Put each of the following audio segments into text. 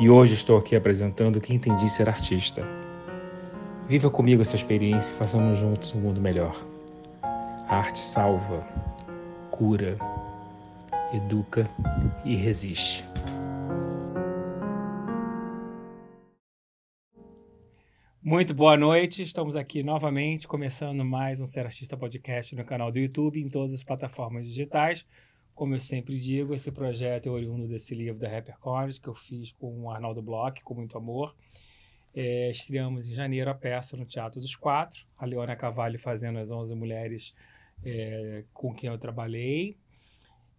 E hoje estou aqui apresentando o que entendi ser artista. Viva comigo essa experiência e façamos juntos um mundo melhor. A arte salva, cura, educa e resiste. Muito boa noite, estamos aqui novamente, começando mais um Ser Artista Podcast no canal do YouTube, em todas as plataformas digitais. Como eu sempre digo, esse projeto é oriundo desse livro da Rapper Corners, que eu fiz com o Arnaldo Bloch, com muito amor. É, estreamos em janeiro a peça no Teatro dos Quatro, a Leona Cavalli fazendo as 11 mulheres é, com quem eu trabalhei,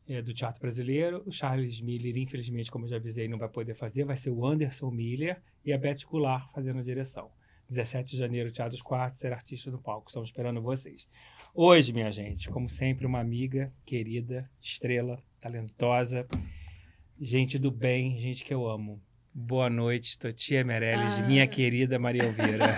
é, do Teatro Brasileiro. O Charles Miller, infelizmente, como eu já avisei, não vai poder fazer, vai ser o Anderson Miller e a Beth Goulart fazendo a direção. 17 de janeiro, Teatro dos Quartos, ser artista no palco. Estamos esperando vocês. Hoje, minha gente, como sempre, uma amiga querida, estrela, talentosa, gente do bem, gente que eu amo. Boa noite, Totia Meirelles, ah. minha querida Maria Elvira.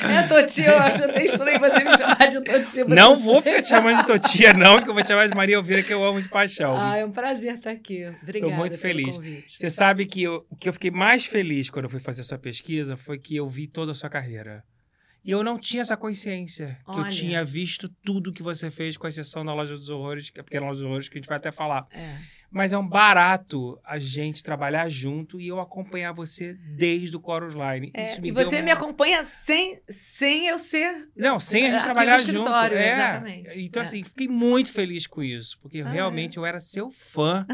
é, Totia, eu acho até estranho você me chamar de Totia. Não você. vou ficar te chamando de Totia, não, que eu vou te chamar de Maria Elvira, que eu amo de paixão. Ah, é um prazer estar aqui. Obrigada. Estou muito feliz. Você sabe que o que eu fiquei mais feliz quando eu fui fazer a sua pesquisa foi que eu vi toda a sua carreira. E eu não tinha essa consciência que Olha. eu tinha visto tudo que você fez, com exceção da Loja dos Horrores, que é a pequena Loja dos Horrores, que a gente vai até falar. É. Mas é um barato a gente trabalhar junto e eu acompanhar você desde o Chorus Line. É, e você uma... me acompanha sem, sem eu ser. Não, sem a gente trabalhar junto. É. Exatamente. Então, é. assim, fiquei muito feliz com isso, porque ah, realmente é. eu era seu fã.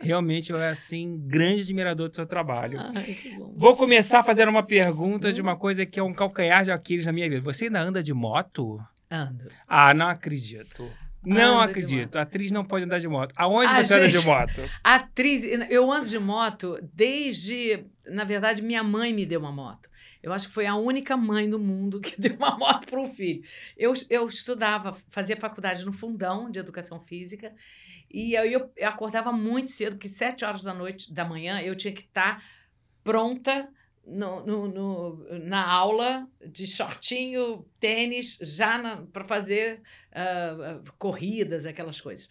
realmente eu era, assim, grande admirador do seu trabalho. Ai, Vou começar fazendo uma pergunta hum. de uma coisa que é um calcanhar de Aquiles na minha vida. Você ainda anda de moto? Ando. Ah, não acredito. Não acredito. A atriz não pode andar de moto. Aonde a você gente, anda de moto? Atriz, eu ando de moto desde. Na verdade, minha mãe me deu uma moto. Eu acho que foi a única mãe do mundo que deu uma moto para um filho. Eu, eu estudava, fazia faculdade no Fundão de Educação Física. E aí eu, eu acordava muito cedo, porque sete horas da noite, da manhã, eu tinha que estar tá pronta no, no, no, na aula de shortinho, tênis, já para fazer uh, corridas, aquelas coisas.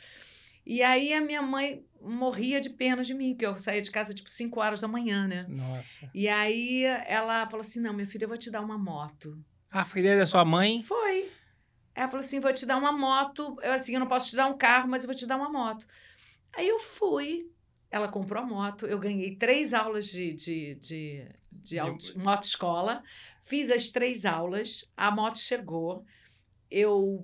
E aí a minha mãe morria de pena de mim, que eu saía de casa tipo 5 horas da manhã, né? Nossa. E aí ela falou assim: não, minha filha, eu vou te dar uma moto. Ah, foi ideia da sua mãe? Foi. Ela falou assim: vou te dar uma moto. Eu, assim, eu não posso te dar um carro, mas eu vou te dar uma moto. Aí eu fui. Ela comprou a moto, eu ganhei três aulas de, de, de, de auto, moto escola, fiz as três aulas, a moto chegou, eu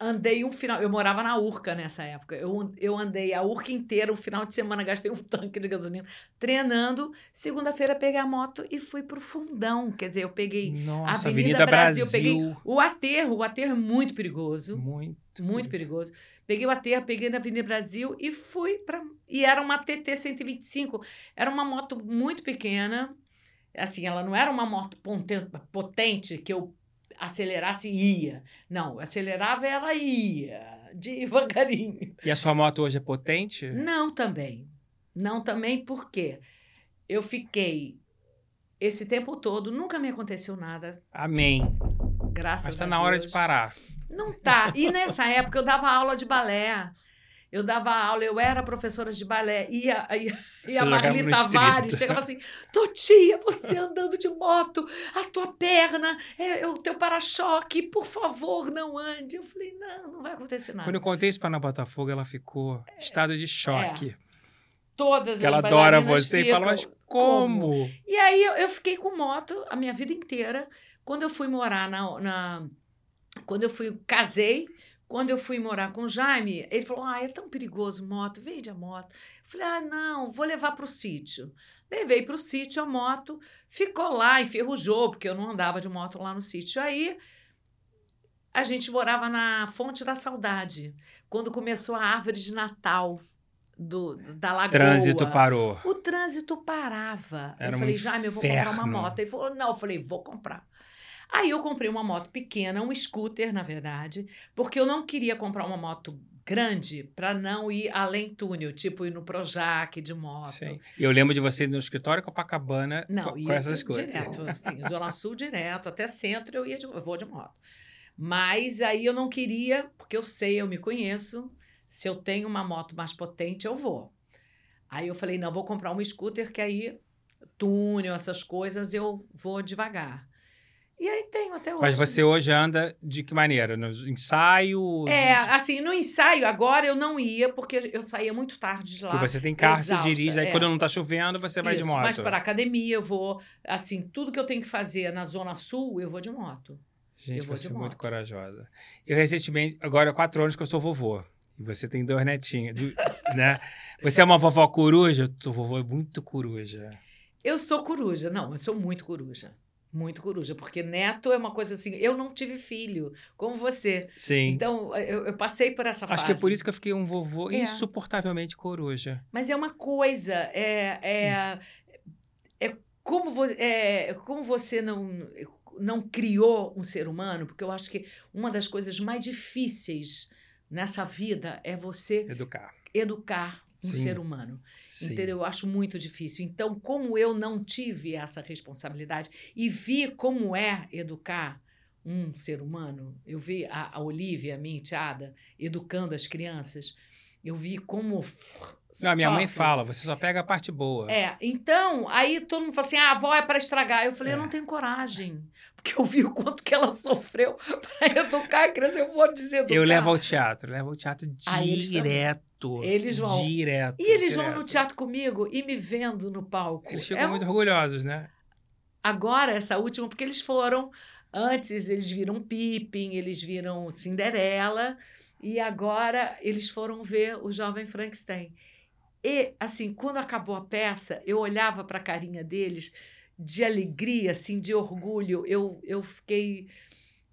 andei um final. Eu morava na Urca nessa época. Eu, eu andei a Urca inteira, um final de semana, gastei um tanque de gasolina treinando. Segunda-feira peguei a moto e fui pro fundão. Quer dizer, eu peguei Nossa, a Avenida, Avenida Brasil, Brasil, peguei o aterro. O aterro é muito perigoso. Muito. Muito perigoso. Peguei o aterro, peguei na Avenida Brasil e fui para. E era uma TT 125. Era uma moto muito pequena. Assim, ela não era uma moto potente que eu acelerasse ia. Não, acelerava ela ia, devagarinho. E a sua moto hoje é potente? Não, também. Não, também porque eu fiquei esse tempo todo, nunca me aconteceu nada. Amém. Graças Mas está na hora de parar. Não tá. E nessa época eu dava aula de balé. Eu dava aula, eu era professora de balé. E a, e, e a Marli Tavares chegava assim: Totia, você andando de moto, a tua perna, é, é o teu para-choque, por favor, não ande. Eu falei: não, não vai acontecer nada. Quando eu contei isso para Ana Botafogo, ela ficou em é, estado de choque. É. todas Que as ela adora você e ficam, fala, mas como? E aí eu, eu fiquei com moto a minha vida inteira. Quando eu fui morar na, na- Quando eu fui. Casei. Quando eu fui morar com o Jaime, ele falou: Ah, é tão perigoso moto, vende a moto. Eu falei: Ah, não, vou levar para o sítio. Levei para o sítio a moto, ficou lá, enferrujou, porque eu não andava de moto lá no sítio. Aí a gente morava na Fonte da Saudade, quando começou a árvore de Natal do, da Lagoa. Trânsito parou. O trânsito parava. Era eu um falei, Jaime, eu vou comprar uma moto. Ele falou, não. Eu falei, vou comprar. Aí eu comprei uma moto pequena, um scooter, na verdade, porque eu não queria comprar uma moto grande para não ir além túnel, tipo ir no Projac de moto. Sim. Eu lembro de você no escritório Copacabana Não, com, isso essas coisas. direto, assim, Zona Sul direto, até centro eu ia de, eu vou de moto. Mas aí eu não queria, porque eu sei, eu me conheço, se eu tenho uma moto mais potente, eu vou. Aí eu falei, não, vou comprar um scooter que aí túnel, essas coisas, eu vou devagar. E aí tenho até hoje. Mas você hoje anda de que maneira? No ensaio? É, assim, no ensaio agora eu não ia, porque eu saía muito tarde de lá. Porque você tem carro, exausta, você dirige, aí é. quando não tá chovendo, você vai de Isso, moto. Mas para a academia eu vou, assim, tudo que eu tenho que fazer na Zona Sul, eu vou de moto. Gente, Eu vou você de é muito corajosa. Eu recentemente, agora há quatro anos que eu sou vovô. E você tem dois netinhos, né? Você é uma vovó coruja? Eu sou vovô muito coruja. Eu sou coruja, não, eu sou muito coruja. Muito coruja, porque neto é uma coisa assim. Eu não tive filho, como você. Sim. Então, eu, eu passei por essa Acho fase. que é por isso que eu fiquei um vovô É. insuportavelmente coruja. Mas é uma coisa, é, é, é, como, vo, é como você não, não criou um ser humano, porque eu acho que uma das coisas mais difíceis nessa vida é você Educar. educar um Sim. ser humano. Sim. Entendeu? Eu acho muito difícil. Então, como eu não tive essa responsabilidade e vi como é educar um ser humano, eu vi a, a Olivia, minha enteada, educando as crianças, eu vi como. Não, minha mãe fala, você só pega a parte boa. É, então, aí todo mundo fala assim: ah, a avó é para estragar. Eu falei: eu É. não tenho coragem. Porque eu vi o quanto que ela sofreu para educar a criança. Eu vou dizer eu levo ao teatro, levo ao teatro também. Direto. Eles vão. Direto. E eles vão no direto. teatro comigo e me vendo no palco. Eles ficam É um- muito orgulhosos, né? Agora, essa última, porque eles foram. Antes eles viram Pippin, eles viram Cinderela, e agora eles foram ver o Jovem Frankenstein. E, assim, quando acabou a peça, eu olhava para a carinha deles de alegria, assim, de orgulho. Eu, eu fiquei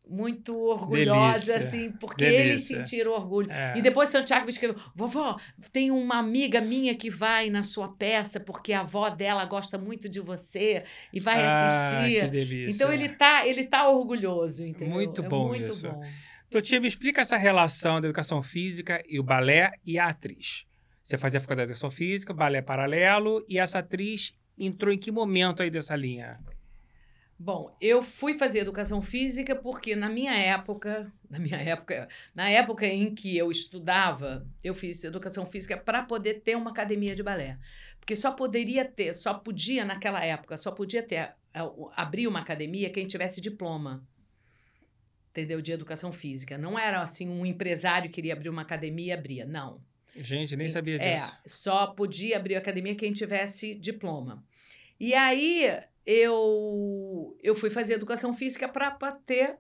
muito orgulhosa, Delícia, assim, porque eles delícia. sentiram orgulho. É. E depois Santiago me escreveu: vovó, tem uma amiga minha que vai na sua peça porque a avó dela gosta muito de você e vai Ah, assistir. que delícia. Então ele tá, ele tá orgulhoso, entendeu? Muito é bom muito isso. bom. Totia, me explica essa relação da educação física e o balé e a atriz. Você fazia a faculdade de educação física, balé paralelo, e essa atriz entrou em que momento aí dessa linha? Bom, eu fui fazer educação física porque na minha época, na minha época, na época em que eu estudava, eu fiz educação física para poder ter uma academia de balé. Porque só poderia ter, só podia naquela época, só podia ter é, abrir uma academia quem tivesse diploma. Entendeu? De educação física. Não era assim um empresário que queria abrir uma academia e abria, não. Gente, nem sabia É, disso. só podia abrir a academia quem tivesse diploma. E aí eu, eu fui fazer educação física para ter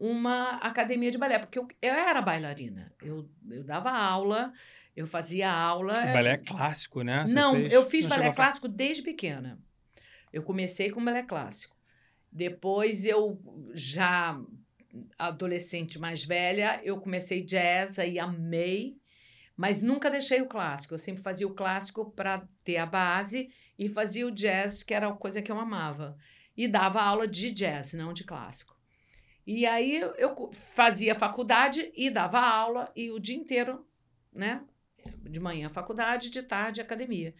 uma academia de balé, porque eu, eu era bailarina. Eu, eu dava aula, eu fazia aula. O balé clássico, né? Você Não, fez- eu fiz não balé clássico desde pequena. Eu comecei com balé clássico. Depois eu já adolescente mais velha, eu comecei jazz, aí amei, mas nunca deixei o clássico. Eu sempre fazia o clássico para ter a base e fazia o jazz, que era a coisa que eu amava. E dava aula de jazz, não de clássico. E aí eu- fazia faculdade e dava aula e o dia inteiro, né? De manhã faculdade, de tarde academia.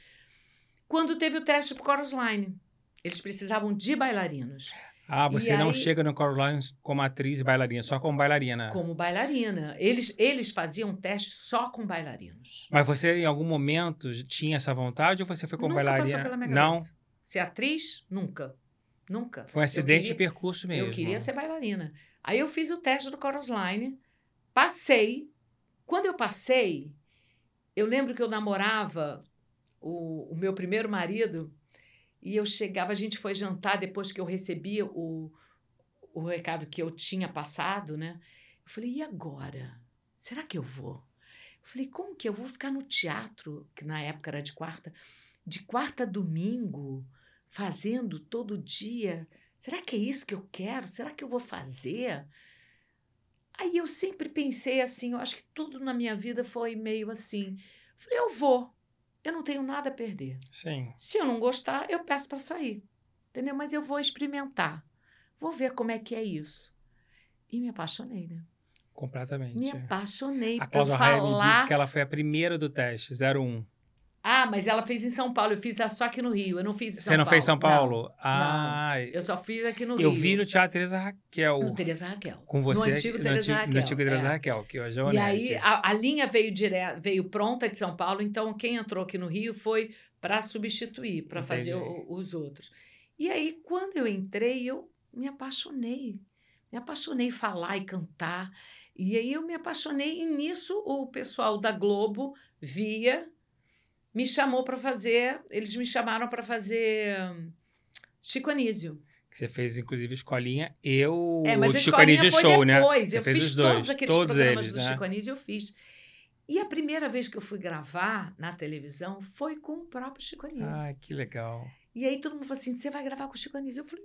Quando teve o teste para Chorus Line, eles precisavam de bailarinos. Ah, E você não aí- chega no Coraline como atriz e bailarina, só como bailarina. como bailarina. Eles, eles faziam teste só com bailarinos. Mas você, em algum momento, tinha essa vontade ou você foi como Nunca bailarina? passou pela minha não, cabeça. Ser atriz? Nunca. Nunca. foi um acidente de queria- percurso mesmo. Eu queria ser bailarina. Aí eu fiz o teste do Chorus Line, passei. Quando eu passei, eu lembro que eu namorava o, o meu primeiro marido, e eu chegava, a gente foi jantar depois que eu recebi o, o recado que eu tinha passado, né? Eu falei, e agora? Será que eu vou? Eu falei, como que eu vou ficar no teatro, que na época era de quarta, de quarta a domingo, fazendo todo dia? Será que é isso que eu quero? Será que eu vou fazer? Aí eu sempre pensei assim, eu acho que tudo na minha vida foi meio assim. Eu falei, eu vou. Eu não tenho nada a perder. Sim. Se eu não gostar, eu peço para sair. Entendeu? Mas eu vou experimentar. Vou ver como é que é isso. E me apaixonei, né? Completamente. Me apaixonei A por Cláudia Raia me falar. disse que ela foi a primeira do teste, 01. Ah, mas ela fez em São Paulo. Eu fiz só aqui no Rio. Eu não fiz em São Você não Paulo. fez São Paulo? Não, ah, Eu só fiz aqui no eu Rio. vi no Teatro Teresa Raquel. No Tereza Raquel. Com você. No antigo Teresa Raquel. No antigo Teresa é. Raquel, que hoje é o E aí a, a linha veio dire... veio pronta de São Paulo, então quem entrou aqui no Rio foi para substituir, para fazer o- os outros. E aí quando eu entrei, eu me apaixonei. Me apaixonei falar e cantar. E aí eu me apaixonei e nisso o pessoal da Globo via me chamou para fazer, eles me chamaram para fazer hum, Chico Anísio. Que você fez, inclusive, Escolinha e o, É, mas o Chico Anísio foi Show, né? depois. Você Eu fiz os dois, todos aqueles todos programas eles, do né? Chico Anísio, eu fiz. E a primeira vez que eu fui gravar na televisão foi com o próprio Chico Anísio. Ai, que legal. E aí todo mundo falou assim, você vai gravar com o Chico Anísio? Eu falei,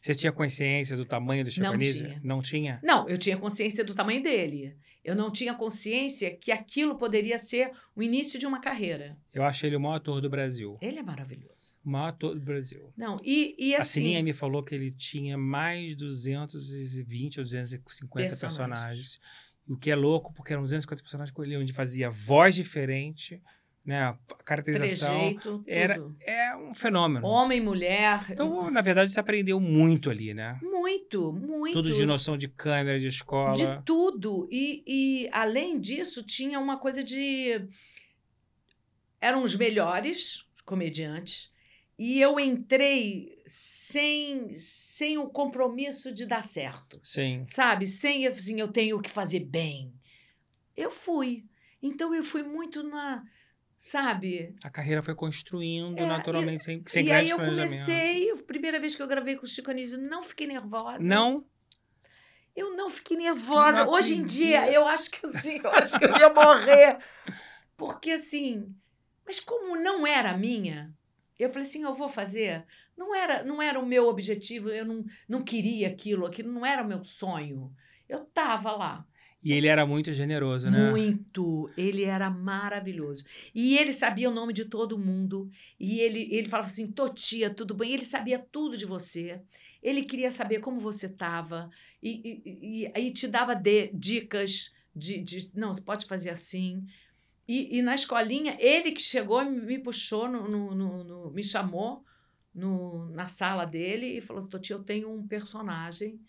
Você tinha consciência do tamanho do Chico Não tinha. Não tinha? não, eu tinha consciência do tamanho dele. Eu não tinha consciência que aquilo poderia ser o início de uma carreira. Eu acho ele o maior ator do Brasil. Ele é maravilhoso. O maior ator do Brasil. Não, e, e a assim... Sininha me falou que ele tinha mais de 220 ou 250 Personagens. personagens. O que é louco, porque eram 250 personagens com ele, onde fazia voz diferente, né? A caracterização. trejeito, era- tudo. É um fenômeno. Homem, mulher. Então, na verdade, você aprendeu muito ali, né? muito, muito. Tudo de noção de câmera, de escola. De tudo. E, e, além disso, tinha uma coisa de. Eram os melhores comediantes. E eu entrei sem, sem o compromisso de dar certo. Sim. Sabe? Sem assim, eu tenho que fazer bem. Eu fui. Então eu fui muito na. Sabe? A carreira foi construindo É, naturalmente, sem, sem e aí eu comecei, a primeira vez que eu gravei com o Chico Anísio, não fiquei nervosa. Não? Eu não fiquei nervosa. Não Hoje em dia, eu acho que assim, eu acho que eu ia morrer. Porque assim, mas como não era minha, eu falei assim, eu vou fazer. Não era, não era o meu objetivo, eu não, não queria aquilo, aquilo não era o meu sonho. Eu tava lá. E ele era muito generoso, né? Muito. Ele era maravilhoso. E ele sabia o nome de todo mundo. E ele, ele falava assim: Totia, tudo bem? Ele sabia tudo de você. Ele queria saber como você estava. E, e, e aí te dava de- dicas de, de. Não, você pode fazer assim. E, e na escolinha, ele que chegou, me me puxou, no, no- no- no- me chamou na sala dele e falou: Totia, eu tenho um personagem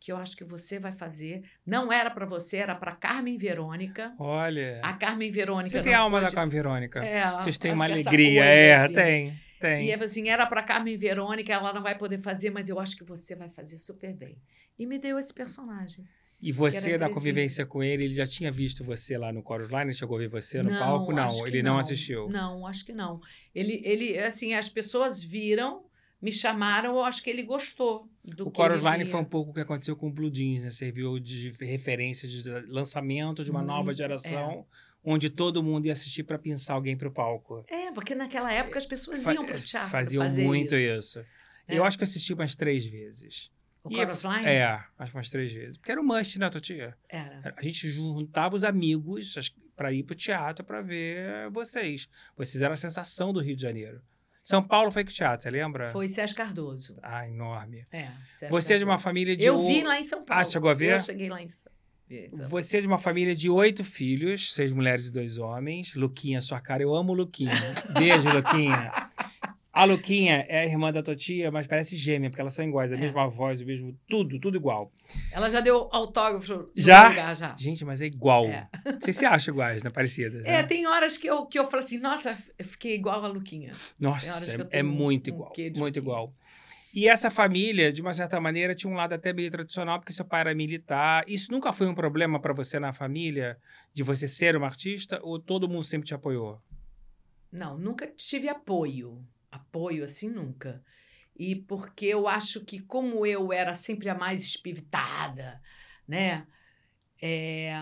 que eu acho que você vai fazer. Não era para você, era para Carmen Verônica. Olha. A Carmen Verônica. Você tem não alma da pôde- Carmen Verônica. É, Vocês têm uma alegria. é, assim. tem. Tem. E assim, era para Carmen Verônica, ela não vai poder fazer, mas eu acho que você vai fazer super bem. E me deu esse personagem. E você, na Terezinha. convivência com ele, ele já tinha visto você lá no Chorus Line? Chegou a ver você no palco? acho Não, ele não, assistiu. Não, acho que não. Ele, ele, assim, as pessoas viram, me chamaram, eu acho que ele gostou do O que Line foi um pouco o que aconteceu com o Blue Jeans, né? Serviu de referência de lançamento de uma nova Muito, geração, onde todo mundo ia assistir para pensar alguém pro palco. É, porque naquela época as pessoas Fa- iam para o teatro Faziam muito isso. isso. É. Eu acho que assisti umas três vezes. O E Chorus Line? É, acho que umas três vezes. Porque era o must, né, Totia? Era. A gente juntava os amigos para ir pro teatro para ver vocês. Vocês eram a sensação do Rio de Janeiro. São Paulo foi que teatro, você lembra? Foi Sérgio Cardoso. Ah, enorme. É, Sérgio Você é de uma família de. Eu vi lá em São Paulo. Ah, chegou a ver? Eu cheguei lá em São São Você é de uma família de oito filhos, seis mulheres e dois homens. Luquinha, sua cara, eu amo Luquinha. Beijo, Luquinha. A Luquinha é a irmã da Totia, mas parece gêmea, porque elas são iguais, a É. mesma voz, o mesmo tudo, tudo igual. Ela já deu autógrafo Já? lugar, já. Gente, mas é igual. É. Vocês se acham iguais, né? Parecidas, É, né? tem horas que eu, que eu falo assim, nossa, eu fiquei igual a Luquinha. Nossa, é, é um- muito um igual, de muito Luquinha. igual. E essa família, de uma certa maneira, tinha um lado até meio tradicional, porque seu pai era militar. Isso nunca foi um problema para você na família, de você ser uma artista, ou todo mundo sempre te apoiou? Não, nunca tive apoio. Apoio assim, nunca. E porque eu acho que, como eu era sempre a mais espivitada, né? É,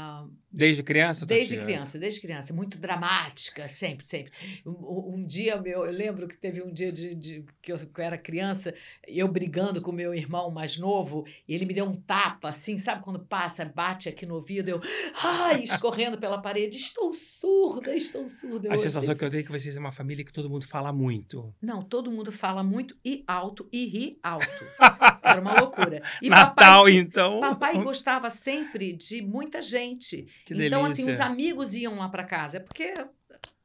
desde criança? Desde criança, desde criança. Muito dramática, sempre, sempre. Um, um, dia meu, eu lembro que teve um dia de, de que, eu, que, eu, era criança, eu brigando com meu irmão mais novo, e ele me deu um tapa, assim, sabe quando passa, bate aqui no ouvido, eu, ai, escorrendo pela parede, estou surda, estou surda. Eu a sensação que eu tenho é que vocês é uma família que todo mundo fala muito. Não, todo mundo fala muito e alto, e ri alto. Era uma loucura. E Natal, papai, então. Papai gostava sempre de muita gente. Que então, delícia. assim, os amigos iam lá para casa, porque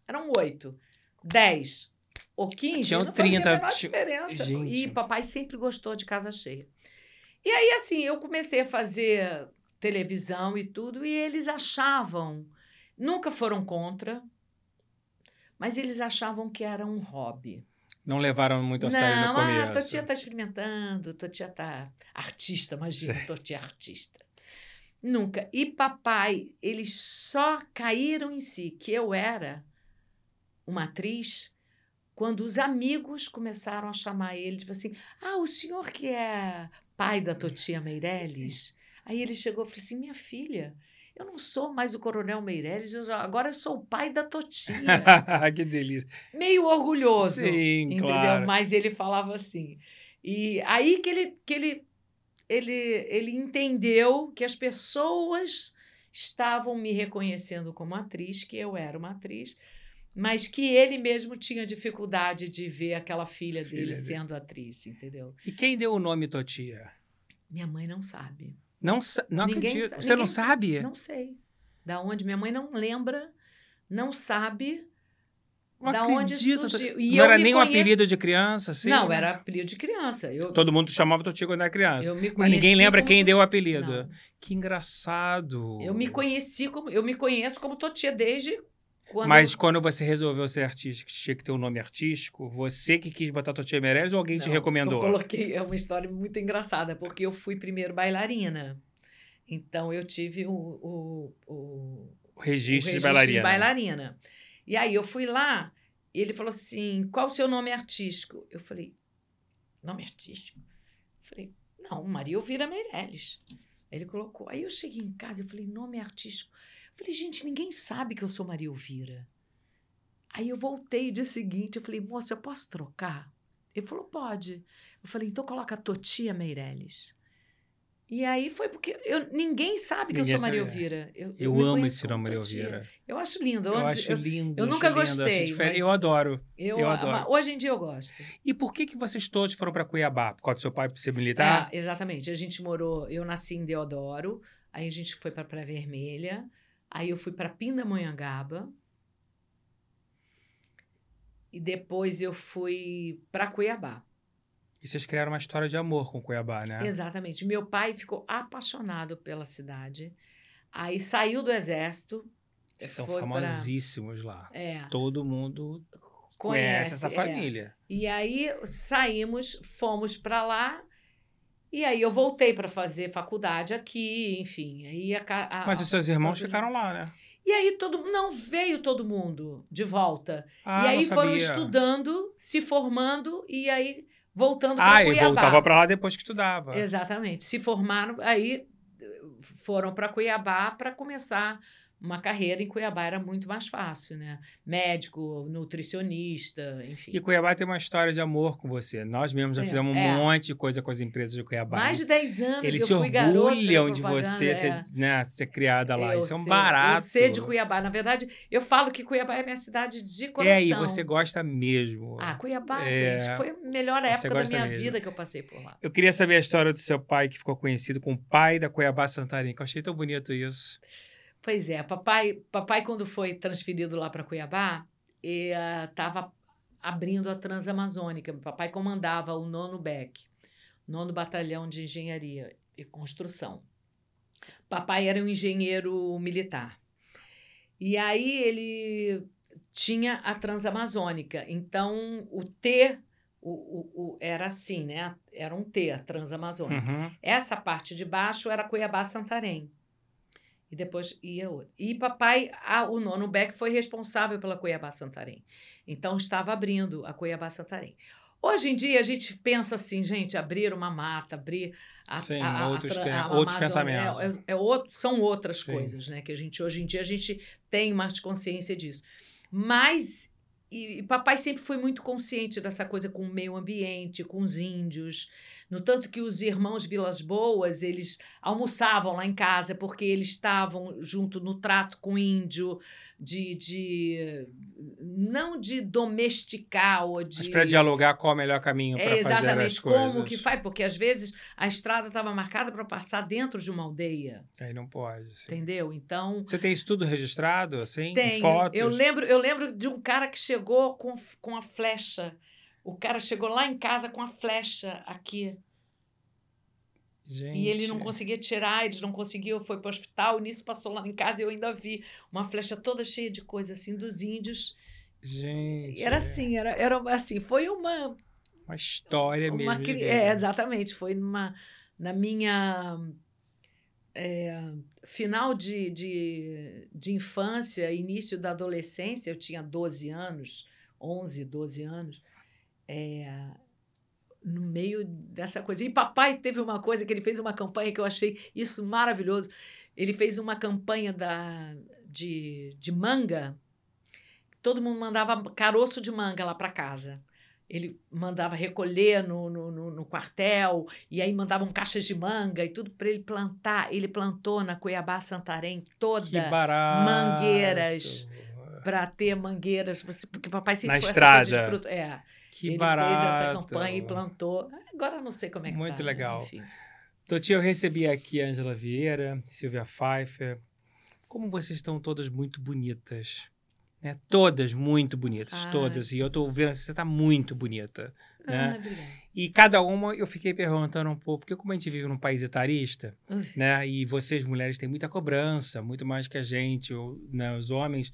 eram oito, dez ou quinze, Tinham não 30, fazia a menor diferença. Gente. E papai sempre gostou de casa cheia. E aí, assim, eu comecei a fazer televisão e tudo, e eles achavam, nunca foram contra, mas eles achavam que era um hobby. Não levaram muito a sério no começo. Não, ah, Totia está experimentando, Totia está artista, imagina, Sei. Totia é artista. Nunca. E papai, eles só caíram em si que eu era uma atriz quando os amigos começaram a chamar ele, tipo assim, ah, o senhor que é pai da Totia Meirelles? Aí ele chegou e falou assim, minha filha, eu não sou mais o Coronel Meirelles, eu, agora eu sou o pai da Totia. que delícia. Meio orgulhoso. Sim, entendeu? claro. Mas ele falava assim. E aí que ele, que ele, ele, ele entendeu que as pessoas estavam me reconhecendo como atriz, que eu era uma atriz, mas que ele mesmo tinha dificuldade de ver aquela filha, Filha dele dele. sendo atriz, entendeu? E quem deu o nome Totia? Minha mãe não sabe. Não, não Ninguém acredito. sa- Você não ninguém- sabe? Não sei. Da onde? Minha mãe não lembra, não sabe Não da onde acredito. surgiu. não E eu era nem um conheço- apelido de criança, assim? não, né? era apelido de criança. Eu, Todo mundo chamava Totia quando era criança. Mas ninguém lembra quem deu o apelido. Não. Que engraçado. Eu me conheci como. Eu me conheço como Totia desde quando. Mas quando você resolveu ser artista, que tinha que ter um nome artístico, você que quis botar Totia Meirelles ou alguém te Não, recomendou? Eu coloquei. É uma história muito engraçada, porque eu fui primeiro bailarina. Então eu tive o, o, o, O registro, o de bailarina. de bailarina. E aí eu fui lá, e ele falou assim: qual o seu nome artístico? Eu falei, nome artístico? Eu falei, não, Maria Elvira Meirelles. Ele colocou. Aí eu cheguei em casa e falei, nome artístico. Eu falei, gente, ninguém sabe que eu sou Maria Elvira. Aí eu voltei dia seguinte, eu falei, moço, eu posso trocar? Ele falou, pode. Eu falei, então coloca Totia Meirelles. E aí foi porque eu, ninguém sabe que Ninguém eu sou Maria é. Elvira. Eu, Eu me amo esse nome, Maria. Elvira. Eu acho lindo. Eu Antes- acho eu, lindo. eu nunca lindo, gostei, Eu adoro. eu, Eu adoro. Hoje em dia eu gosto. E por que, que vocês todos foram para Cuiabá? Por causa do seu pai ser militar? É, exatamente. A gente morou. Eu nasci em Deodoro, aí a gente foi para Praia Vermelha, aí eu fui para Pindamonhangaba. E depois eu fui para Cuiabá. E vocês criaram uma história de amor com Cuiabá, né? Exatamente. Meu pai ficou apaixonado pela cidade. Aí saiu do exército. Vocês são foi pra- famosíssimos lá. É, Todo mundo conhece, essa é. família. E aí saímos, fomos para lá. E aí eu voltei para fazer faculdade aqui, enfim. Aí a, a- Mas os seus irmãos ficaram lá, né? E aí todo não veio todo mundo de volta. Ah, e aí foram sabia. estudando, se formando e aí voltando Ah, para e Cuiabá. voltava para lá depois que estudava. Exatamente. Se formaram, aí eh, foram para Cuiabá para começar uma carreira em Cuiabá era muito mais fácil, né? Médico, nutricionista, enfim. E Cuiabá tem uma história de amor com você. Nós mesmos já É, fizemos é. um monte de coisa com as empresas de Cuiabá. Mais de 10 anos Eles se orgulham de você é. ser, né, ser criada lá. Eu Isso é um barato. Eu sei de Cuiabá. Na verdade, eu falo que Cuiabá é minha cidade de É coração. aí, você gosta mesmo. Ah, Cuiabá, É, gente, foi a melhor época da minha mesmo. vida que eu passei por lá. Eu queria saber a história do seu pai, que ficou conhecido como pai da Cuiabá Santarém, que eu achei tão bonito isso. Pois é, papai, papai quando foi transferido lá para Cuiabá, estava abrindo a Transamazônica. Papai comandava o nono BEC, nono Batalhão de Engenharia e Construção. Papai era um engenheiro militar. E aí ele tinha a Transamazônica. Então, o T o, o, o- era assim, né? Era um T, a Transamazônica. Uhum. Essa parte de baixo era Cuiabá Santarém. E depois ia outro. E papai, a, o nono Beck, foi responsável pela Cuiabá Santarém. Então estava abrindo a Cuiabá Santarém. Hoje em dia a gente pensa assim, gente, abrir uma mata, abrir a, Sim, a, a, outros, a, a outros Amazônia, pensamentos. É, é outro, são outras Sim. coisas, né? Que a gente hoje em dia a gente tem mais consciência disso. Mas e, e papai sempre foi muito consciente dessa coisa com o meio ambiente, com os índios. No tanto que os irmãos Vilas Boas, eles almoçavam lá em casa porque eles estavam junto no trato com o índio, de, de não de domesticar ou de Mas para dialogar qual é o melhor caminho para é fazer as exatamente coisas. como que faz, porque às vezes a estrada estava marcada para passar dentro de uma aldeia, Aí não pode. sim. entendeu? Então Você tem isso tudo registrado, assim? em tem. Fotos? Eu lembro, eu lembro de um cara que chegou com, com a flecha. O cara chegou lá em casa com a flecha aqui. Gente. E ele não conseguia tirar, eles não conseguiam, foi para o hospital. E nisso passou lá em casa e eu ainda vi uma flecha toda cheia de coisa assim dos índios. Gente. Era assim, era, era assim, foi uma Uma história uma mesmo. é, exatamente, foi numa na minha é, final de, de, de infância, início da adolescência, eu tinha 12 anos, 11, 12 anos, é, no meio dessa coisa. E papai teve uma coisa que ele fez uma campanha que eu achei isso maravilhoso. Ele fez uma campanha da, de, de manga. Todo mundo mandava caroço de manga lá para casa. Ele mandava recolher no, no, no, no quartel, e aí mandavam caixas de manga e tudo para ele plantar. Ele plantou na Cuiabá Santarém toda mangueiras. para ter mangueiras, porque papai sempre Na foi essa coisa estrada. de fruto. É, Que ele barato. fez essa campanha e plantou. Agora eu não sei como é que Muito tá, legal. Enfim. Toti, eu recebi aqui a Angela Vieira, Silvia Pfeiffer. Como vocês estão todas muito bonitas. Né? Todas muito bonitas, Ai. todas. E eu tô vendo assim, você tá muito bonita. Né? Ah, obrigada. E cada uma eu fiquei perguntando um pouco, porque como a gente vive num país etarista, né? E vocês, mulheres, têm muita cobrança, muito mais que a gente, ou, né, os homens.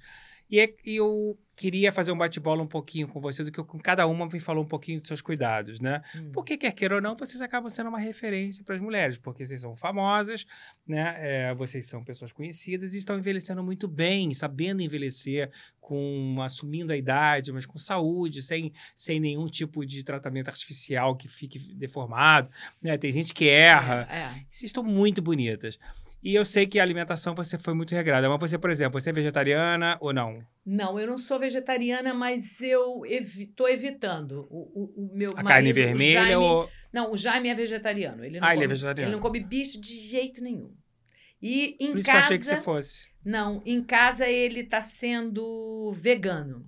E, é- e eu queria fazer um bate-bola um pouquinho com você, do que com cada uma me falou um pouquinho dos seus cuidados, né? Hum. Porque, quer queira ou não, vocês acabam sendo uma referência para as mulheres, porque vocês são famosas, né? É, vocês são pessoas conhecidas e estão envelhecendo muito bem, sabendo envelhecer, com assumindo a idade, mas com saúde, sem, sem nenhum tipo de tratamento artificial que fique deformado. Né? Tem gente que erra. É, é. Vocês estão muito bonitas. E eu sei que a alimentação você foi muito regrada. Mas você, por exemplo, você é vegetariana ou não? Não, eu não sou vegetariana, mas eu estou evitando. O, o, o meu A marido, carne vermelha Jaime- ou. Não, o Jaime é vegetariano. Ele não Ah, ele é come, vegetariano. Ele não come bicho de jeito nenhum. E em Por isso casa. que eu achei que você fosse. Não, em casa ele está sendo vegano.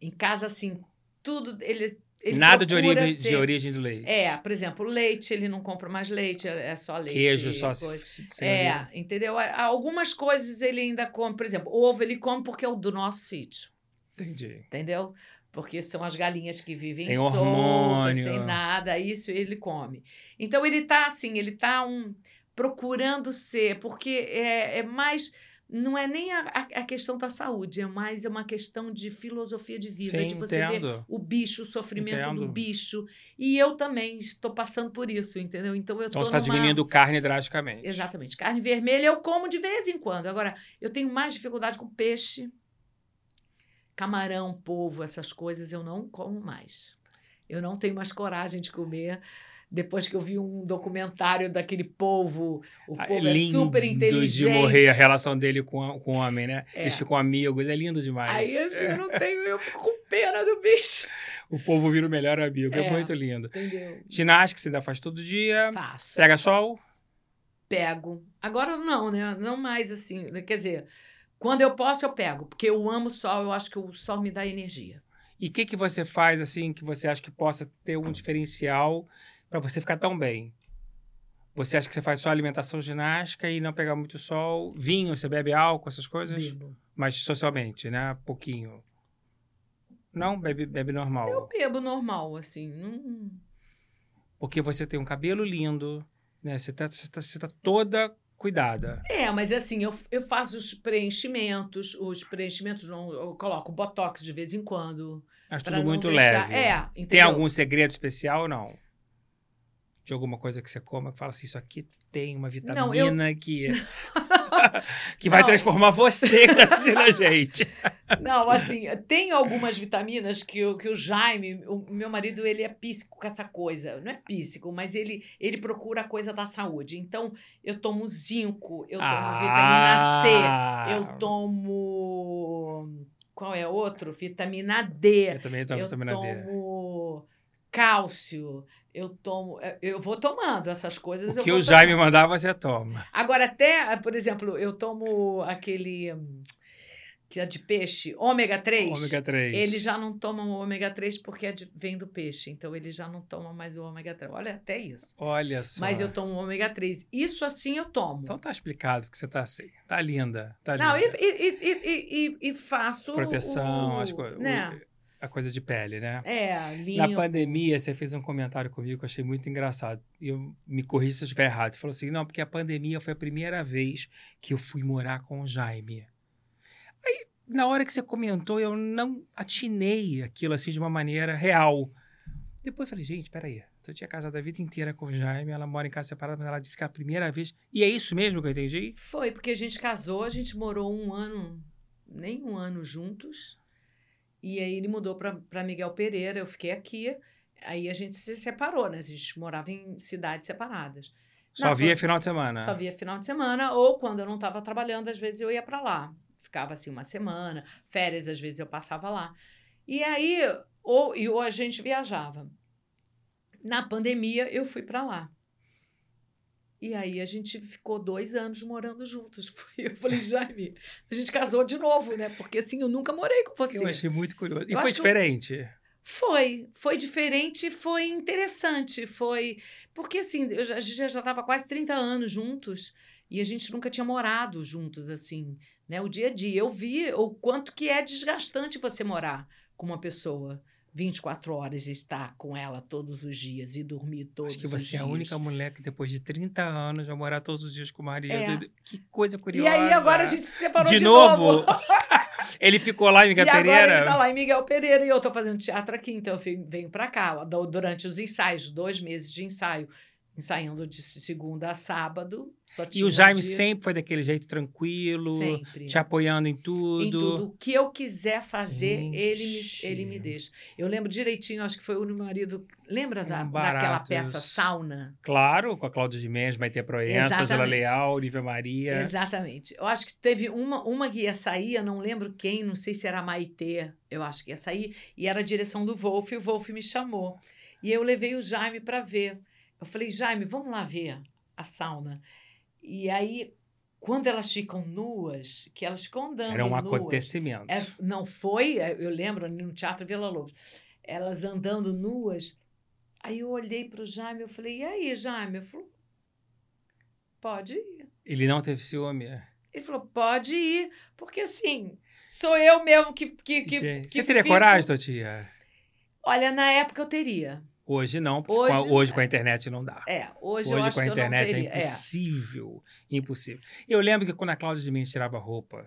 Em casa, assim, tudo. Ele, ele Nada de origem, ser- de origem do leite. É, por exemplo, leite, ele não compra mais leite, é só leite. Queijo só se, coisa. se, É, entendeu? Algumas coisas ele ainda come, por exemplo, ovo ele come porque é o do nosso sítio, Entendi. entendeu? Porque são as galinhas que vivem Sem soltas, hormônio. sem nada, isso ele come. Então ele tá assim, ele tá um, procurando ser, porque é, é mais. Não é nem a, a- questão da saúde, é mais uma questão de filosofia de vida, Sim, de você ver entendo. o bicho, o sofrimento do Entendo. bicho. E eu também estou passando por isso, entendeu? Então eu Então estou você está diminuindo carne drasticamente. Exatamente. Carne vermelha eu como de vez em quando. Agora, eu tenho mais dificuldade com peixe, camarão, polvo, essas coisas eu não como mais. Eu não tenho mais coragem de comer. Depois que eu vi um documentário daquele polvo, o Ah, povo é lindo super inteligente. de morrer a relação dele com, a- com o homem, né? É. Eles ficam amigos, é lindo demais. Aí assim, É. eu não tenho, eu fico com pena do bicho. O povo vira o melhor amigo, é, É. muito lindo. Entendeu? Ginástica você ainda faz todo dia. Faço. Pega sol? Pego. Agora não, né? Não mais assim. Quer dizer, quando eu posso, eu pego. Porque eu amo o sol, eu acho que o sol me dá energia. E o que, que você faz, assim, que você acha que possa ter um diferencial para você ficar tão bem? Você acha que você faz só alimentação ginástica e não pegar muito sol? Vinho, você bebe álcool, essas coisas? Bebo. Mas socialmente, né? Pouquinho. Não, bebe, bebe normal. Eu bebo normal, assim. Não... Porque você tem um cabelo lindo, né? Você tá, você tá, você tá toda cuidada. É, mas assim, eu, eu faço os preenchimentos. Os preenchimentos, não, eu coloco botox de vez em quando. Mas tudo muito deixar- leve. É, Tem entendeu? algum segredo especial ou não? De alguma coisa que você coma que fala assim, isso aqui tem uma vitamina Não, eu- que... que vai Não. transformar você que está assistindo a gente. Não, assim, tem algumas vitaminas que, o- que o Jaime, o meu marido, ele é píssico com essa coisa. Não é píssico, mas ele, ele procura a coisa da saúde. Então, eu tomo zinco, eu tomo vitamina C, Ah. eu tomo. Qual é outro? Vitamina D. Eu também tomo eu vitamina D. cálcio. Eu tomo. Eu vou tomando essas coisas. O que o Jaime tomando. mandar, você toma. Agora, até, por exemplo, eu tomo aquele. Que é de peixe, ômega 3. Ômega 3. Ele já não toma o ômega 3 porque é de- vem do peixe. Então ele já não toma mais o ômega 3. Olha, até isso. Olha só. Mas eu tomo o ômega 3. Isso assim eu tomo. Então tá explicado que você tá assim. Tá linda. Tá não, e, linda. e, e, e, e- faço. Proteção, o, as coisas. Né? A coisa de pele, né? É, limpo. Na pandemia, você fez um comentário comigo que eu achei muito engraçado. E eu me corri se eu estiver errado. Você falou assim: não, porque a pandemia foi a primeira vez que eu fui morar com o Jaime. Aí, na hora que você comentou, eu não atinei aquilo assim de uma maneira real. Depois eu falei, gente, peraí. Eu tinha casado a vida inteira com o Jaime, ela mora em casa separada, mas ela disse que é a primeira vez. E é isso mesmo que eu entendi? Foi, porque a gente casou, a gente morou um ano, nem um ano juntos. E aí ele mudou para Miguel Pereira, eu fiquei aqui. Aí a gente se separou, né? A gente morava em cidades separadas. Só Não, via foi- final de semana. Só via final de semana, ou quando eu não estava trabalhando, às vezes eu ia para lá. Ficava assim uma semana, férias, às vezes eu passava lá. E aí, ou, e ou a gente viajava. Na pandemia, eu fui para lá. E aí a gente ficou dois anos morando juntos. Eu falei, Jaime, a gente casou de novo, né? Porque assim, eu nunca morei com você. Eu achei muito curioso. E Eu foi eu- diferente. Foi, foi diferente, foi interessante, foi porque assim, eu a gente já estava quase 30 anos juntos e a gente nunca tinha morado juntos assim, né? O dia a dia, eu vi o quanto que é desgastante você morar com uma pessoa 24 horas e estar com ela todos os dias e dormir todos Acho que os você é dias. a única mulher que depois de 30 anos vai morar todos os dias com o marido. É. Que coisa E curiosa. aí agora a gente se separou de, de, novo. ele ficou lá em Miguel E agora Pereira. ele tá lá em Miguel Pereira e eu tô fazendo teatro aqui, então eu venho pra cá durante os ensaios, dois meses de ensaio, ensaiando de segunda a sábado. E o um Jaime dia- sempre foi daquele jeito tranquilo, sempre. te apoiando em tudo. Em tudo. O que eu quiser fazer, ele me, ele me deixa. Eu lembro direitinho, acho que foi o meu marido. Lembra da, Um daquela peça Sauna? Claro, com a Cláudia de Mendes, Maite Proença, Angela. Leal, Olivia Maria. Exatamente. Eu acho que teve uma, uma que ia sair, eu não lembro quem, não sei se era a Maitê, eu acho que ia sair, e era a direção do Wolf, e o Wolf me chamou. E eu levei o Jaime para ver. Eu falei, Jaime, vamos lá ver a sauna. E aí, quando elas ficam nuas, que elas ficam andando Era um nuas, acontecimento. é, não foi, é, eu lembro, no Teatro Vila Lobos, elas andando nuas. Aí eu olhei para o Jaime, eu falei, e aí, Jaime? Eu falei, pode ir. Ele não teve ciúme. Ele falou, pode ir, porque assim, sou eu mesmo que. que, que, Gente, que você teria fico- coragem, Totia? Olha, na época eu teria. Hoje não, porque hoje, com a, hoje com a internet não dá. É, hoje, eu Hoje com a internet é teria. É. impossível. Impossível. Eu lembro que quando a Cláudia de Mendes tirava roupa,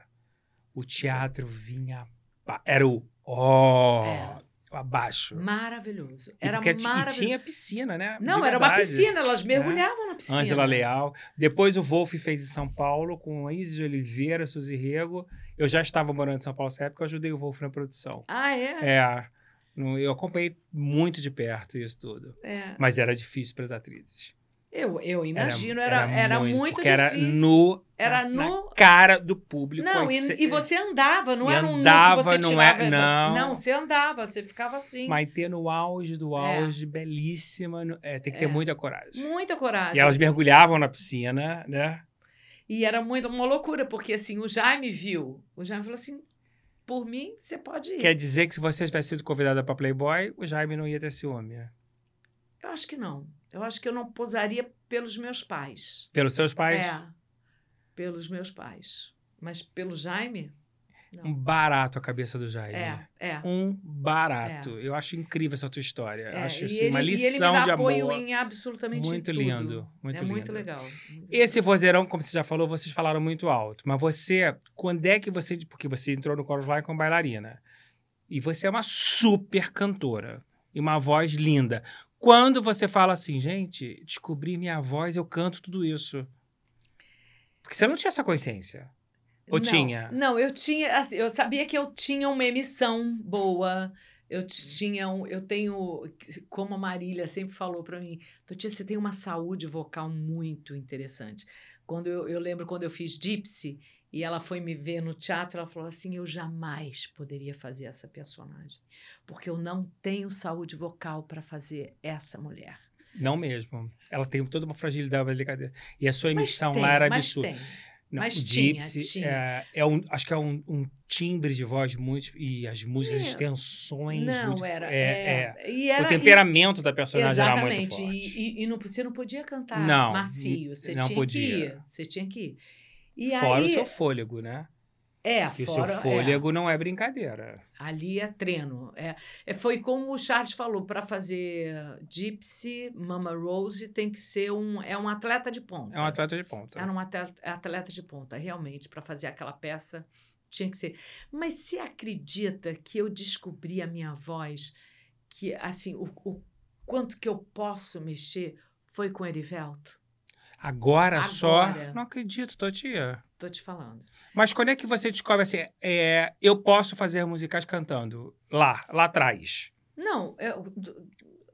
o teatro vinha. aba- Era o ó, É. abaixo. Maravilhoso. E Era porque ti- e maravilhoso. tinha piscina, né? Não, era uma piscina, elas mergulhavam na piscina. Ângela Leal. Depois o Wolf fez em São Paulo com a Isis de Oliveira, Suzy Rego. Eu já estava morando em São Paulo nessa época, eu ajudei o Wolf na produção. Ah, é? É. Eu acompanhei muito de perto isso tudo. É. Mas era difícil para as atrizes. Eu, eu imagino, era, era, muito, porque difícil. era no, Era na, no- na cara do público. Não, e, cê- e você andava, não E era um nu andava, que você não tirava, é- e você- não. Não, você andava, você ficava assim. Maitê no auge do É. auge, belíssima. no- é, tem que ter É. muita coragem. Muita coragem. E elas mergulhavam na piscina, né? E era muito uma loucura, porque assim, o Jaime viu. O Jaime falou assim: por mim, você pode ir. Quer dizer que se você tivesse sido convidada para Playboy, o Jaime não ia ter ciúme. Eu acho que não. Eu acho que eu não posaria pelos meus pais. Pelos seus pais? É. Pelos meus pais. Mas pelo Jaime? Um Não. barato a cabeça do Jaime. É, é. Um barato. Eu acho incrível essa tua história. Eu É, acho assim, ele, uma lição de apoio amor. em absolutamente Muito lindo, muito é muito lindo. legal. muito Esse vozeirão, como você já falou, vocês falaram muito alto. Mas você, quando é que você. Porque você entrou no Chorus Line como bailarina. E você é uma super cantora. E uma voz linda. Quando você fala assim, gente, descobri minha voz, eu canto tudo isso. Porque você não tinha essa consciência. Ou não, tinha? Não, eu tinha. assim, eu sabia que eu tinha uma emissão boa. Eu tinha, um- eu tenho, como a Marília sempre falou para mim, Totia, você tem uma saúde vocal muito interessante. Quando eu, eu lembro quando eu fiz Gypsy e ela foi me ver no teatro, ela falou assim: eu jamais poderia fazer essa personagem, porque eu não tenho saúde vocal para fazer essa mulher. Não mesmo. Ela tem toda uma fragilidade, delicadeza. E a sua emissão tem, lá era absurda. tem. Não, Mas o tinha, Gypsy tinha. É, é um, acho que é um, um timbre de voz muito e as músicas, É. as tensões Não, muito, era. é, é. E era o e- temperamento da personagem era muito forte. E, e, e não, você não podia cantar Não, macio. Você não tinha podia. que ir. Você tinha que ir. E Fora aí, o seu fôlego, né? É, Que fora, seu é, fôlego não é brincadeira. ali é treino. É, é, foi como o Charles falou, para fazer Gypsy, Mama Rose tem que ser um, é um atleta de ponta. É um atleta de ponta. Era um atleta, atleta de ponta, realmente, para fazer aquela peça tinha que ser. Mas você acredita que eu descobri a minha voz, que assim, o, o quanto que eu posso mexer foi com Erivelto? Agora, só. Agora. Não acredito, Totia. Tô te falando. Mas quando é que você descobre assim, é, eu posso fazer musicais cantando? Lá, lá atrás. Não, eu,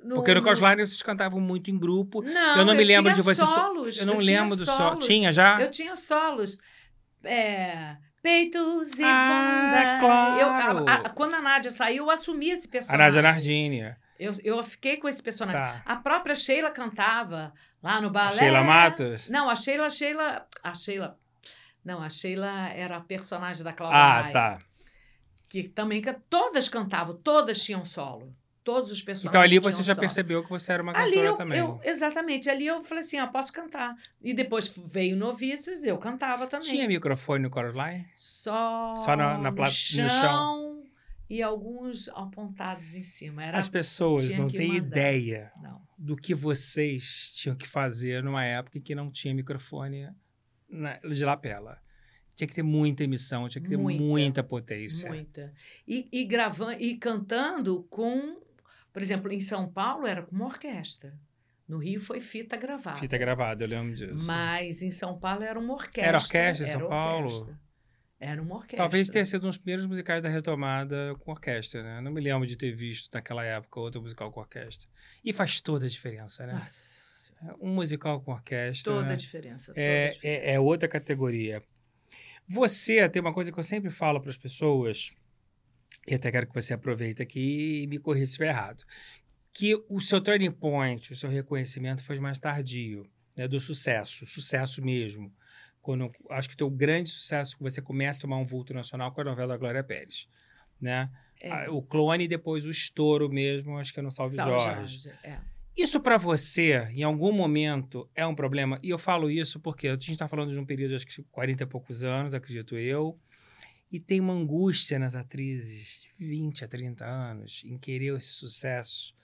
no, Porque no no- Cosline vocês cantavam muito em grupo. Não, eu não me lembro tinha de você so- Solos, Eu não tinha lembro do solo. solos. Tinha já? Eu tinha solos. É, peitos e Ah, bunda. claro. Eu- a- a- quando a Nádia saiu, eu assumi esse A personagem. Nádia Nardini. Eu, eu fiquei com esse personagem. Tá. A própria Sheila cantava lá no balé. Sheila Matos? Não, a Sheila, Sheila, a Sheila. Não, a Sheila era a personagem da Cláudia Ah, Raia, tá. Que também todas cantavam, todas tinham solo. Todos os personagens. Então ali você já solo. percebeu que você era uma Ali cantora eu, também. eu- exatamente, ali eu falei assim, ó, posso cantar. E depois veio noviças, eu cantava também. Tinha microfone no Coraline? Só, Só na- na no, pla- no chão, chão. E alguns apontados em cima. Era As pessoas não têm ideia não. do que vocês tinham que fazer numa época em que não tinha microfone na- de lapela. Tinha que ter muita emissão, tinha que ter Muita. muita, potência. Muita. E, e gravando e cantando com, por exemplo, em São Paulo era com uma orquestra. No Rio foi fita gravada. Fita gravada, eu lembro disso. Mas em São Paulo era uma orquestra. Era orquestra em São Paulo? Era uma orquestra. Talvez tenha sido um dos primeiros musicais da retomada com orquestra, né? Não me lembro de ter visto naquela época outro musical com orquestra. E faz toda a diferença, né? Nossa, Um musical com orquestra. toda a diferença. toda a é, diferença. é, é outra categoria. Você tem uma coisa que eu sempre falo para as pessoas, e até quero que você aproveite aqui e me corrija se estiver errado, que o seu turning point, o seu reconhecimento foi mais tardio, né, do sucesso, sucesso mesmo. Quando, acho que o teu grande sucesso, que você começa a tomar um vulto nacional com a novela da Glória Pérez, né? É. Ah, O clone e depois o estouro mesmo, acho que é no Salve, Salve Jorge. é. Isso para você, em algum momento, é um problema? E eu falo isso porque a gente está falando de um período, acho que 40 e poucos anos, acredito eu, e tem uma angústia nas atrizes de 20 a 30 anos em querer esse sucesso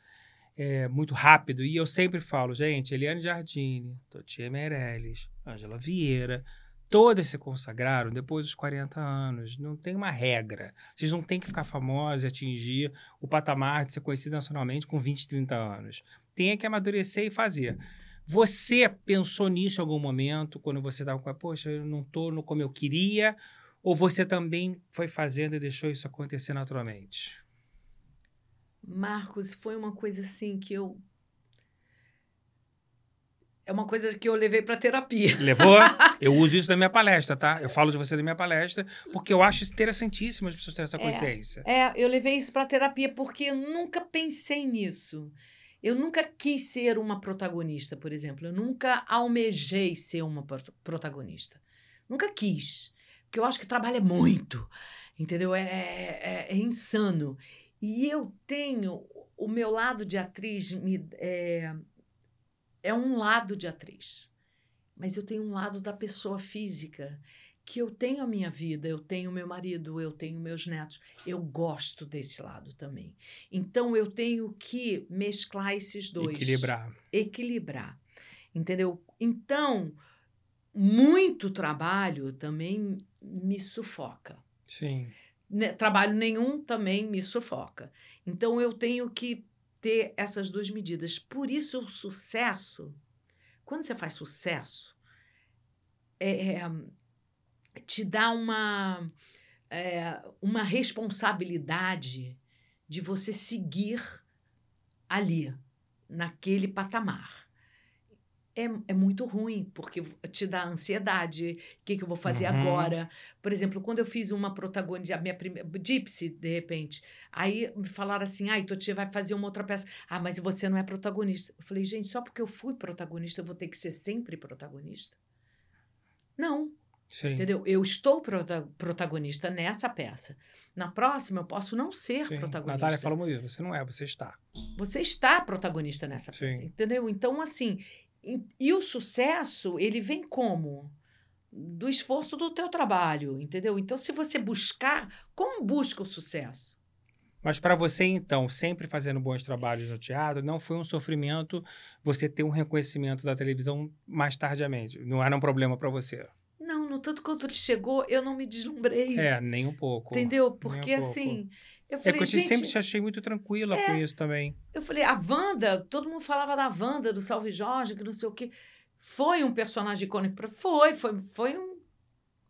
é, muito rápido. E eu sempre falo, gente, Eliane Giardini, Totia Meirelles, Ângela Vieira, todas se consagraram depois dos 40 anos. Não tem uma regra. Vocês não têm que ficar famosos e atingir o patamar de ser conhecido nacionalmente com 20, 30 anos. Tem que amadurecer e fazer. Você pensou nisso em algum momento, quando você estava com, poxa, eu não estou como eu queria, ou você também foi fazendo e deixou isso acontecer naturalmente? Marcos, foi uma coisa assim que eu. É uma coisa que eu levei para terapia. Levou? Eu uso isso na minha palestra, tá? Eu falo de você na minha palestra, porque eu acho interessantíssimo as pessoas terem essa É. consciência. É, eu levei isso para terapia porque eu nunca pensei nisso. Eu nunca quis ser uma protagonista, por exemplo. Eu nunca almejei ser uma pro- protagonista. Nunca quis. Porque eu acho que trabalha muito. Entendeu? É, é, é insano. E eu tenho. O meu lado de atriz me, é, é um lado de atriz. Mas eu tenho um lado da pessoa física. Que eu tenho a minha vida, eu tenho meu marido, eu tenho meus netos. Eu gosto desse lado também. Então eu tenho que mesclar esses dois. Equilibrar. Equilibrar. Entendeu? Então, muito trabalho também me sufoca. Sim. Ne- Trabalho nenhum também me sufoca. Então eu tenho que ter essas duas medidas. Por isso o sucesso, quando você faz sucesso, é, é, te dá uma, é, uma responsabilidade de você seguir ali, naquele patamar é, é muito ruim, porque te dá ansiedade. O que, que eu vou fazer uhum. agora? Por exemplo, quando eu fiz uma protagonista, a minha primeira. Gypsy, de repente. Aí me falaram assim: ah, Totia vai fazer uma outra peça. Ah, mas você não é protagonista. Eu falei, gente, só porque eu fui protagonista, eu vou ter que ser sempre protagonista? Não. Sim. Entendeu? Eu estou prota protagonista nessa peça. Na próxima, eu posso não ser Sim. protagonista. Natália falou isso. Você não é, você está. Você está protagonista nessa Sim. peça, entendeu? Então, assim, e, o sucesso, ele vem como? Do esforço do teu trabalho, entendeu? Então, se você buscar, como busca o sucesso? Mas para você, então, sempre fazendo bons trabalhos no teatro, não foi um sofrimento você ter um reconhecimento da televisão mais tardiamente? Não era um problema para você? Não, no tanto quanto ele chegou, eu não me deslumbrei. É, nem um pouco. Entendeu? Porque, um assim, eu falei, é que eu gente, sempre te achei muito tranquila é, com isso também. Eu falei, a Wanda, todo mundo falava da Wanda, do Salve Jorge, que não sei o quê. Foi um personagem icônico. Foi, foi, foi uma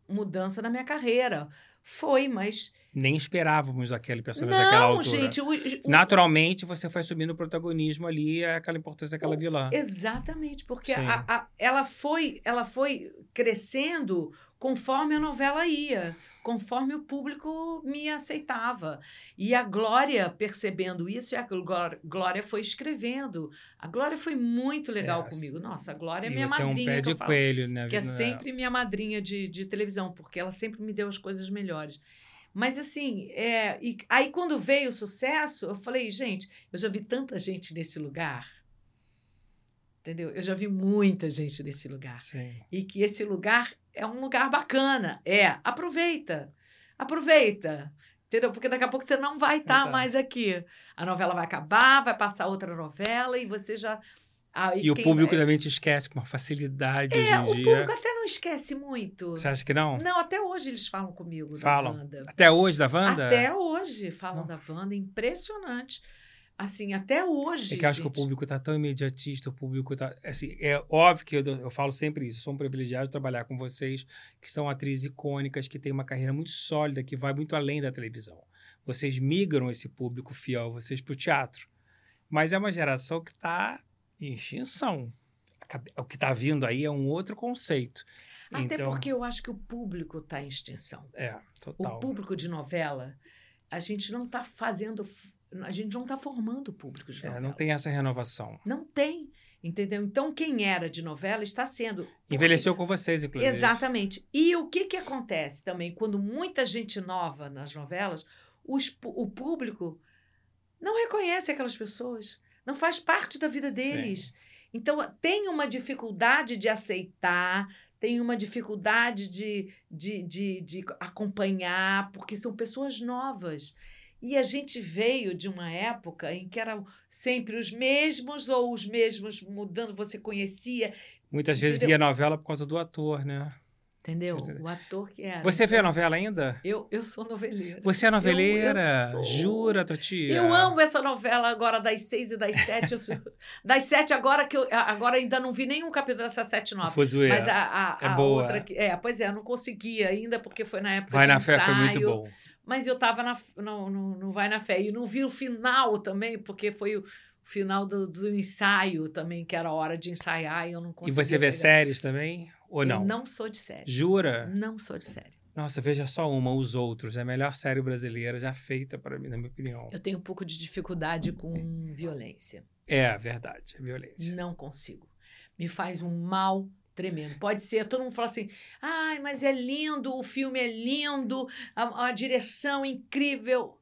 mudança na minha carreira. Foi, mas. Nem esperávamos aquele personagem não, daquela altura. Gente, o, o, Naturalmente, você foi assumindo o protagonismo ali, aquela importância daquela vilã. Exatamente, porque a, a, ela, foi, ela foi crescendo conforme a novela ia conforme o público me aceitava. E a Glória, percebendo isso, e a Glória foi escrevendo. A Glória foi muito legal é, comigo. Nossa, a Glória é minha madrinha. É um pé de coelho, né? Que é sempre minha madrinha de, de televisão, porque ela sempre me deu as coisas melhores. Mas assim, é, e aí quando veio o sucesso, eu falei, gente, eu já vi tanta gente nesse lugar. Entendeu? Eu já vi muita gente nesse lugar. Sim. E que esse lugar é um lugar bacana. É, aproveita. Aproveita. Entendeu? Porque daqui a pouco você não vai estar tá mais aqui. A novela vai acabar, vai passar outra novela e você já. Ah, e, e o público vai... também te esquece com uma facilidade é, hoje em o dia. O público até não esquece muito. Você acha que não? Não, até hoje eles falam comigo falam. da Wanda. Até hoje da Wanda? Até hoje falam não. da Wanda. Impressionante assim, até hoje. É que acho que o público está tão imediatista, o público está. Assim, é óbvio que eu, eu falo sempre isso. Eu sou um privilegiado de trabalhar com vocês, que são atrizes icônicas, que têm uma carreira muito sólida, que vai muito além da televisão. Vocês migram esse público fiel, vocês para o teatro. Mas é uma geração que está em extinção. O que está vindo aí é um outro conceito. Até então, porque eu acho que o público está em extinção. É, total. O público de novela, a gente não está fazendo a gente não está formando o público de novela. É, não tem essa renovação. Não tem, entendeu? Então, quem era de novela está sendo... Envelheceu com vocês, inclusive. Exatamente. E o que, que acontece também? Quando muita gente nova nas novelas, os, o público não reconhece aquelas pessoas. Não faz parte da vida deles. Sim. Então, tem uma dificuldade de aceitar, tem uma dificuldade de, de, de, de acompanhar, porque são pessoas novas. E a gente veio de uma época em que eram sempre os mesmos ou os mesmos mudando, você conhecia. Muitas vezes entendeu? via novela por causa do ator, né? Entendeu? O ator que era. Você vê a novela ainda? Eu, eu sou noveleira. Você é noveleira? Eu, eu Jura, Totia? Eu amo essa novela agora das seis e das sete. Sou... das sete agora que eu agora ainda não vi nenhum capítulo dessa sete nova. Fuzuê. Mas a, a, é a boa. outra que, é, pois é, eu não consegui ainda porque foi na época Vai de na ensaio. fé foi muito bom mas eu estava no, no, no Vai na Fé. E não vi o final também, porque foi o final do, do ensaio também, que era a hora de ensaiar, e eu não conseguia. E você vê pegar. séries também? Ou não? Eu não sou de série. Jura? Não sou de série. Nossa, veja só uma, Os Outros. É a melhor série brasileira já feita, para mim, na minha opinião. Eu tenho um pouco de dificuldade com violência. É, verdade, é violência. Não consigo. Me faz um mal Tremendo. Pode ser, todo mundo fala assim, ai, mas é lindo, o filme é lindo, a, a direção é incrível.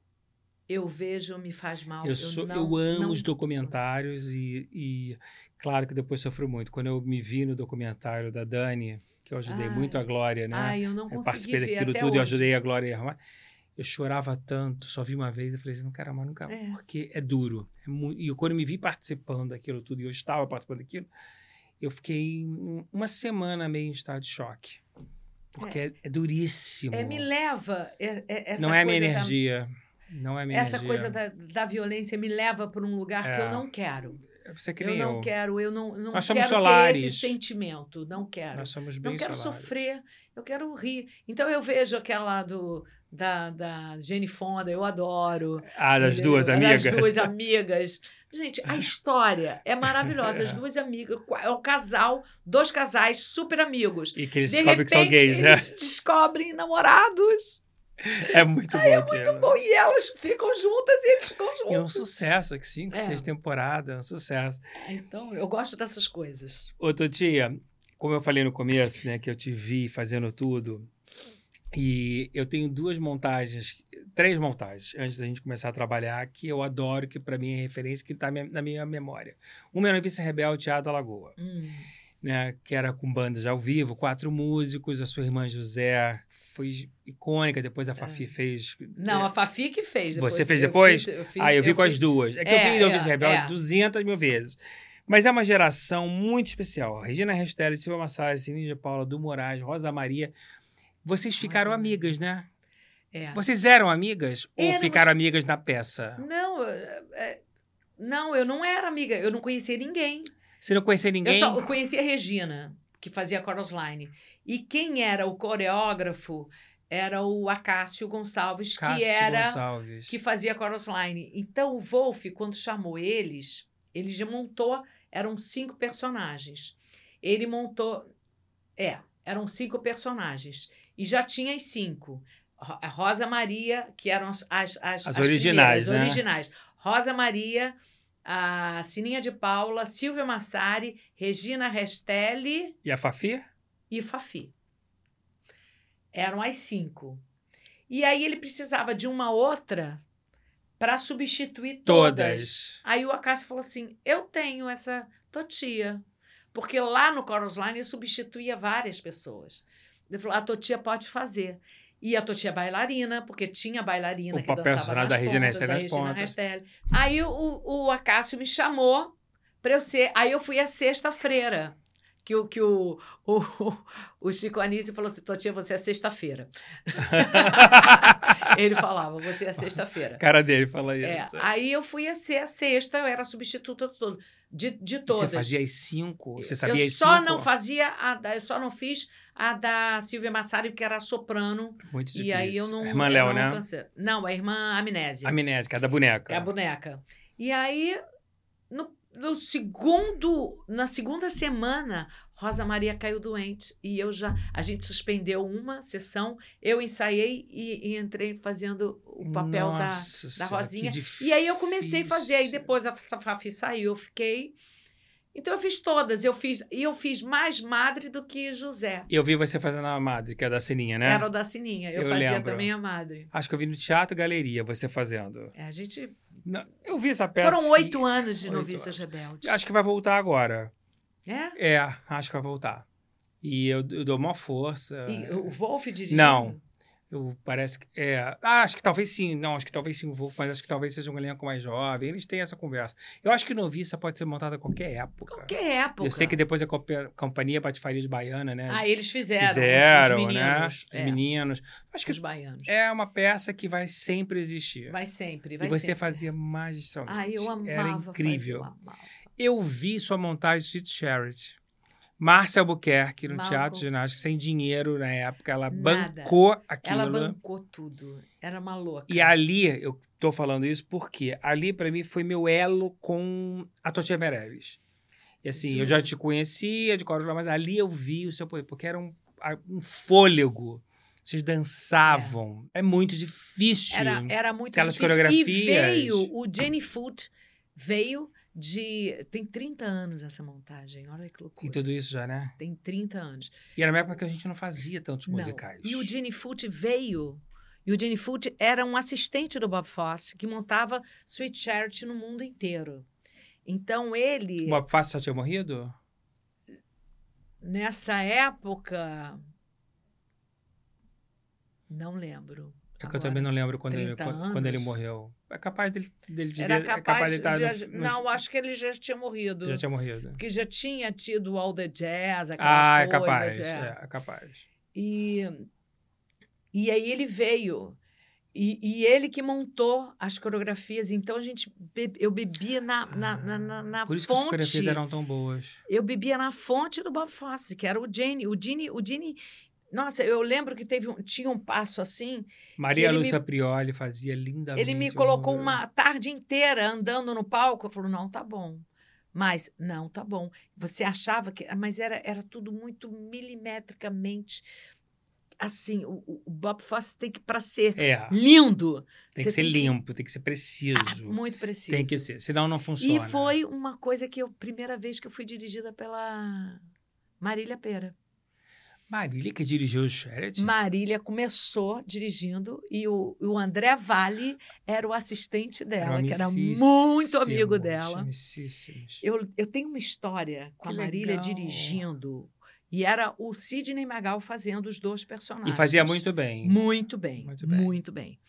Eu vejo, me faz mal. Eu, sou, eu, não, eu amo não... os documentários e, e, claro que depois sofro muito. Quando eu me vi no documentário da Dani, que eu ajudei ai, muito a Glória, né? Ai, eu não consegui eu participei ver daquilo tudo hoje. e ajudei a Glória a arrumar. Eu chorava tanto, só vi uma vez, eu falei assim, não quero mais nunca, é. porque é duro. É muito, e quando eu me vi participando daquilo tudo, e eu estava participando daquilo, eu fiquei uma semana meio em estado de choque. Porque é, é, é duríssimo. É, me leva. É, é, essa não é a minha energia. Da, não é minha essa energia. coisa da, da violência me leva para um lugar que eu é. não quero. Você que eu não eu. quero, eu não, não Nós quero ter solares. esse sentimento. Não quero. Nós somos bem não quero solares. sofrer, eu quero rir. Então eu vejo aquela do da, da Jenny Fonda, eu adoro. Ah, das entendeu? duas amigas. Das duas amigas. Gente, a história é maravilhosa. As duas amigas, é um casal, dois casais super amigos. E que eles De descobrem repente, que são gays, né? eles descobrem namorados. É muito bom. Muito aquilo. bom. E elas ficam juntas e eles ficam E é um juntos. sucesso, que cinco, É. seis temporadas, é um sucesso. Então, eu gosto dessas coisas. Ô, Totia, como eu falei no começo, né, que eu te vi fazendo tudo, e eu tenho duas montagens, três montagens, antes da gente começar a trabalhar, que eu adoro, que para mim é referência, que está na minha memória. Uma é Noviça Rebelde, Teatro da Lagoa, Hum. né, que era com bandas ao vivo, quatro músicos, a sua irmã José foi icônica, depois a Fafi fez... Não, a Fafi que fez. Você fez Eu depois? fiz- eu fiz- ah, eu vi com as fiz- duas. É que É, eu vi Noviça é, Rebelde é. 200 mil vezes. Mas é uma geração muito especial. Regina Restelli, Silva Massari, Sininho de Paula, Du Moraes, Rosa Maria. Vocês ficaram amigas, né? É. Vocês eram amigas ou ficaram amigas na peça? Não, é- é- não, eu não era amiga, eu não conhecia ninguém. Você não conhecia ninguém? Eu só eu conhecia a Regina, que fazia Chorus Line. E quem era o coreógrafo era o Acácio Gonçalves, Cássio que era Gonçalves. que fazia Chorus Line. Então o Wolf, quando chamou eles, ele já montou, eram cinco personagens. Ele montou, é, eram cinco personagens. E já tinha as cinco. Rosa Maria, que eram as, as, as, As originais, né? originais. Rosa Maria, a Sininha de Paula, Silvia Massari, Regina Restelli E a Fafi? e Fafi. Eram as cinco. E aí ele precisava de uma outra para substituir todas. Todas. Aí o Acácio falou assim: Eu tenho essa Totia. Porque lá no Chorus Line eu substituía várias pessoas. Ele falou: A Totia pode fazer. E a Totia é bailarina, porque tinha bailarina O que papel dançava nas da Regina pontas, da nas Regina. Restelli. Aí o, o Acácio me chamou para eu ser. Aí eu fui a sexta-feira. Que, o, que o, o, o Chico Anísio falou assim: Totia, você é sexta-feira. Ele falava: Você é sexta-feira. cara dele fala É, isso. aí eu fui a ser a sexta, eu era a substituta todo, de, de todas. Você fazia as cinco? Você sabia eu as só cinco? não fazia a da, eu só não fiz a da Silvia Massari, que era soprano. Muito difícil. E aí eu não. Irmã eu Léo, não né? Não, a irmã Amnésia. Amnésica, a da boneca. que é a boneca. E aí, no, no segundo, na segunda semana, Rosa Maria caiu doente. E eu já. A gente suspendeu uma sessão, eu ensaiei e, e entrei fazendo o papel da. Nossa da que Rosinha. E aí eu comecei a fazer. Aí depois a Fafi saiu, eu fiquei. Então eu fiz todas. Eu fiz, e eu fiz mais madre do que José. Eu vi você fazendo a madre, que é da Sininha, né? Era o da Sininha. Eu, Eu fazia lembro. também a madre. Acho que eu vi no Teatro Galeria você fazendo. É, a gente. Não, eu vi essa peça. Foram que- oito anos de Oito Noviças Rebeldes. Acho que vai voltar agora. É? É, acho que vai voltar. E eu, eu dou uma força. E o Wolf dirigiu? Não. Eu parece que. É, ah, acho que talvez sim. Não, acho que talvez sim o Wolf, mas acho que talvez seja um elenco mais jovem. Eles têm essa conversa. Eu acho que Noviça pode ser montada a qualquer época. Qualquer época. Eu sei que depois a compa- Companhia Patifaria de Baiana, né? Ah, eles fizeram. Fizeram, os, os né? meninos. Os é, meninos. Acho que os baianos. é uma peça que vai sempre existir. Vai sempre, vai e você sempre. fazia magistralmente. Ah, eu amava. Era fazer, incrível. eu amava. Eu vi sua montagem Sweet Charity. Márcia Albuquerque no Malcolm. Teatro Ginástica, sem dinheiro na época. Ela Nada. bancou aquilo. Ela bancou tudo. Era uma louca. E ali, eu tô falando isso porque ali, para mim, foi meu elo com a Totia Meirelles. E assim, eu já te conhecia de Corujá, mas ali eu vi o seu poder, porque era um, um fôlego. Vocês dançavam. É, muito difícil. Era, era muito Aquelas difícil. coreografias. E veio, o Jenny Foot veio de... Tem 30 anos essa montagem, olha que loucura. E tudo isso já, né? Tem 30 anos. E era uma época que a gente não fazia tantos Não. musicais. E o Jenny Foot veio. E o Jenny Foot era um assistente do Bob Fosse, que montava Sweet Charity no mundo inteiro. Então ele, O Bob Fosse já tinha morrido? nessa época... Não lembro. É que eu também não lembro quando, ele, 30 quando, quando ele morreu. É capaz dele, dele Era devia- é capaz, de estar de- no- no- Não, acho que ele já tinha morrido. Já tinha morrido. Porque já tinha tido All the Jazz, aquelas Ah, é coisas. capaz. é. É, é capaz. E, e aí ele veio. E, e ele que montou as coreografias. Então a gente be- eu bebia na, na, na, na, na Por isso que as coreografias eram tão boas. Eu bebia na fonte do Bob Fosse, que era o Gene. O Gene, o Gene nossa, eu lembro que teve um, tinha um passo assim. Maria ele me- Lúcia Prioli fazia lindamente. Ele me colocou uma tarde inteira andando no palco. Eu falei, não, tá bom. Mas, não, tá bom. Você achava que. Mas era, era tudo muito milimetricamente. Assim, o, o- Bob Fosse tem que, para ser É, lindo. tem que ser limpo, tem que ser Ah, preciso. muito preciso. tem que ser, senão não funciona. E foi uma coisa que eu, primeira vez que eu fui dirigida pela Marília Pera. Marília que dirigiu o Sheret? Marília começou dirigindo e o, o André Vale era o assistente dela, que era muito amigo dela. Eu, eu tenho uma história com Que a Marília legal. dirigindo e era o Sidney Magal fazendo os dois E personagens. fazia muito bem. Muito bem, Muito muito bem. bem.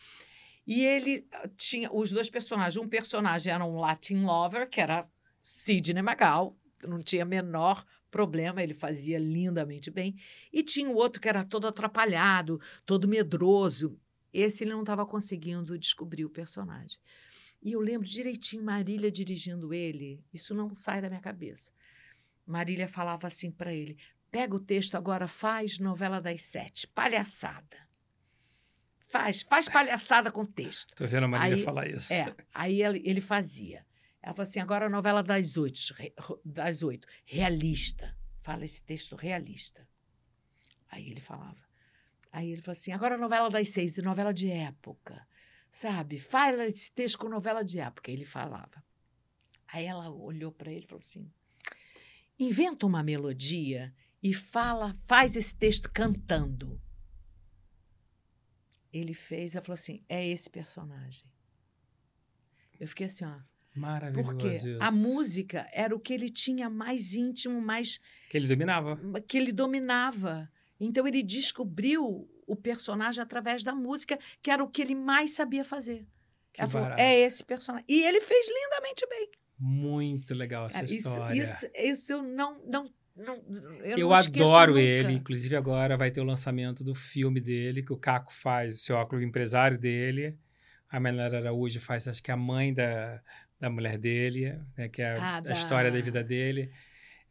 E ele ah, tinha os dois personagens. Um personagem era um Latin lover, que era Sidney Magal, não tinha menor problema, ele fazia lindamente bem. E tinha o outro que era todo atrapalhado, todo medroso. Esse ele não estava conseguindo descobrir o personagem. E eu lembro direitinho Marília dirigindo ele, isso não sai da minha cabeça. Marília falava assim para ele: pega o texto agora, faz novela das sete, palhaçada. Faz, faz palhaçada com texto. Tô vendo a Marília Aí- falar isso. É, aí ele, ele fazia. Ela falou assim: agora a novela das oito, das oito, realista. Fala esse texto realista. Aí ele falava. Aí ele falou assim: agora a novela das seis, novela de época. Sabe? Fala esse texto com novela de época. Ele falava. Aí ela olhou para ele e falou assim: inventa uma melodia e fala, faz esse texto cantando. Ele fez, ela falou assim: é esse personagem. Eu fiquei assim, ó. Maravilhoso Porque a música era o que ele tinha mais íntimo, mais Que ele dominava. que ele dominava. Então ele descobriu o personagem através da música, que era o que ele mais sabia fazer. Falou, é esse personagem. E ele fez lindamente bem. Muito legal essa Cara, isso, história. isso, isso eu não. não, não eu Eu, adoro ele, inclusive agora vai ter o lançamento do filme dele, que o Caco faz, o seu óculos empresário dele. A Menor Araújo faz, acho que a mãe da, da mulher dele, né, que é Ah, a da- história da vida dele.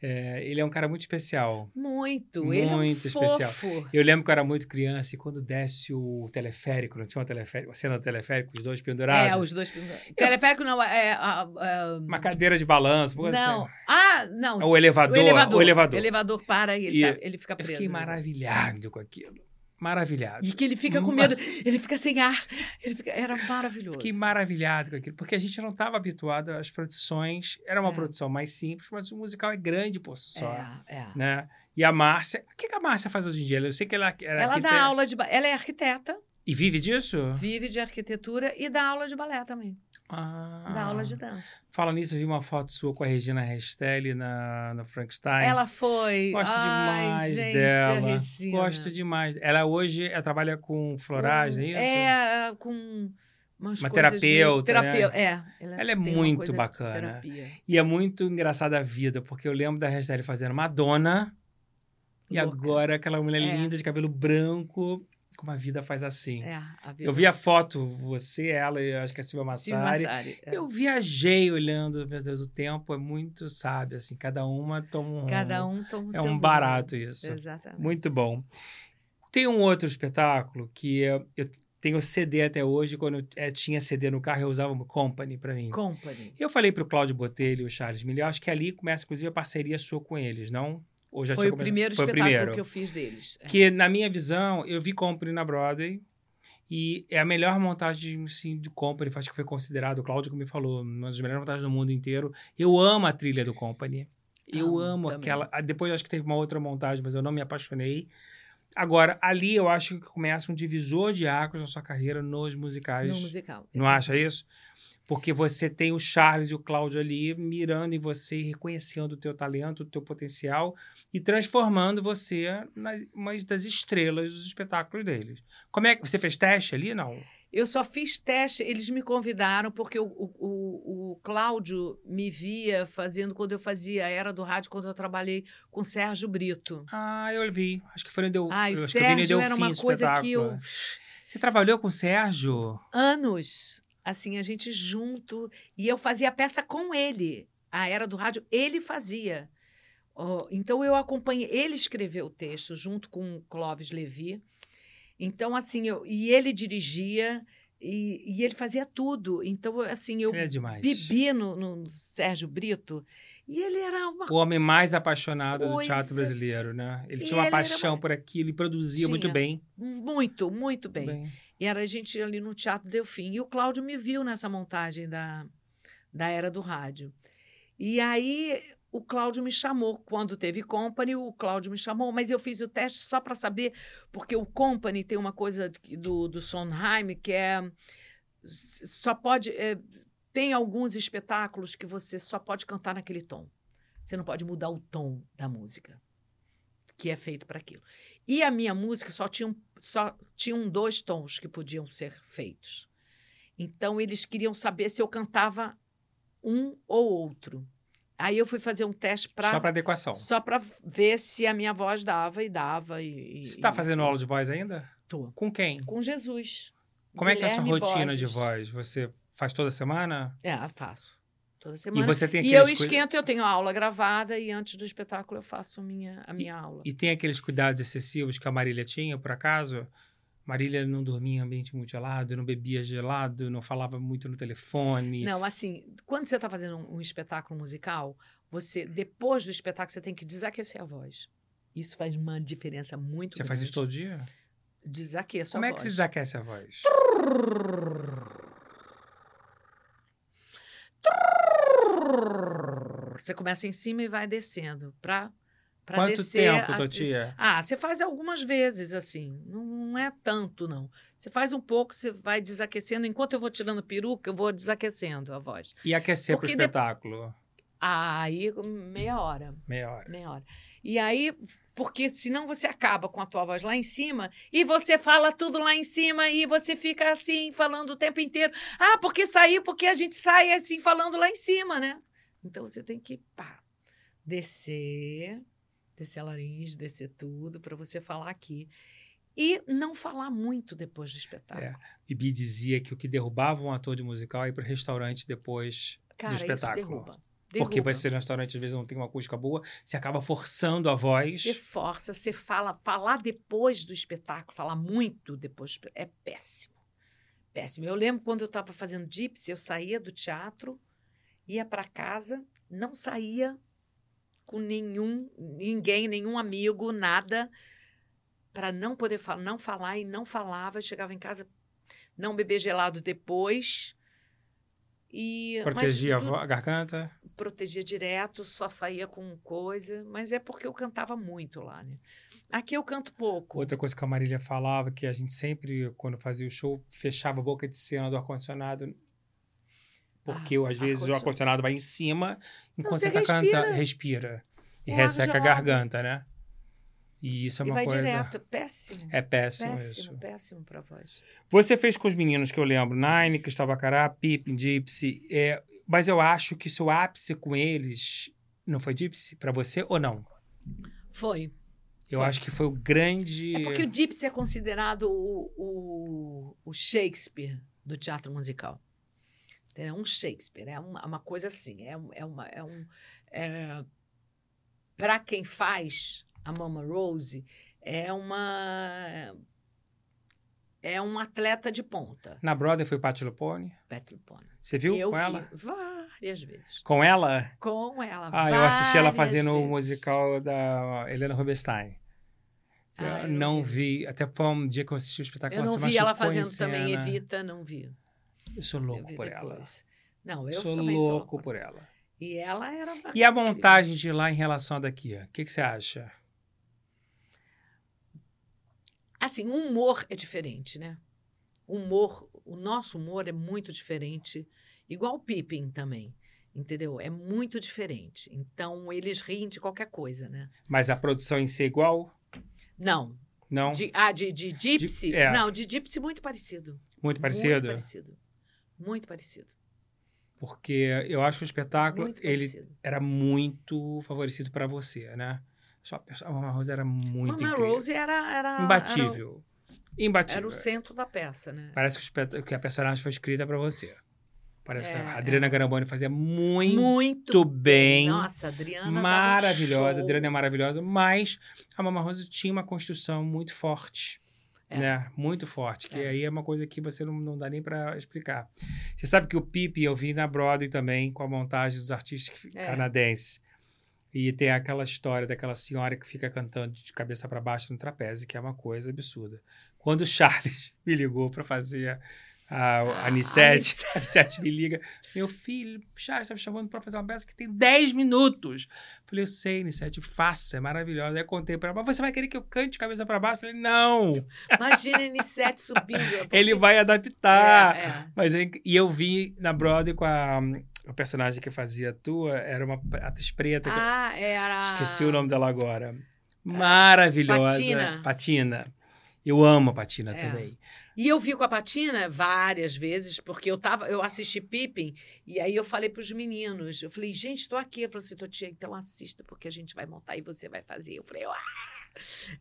É, ele é um cara muito especial. Muito. ele é um Muito especial. fofo. Eu lembro que eu era muito criança e quando desce o teleférico, não tinha um teleférico, a cena do teleférico, os dois pendurados. É, os dois. Teleférico não, é. a- a- Uma cadeira de balanço, não. assim. Ah, não. O elevador, o elevador. o elevador. O elevador para e ele, E tá- ele fica Eu preso. fiquei no elevador. maravilhado com aquilo. Maravilhado. E que ele fica com medo, ele fica sem ar. Ele fica- era maravilhoso. Fiquei maravilhado com aquilo, porque a gente não estava habituado às produções. Era uma É. produção mais simples, mas o musical é grande por si só. É, é. Né? E a Márcia. O que, que a Márcia faz hoje em dia? Eu sei que ela era Ela arquiteta- dá aula de. Ela é arquiteta, E vive disso? vive de arquitetura e dá aula de balé também. Ah. Dá aula de dança. Fala nisso, eu vi uma foto sua com a Regina Restelli na, na Frankenstein. Ela foi. Gosto Ai, demais gente, dela. Regina. Gosto demais. Ela hoje ela trabalha com florais, é isso? É, com umas Uma meio- terapeuta, né? terapeuta, é. Ela é tem uma muito bacana. E é muito engraçada a vida, porque eu lembro da Restelli fazendo Madonna. E Louca. agora aquela mulher É. linda de cabelo branco, como a vida faz assim. É, a vida. Eu vi a foto, você, ela e acho que a Silvia Silvia Massari. Massari, é. Eu viajei olhando, meu Deus, o tempo é muito sábio, assim, cada uma toma um Cada um toma É um rumo. barato isso. Exatamente. Muito bom. Tem um outro espetáculo que eu, eu tenho CD até hoje, quando eu eh, tinha CD no carro, eu usava o Company para mim. Company. Eu falei para o Cláudio Botelho e o Charles Miller, eu acho que ali começa, inclusive, a parceria sua com eles, não? Ou já Foi o primeiro Foi o espetáculo primeiro. que eu fiz deles. É. Que, na minha visão, eu vi Company na Broadway e é a melhor montagem assim, de Company, acho que foi considerado, o Cláudio que me falou, uma das melhores montagens do mundo inteiro. Eu amo a trilha do Company. Eu Amo amo também. aquela. ah, Depois acho que teve uma outra montagem, mas eu não me apaixonei. Agora, ali eu acho que começa um divisor de águas na sua carreira nos musicais. No musical. Não acha isso? Porque você tem o Charles e o Cláudio ali mirando em você, e reconhecendo o teu talento, o teu potencial e transformando você nas uma das estrelas dos espetáculos deles. Como é que você fez teste ali? Não. Eu só fiz teste, eles me convidaram, porque o, o, o, Cláudio me via fazendo quando eu fazia a Era do Rádio, quando eu trabalhei com Sérgio Brito. Ah, eu vi. Acho que foi no Deu. Eu o acho que eu vi no Sérgio era uma coisa que eu. espetáculo. Você trabalhou com o Sérgio? Anos. Assim, a gente junto. E eu fazia a peça com ele. A Era do Rádio, ele fazia. Oh, então, eu acompanhei. Ele escreveu o texto junto com o Clóvis Levi. Então, assim, eu, e ele dirigia. E, e, ele fazia tudo. Então, assim, eu é bebi no, no, Sérgio Brito. E ele era uma... O homem mais apaixonado do teatro brasileiro, né? Ele tinha uma paixão uma... por aquilo e produzia tinha. muito bem. Muito, muito bem. bem. E era a gente ali no Teatro Delfim. E o Cláudio me viu nessa montagem da, da Era do Rádio. E aí o Cláudio me chamou. Quando teve Company, o Cláudio me chamou, mas eu fiz o teste só para saber, porque o Company tem uma coisa do, do Sondheim que é. Só pode. É, tem alguns espetáculos que você só pode cantar naquele tom. Você não pode mudar o tom da música que é feito para aquilo. E a minha música só tinha, só tinham dois tons que podiam ser feitos. Então eles queriam saber se eu cantava um ou outro. Aí eu fui fazer um teste para. Só para adequação. Só para ver se a minha voz dava e dava. E, Você está fazendo aula de voz ainda? Tô. Com quem? Com Jesus. Como Guilherme é que é a sua rotina Borges. de voz? Você faz toda semana? É, faço. Toda semana. E você tem E eu esquento, eu tenho a aula gravada e antes do espetáculo eu faço a minha, a minha e, aula. E tem aqueles cuidados excessivos que a Marília tinha, por acaso? Marília não dormia em ambiente muito gelado, não bebia gelado, não falava muito no telefone. Não, assim, quando você está fazendo um, um, espetáculo musical, você, depois do espetáculo, você tem que desaquecer a voz. Isso faz uma diferença muito Você grande. faz isso todo dia? Desaqueça Como a é voz. que se desaquece a voz? Você começa em cima e vai descendo para Pra Quanto descer tempo, a... Totia? Ah, você faz algumas vezes, assim. Não, não, é tanto, não. Você faz um pouco, você vai desaquecendo. Enquanto eu vou tirando peruca, eu vou desaquecendo a voz. E aquecer para o espetáculo? Aí, meia hora. Meia hora. Meia hora. E aí, porque senão você acaba com a tua voz lá em cima e você fala tudo lá em cima e você fica assim, falando o tempo inteiro. Ah, porque saiu, porque a gente sai assim, falando lá em cima, né? Então você tem que, pá, descer descer a laringe, descer tudo, para você falar aqui. E não falar muito depois do espetáculo. É. Bibi dizia que o que derrubava um ator de musical é ir para o restaurante depois Cara, do espetáculo. Isso derruba. Derruba. Porque vai ser restaurante, às vezes não tem uma acústica boa, você acaba forçando a voz. Você força, você fala, falar depois do espetáculo, falar muito depois, é péssimo. Péssimo. Eu lembro quando eu estava fazendo Gypsy, eu saía do teatro, ia para casa, não saía com nenhum, ninguém, nenhum amigo, nada, para não poder falar, não falar e não falava. Chegava em casa, não beber gelado depois. E, protegia mas, a garganta? Protegia direto, só saía com coisa, mas é porque eu cantava muito lá, né? Aqui eu canto pouco. Outra coisa que a Marília falava, que a gente sempre, quando fazia o show, fechava a boca de cena do ar-condicionado porque ah, às vezes o ar-condicionado vai em cima, enquanto você, está cantando, respira. E resseca a garganta, né? E isso é uma e vai coisa. direto, é péssimo. É péssimo, péssimo isso. Péssimo, péssimo pra voz. Você fez com os meninos que eu lembro, Nine, Cristal Bacará, Pippin, Gypsy. É, mas eu acho que seu ápice com eles não foi Gypsy para você ou não? Foi. Eu foi. acho que foi o grande. É porque o Gypsy é considerado o, o, o Shakespeare do teatro musical. É um Shakespeare, é uma, uma coisa assim, é, é, uma, é um. É, Para quem faz a Mama Rose, é uma. É um atleta de ponta. Na Broadway foi Patti LuPone? Patti LuPone. Você viu eu com ela? várias vezes. Com ela? Com ela, Ah, eu assisti ela fazendo o musical da Helena Rubinstein. Ah, eu não vi. vi. Até foi um dia que eu assisti o espetáculo. Eu não vi ela fazendo também Evita, não vi. Eu sou louco eu por depois. ela. Não, eu sou louco sou por ela. E ela era. E a montagem de lá em relação a daqui? O que, que você acha? Assim, o humor é diferente, né? O humor, o nosso humor é muito diferente, igual o Pippin também, entendeu? É muito diferente. Então, eles riem de qualquer coisa, né? Mas a produção em si é igual? Não. Não? De, ah, de, de Gypsy? De, é. Não, de Gypsy muito parecido. Muito parecido? Muito parecido. Muito parecido. Porque eu acho que o espetáculo muito ele parecido. era muito favorecido para você, né? Só a Mama Rose era muito Mama incrível. Rose era, era imbatível. Imbatível. Era o centro da peça, né? Parece que, o que a personagem foi escrita pra você. Parece que É, a Adriana é. Garamboni fazia muito, Muito bem. Nossa, a Adriana. um maravilhosa. A show. Adriana é maravilhosa, mas a Mama Rosa tinha uma construção muito forte. É. Né? Muito forte. Que É. aí é uma coisa que você não, não dá nem pra explicar. Você sabe que o Pipe eu vi na Broadway também, com a montagem dos artistas É. canadenses. E tem aquela história daquela senhora que fica cantando de cabeça para baixo no trapézio, que é uma coisa absurda. Quando o Charles me ligou para fazer a, Ah, Nissete, a Nissete me liga, meu filho, o Charles está me chamando para fazer uma peça que tem 10 minutos. Falei, eu sei, Nissete, faça, é maravilhosa. Aí eu contei para ela, mas você vai querer que eu cante de cabeça para baixo? Falei, não, Imagina a N7 subindo. porque- ele vai adaptar. É, é. Mas e eu vi na Broadway com a, a personagem que fazia a tua, era uma atriz preta, que- Ah, era. Esqueci o nome dela agora. Maravilhosa. Patina. Patina. Eu amo a Patina É. também. E eu vi com a Patina várias vezes, porque eu tava, eu assisti Pippin, e aí eu falei para os meninos, eu falei, gente, estou aqui. Eu falei assim, tia, então assista, porque a gente vai montar e você vai fazer. Eu falei, ah!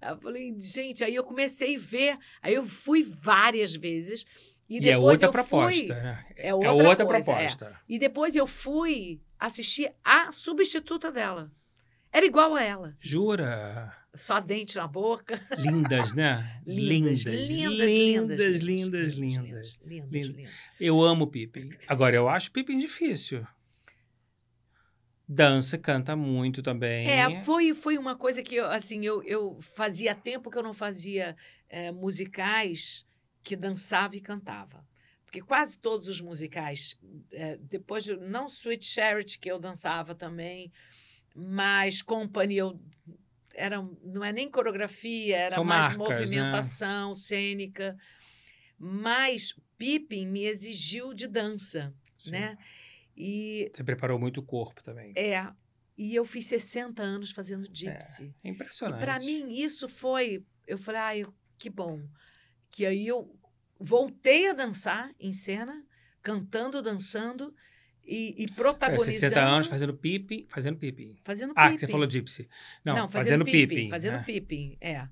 Eu falei, gente, aí eu comecei a ver, aí eu fui várias vezes. E, E, é outra proposta, fui- né? É outra, coisa, é. proposta. E depois eu fui assistir a substituta dela. Era igual a ela. Jura? Só dente na boca. Lindas, né? Lindas, lindas, lindas, lindas, lindas, lindas. Eu amo Pippin. Agora, eu acho Pippin difícil. Dança, canta muito também. É, foi, foi uma coisa que, eu, assim, eu, eu fazia tempo que eu não fazia eh, musicais que dançava e cantava. Porque quase todos os musicais, eh, depois, de- não Sweet Charity, que eu dançava também, mas Company, eu, era, não é nem coreografia, era São mais marcas, né? movimentação cênica. Mas Pippin me exigiu de dança, Sim. né? E Você preparou muito o corpo também. é, e eu fiz 60 anos fazendo gypsy. É impressionante. Para mim, isso foi. Eu falei, ai, que bom. Que aí eu voltei a dançar em cena, cantando, dançando e, e É, protagonizando. 60 anos fazendo Pippin, fazendo Pippin. Fazendo Ah, você falou Gypsy. Não, Não, fazendo, Pippin. Fazendo né? Pippin, é.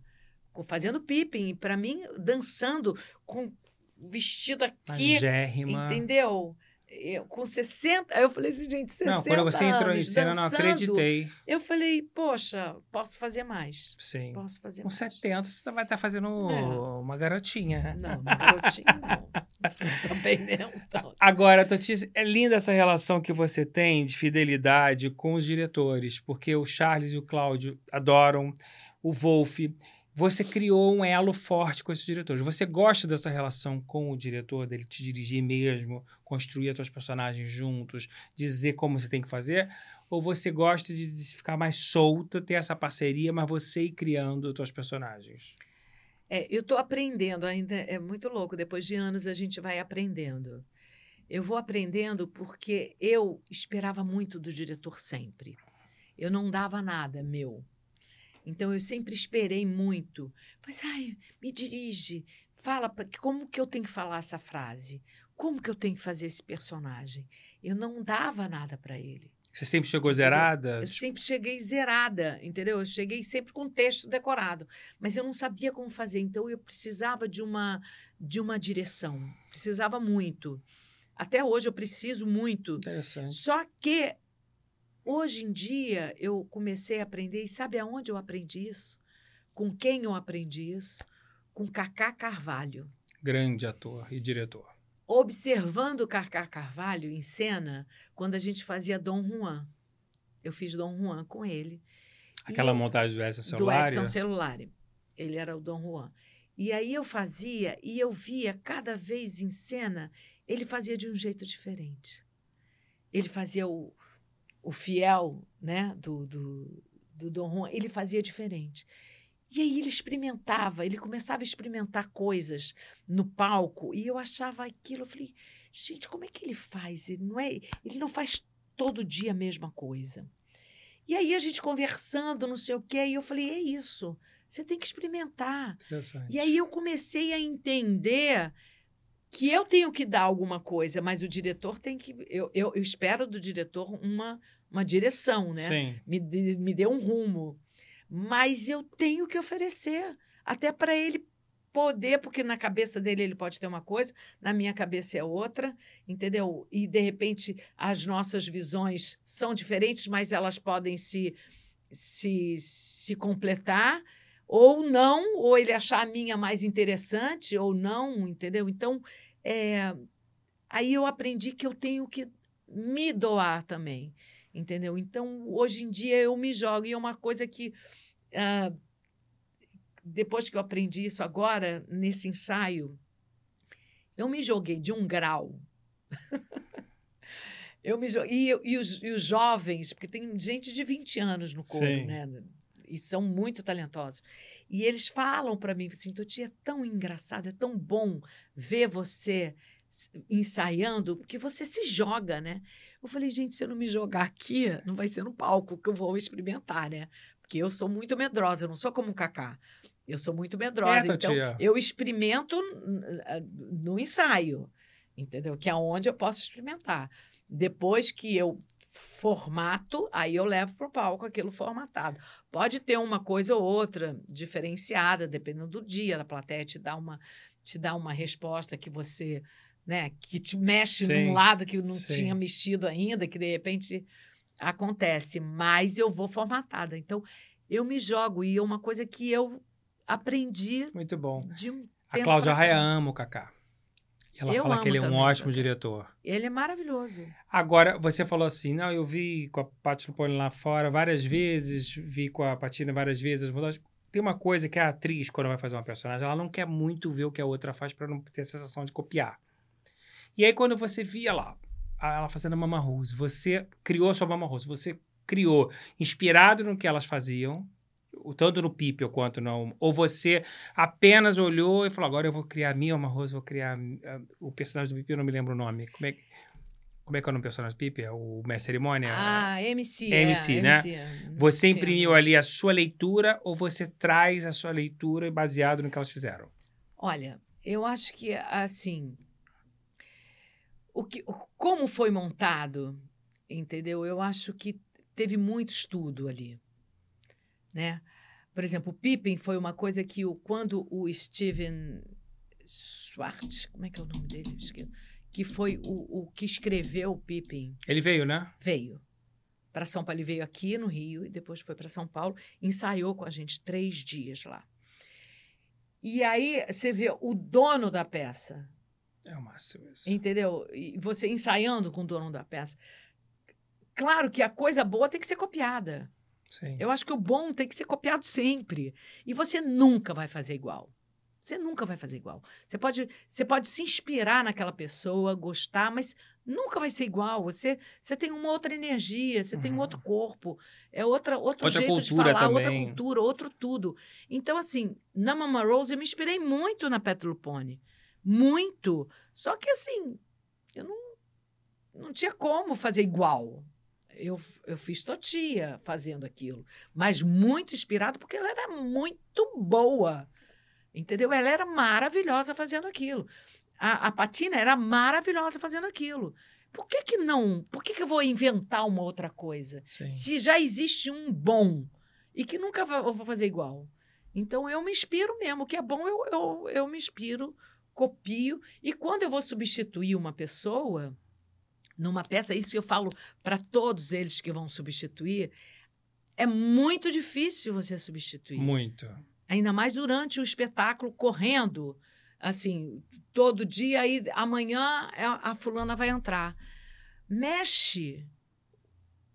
Fazendo Pippin. E para mim, dançando com vestido aqui, Magérrima. entendeu? Eu, com 60. Aí eu falei assim, gente, 60 Não, quando você entrou em cena, eu não acreditei. Eu falei, poxa, posso fazer mais. Sim. Posso fazer Com mais. 70, você vai estar fazendo É. uma garotinha. Não, não, garotinho, não. Também não. Não. Agora, Totice, é linda essa relação que você tem de fidelidade com os diretores, porque o Charles e o Cláudio adoram, o Wolf. Você criou um elo forte com esses diretores. Você gosta dessa relação com o diretor, dele te dirigir mesmo, construir os seus personagens juntos, dizer como você tem que fazer? Ou você gosta de ficar mais solta, ter essa parceria, mas você ir criando os seus personagens? É, eu estou aprendendo ainda, é muito louco. Depois de anos a gente vai aprendendo. Eu vou aprendendo porque eu esperava muito do diretor sempre. Eu não dava nada meu. Então eu sempre esperei muito. Mas, ai, me dirige, fala pra, como que eu tenho que falar essa frase? Como que eu tenho que fazer esse personagem? Eu não dava nada para ele. Você sempre chegou Entendeu? zerada? Eu sempre cheguei zerada, entendeu? Eu cheguei sempre com texto decorado, mas eu não sabia como fazer, então eu precisava de uma de uma direção, precisava muito. Até hoje eu preciso muito. Interessante. Só que hoje em dia eu comecei a aprender, e sabe aonde eu aprendi isso? Com quem eu aprendi isso? Com Cacá Carvalho. Grande ator e diretor. Observando Cacá Carvalho em cena, quando a gente fazia Dom Juan. Eu fiz Dom Juan com ele. Aquela E- montagem do Edson do Celular. Edson Celulari. Ele era o Dom Juan. E aí eu fazia e eu via cada vez em cena, ele fazia de um jeito diferente. Ele fazia o, o fiel, né, do, do, do Dom Juan, ele fazia diferente. E aí ele experimentava, ele começava a experimentar coisas no palco e eu achava aquilo, eu falei, gente, como é que ele faz? Ele não é, ele não faz todo dia a mesma coisa. E aí a gente conversando, não sei o quê, e eu falei, é isso, você tem que experimentar. E aí eu comecei a entender que eu tenho que dar alguma coisa, mas o diretor tem que. Eu, eu, eu espero do diretor uma, uma direção, né? Sim. Me, me dê um rumo. Mas eu tenho que oferecer, até para ele poder, porque na cabeça dele ele pode ter uma coisa, na minha cabeça é outra, entendeu? E de repente as nossas visões são diferentes, mas elas podem se, se, se completar, ou não, ou ele achar a minha mais interessante, ou não, entendeu? Então, é, aí eu aprendi que eu tenho que me doar também, entendeu? Então, hoje em dia eu me jogo, e é uma coisa que. Uh, depois que eu aprendi isso agora, nesse ensaio, eu me joguei de um grau. eu me joguei. E, e, os, e, os, jovens, porque tem gente de 20 anos no coro, Sim. né? E são muito talentosos. E eles falam para mim assim: Toti, é tão engraçado, é tão bom ver você ensaiando, porque você se joga, né? Eu falei, gente, se eu não me jogar aqui, não vai ser no palco que eu vou experimentar, né? Porque eu sou muito medrosa, eu não sou como o Cacá. Eu sou muito medrosa. É, então, tia. eu experimento no ensaio, entendeu? Que é onde eu posso experimentar. Depois que eu formato, aí eu levo para o palco aquilo formatado. Pode ter uma coisa ou outra diferenciada, dependendo do dia, a plateia te dá uma, te dá uma resposta que você, né, que te mexe sim, num lado que não sim. tinha mexido ainda, que de repente acontece, mas eu vou formatada. Então, eu me jogo e é uma coisa que eu aprendi. Muito bom. Um a Cláudia Raia ama o Kaká. Ela eu fala que ele é um ótimo diretor. Ele é maravilhoso. Agora, você falou assim, não, eu vi com a Paty Lupone lá fora várias vezes, vi com a Patina várias vezes. Tem uma coisa que a atriz, quando vai fazer uma personagem, ela não quer muito ver o que a outra faz para não ter a sensação de copiar. E aí, quando você via lá, ela fazendo a Mama Rose, você criou a sua Mama Rose, você criou, inspirado no que elas faziam, tanto no People quanto não. Ou você apenas olhou e falou: agora eu vou criar a minha uma Rose, vou criar uh, o personagem do Pipe, eu não me lembro o nome. Como é, como é que é o nome do personagem do Pipe? É o Mestre Cerimônia? Ah, MC. MC, é, né? MC, é. Você imprimiu ali a sua leitura ou você traz a sua leitura baseado no que elas fizeram? Olha, eu acho que, assim. O que, como foi montado, entendeu? Eu acho que teve muito estudo ali né? Por exemplo, o Pippin foi uma coisa que o, quando o Steven Schwartz, como é que é o nome dele? Que foi o, o que escreveu o Pippin. Ele veio, né? Veio. Para São Paulo. Ele veio aqui no Rio e depois foi para São Paulo. Ensaiou com a gente três dias lá. E aí você vê o dono da peça. É o máximo isso. Entendeu? E você ensaiando com o dono da peça. Claro que a coisa boa tem que ser copiada. Sim. Eu acho que o bom tem que ser copiado sempre. E você nunca vai fazer igual. Você nunca vai fazer igual. Você pode, você pode se inspirar naquela pessoa, gostar, mas nunca vai ser igual. Você, você tem uma outra energia, você uhum. tem um outro corpo, é outra, outro outra jeito de falar, também. outra cultura, outro tudo. Então, assim, na Mama Rose eu me inspirei muito na Petrolpone. Muito. Só que, assim, eu não, não tinha como fazer igual eu, eu fiz Totia fazendo aquilo, mas muito inspirado porque ela era muito boa, entendeu? Ela era maravilhosa fazendo aquilo. A, a Patina era maravilhosa fazendo aquilo. Por que, que não? Por que, que eu vou inventar uma outra coisa? Sim. Se já existe um bom e que nunca vou fazer igual. Então eu me inspiro mesmo. O que é bom, eu, eu, eu me inspiro, copio. E quando eu vou substituir uma pessoa, numa peça, isso eu falo para todos eles que vão substituir, é muito difícil você substituir. Muito. Ainda mais durante o espetáculo, correndo, assim, todo dia, aí amanhã é, a fulana vai entrar. Mexe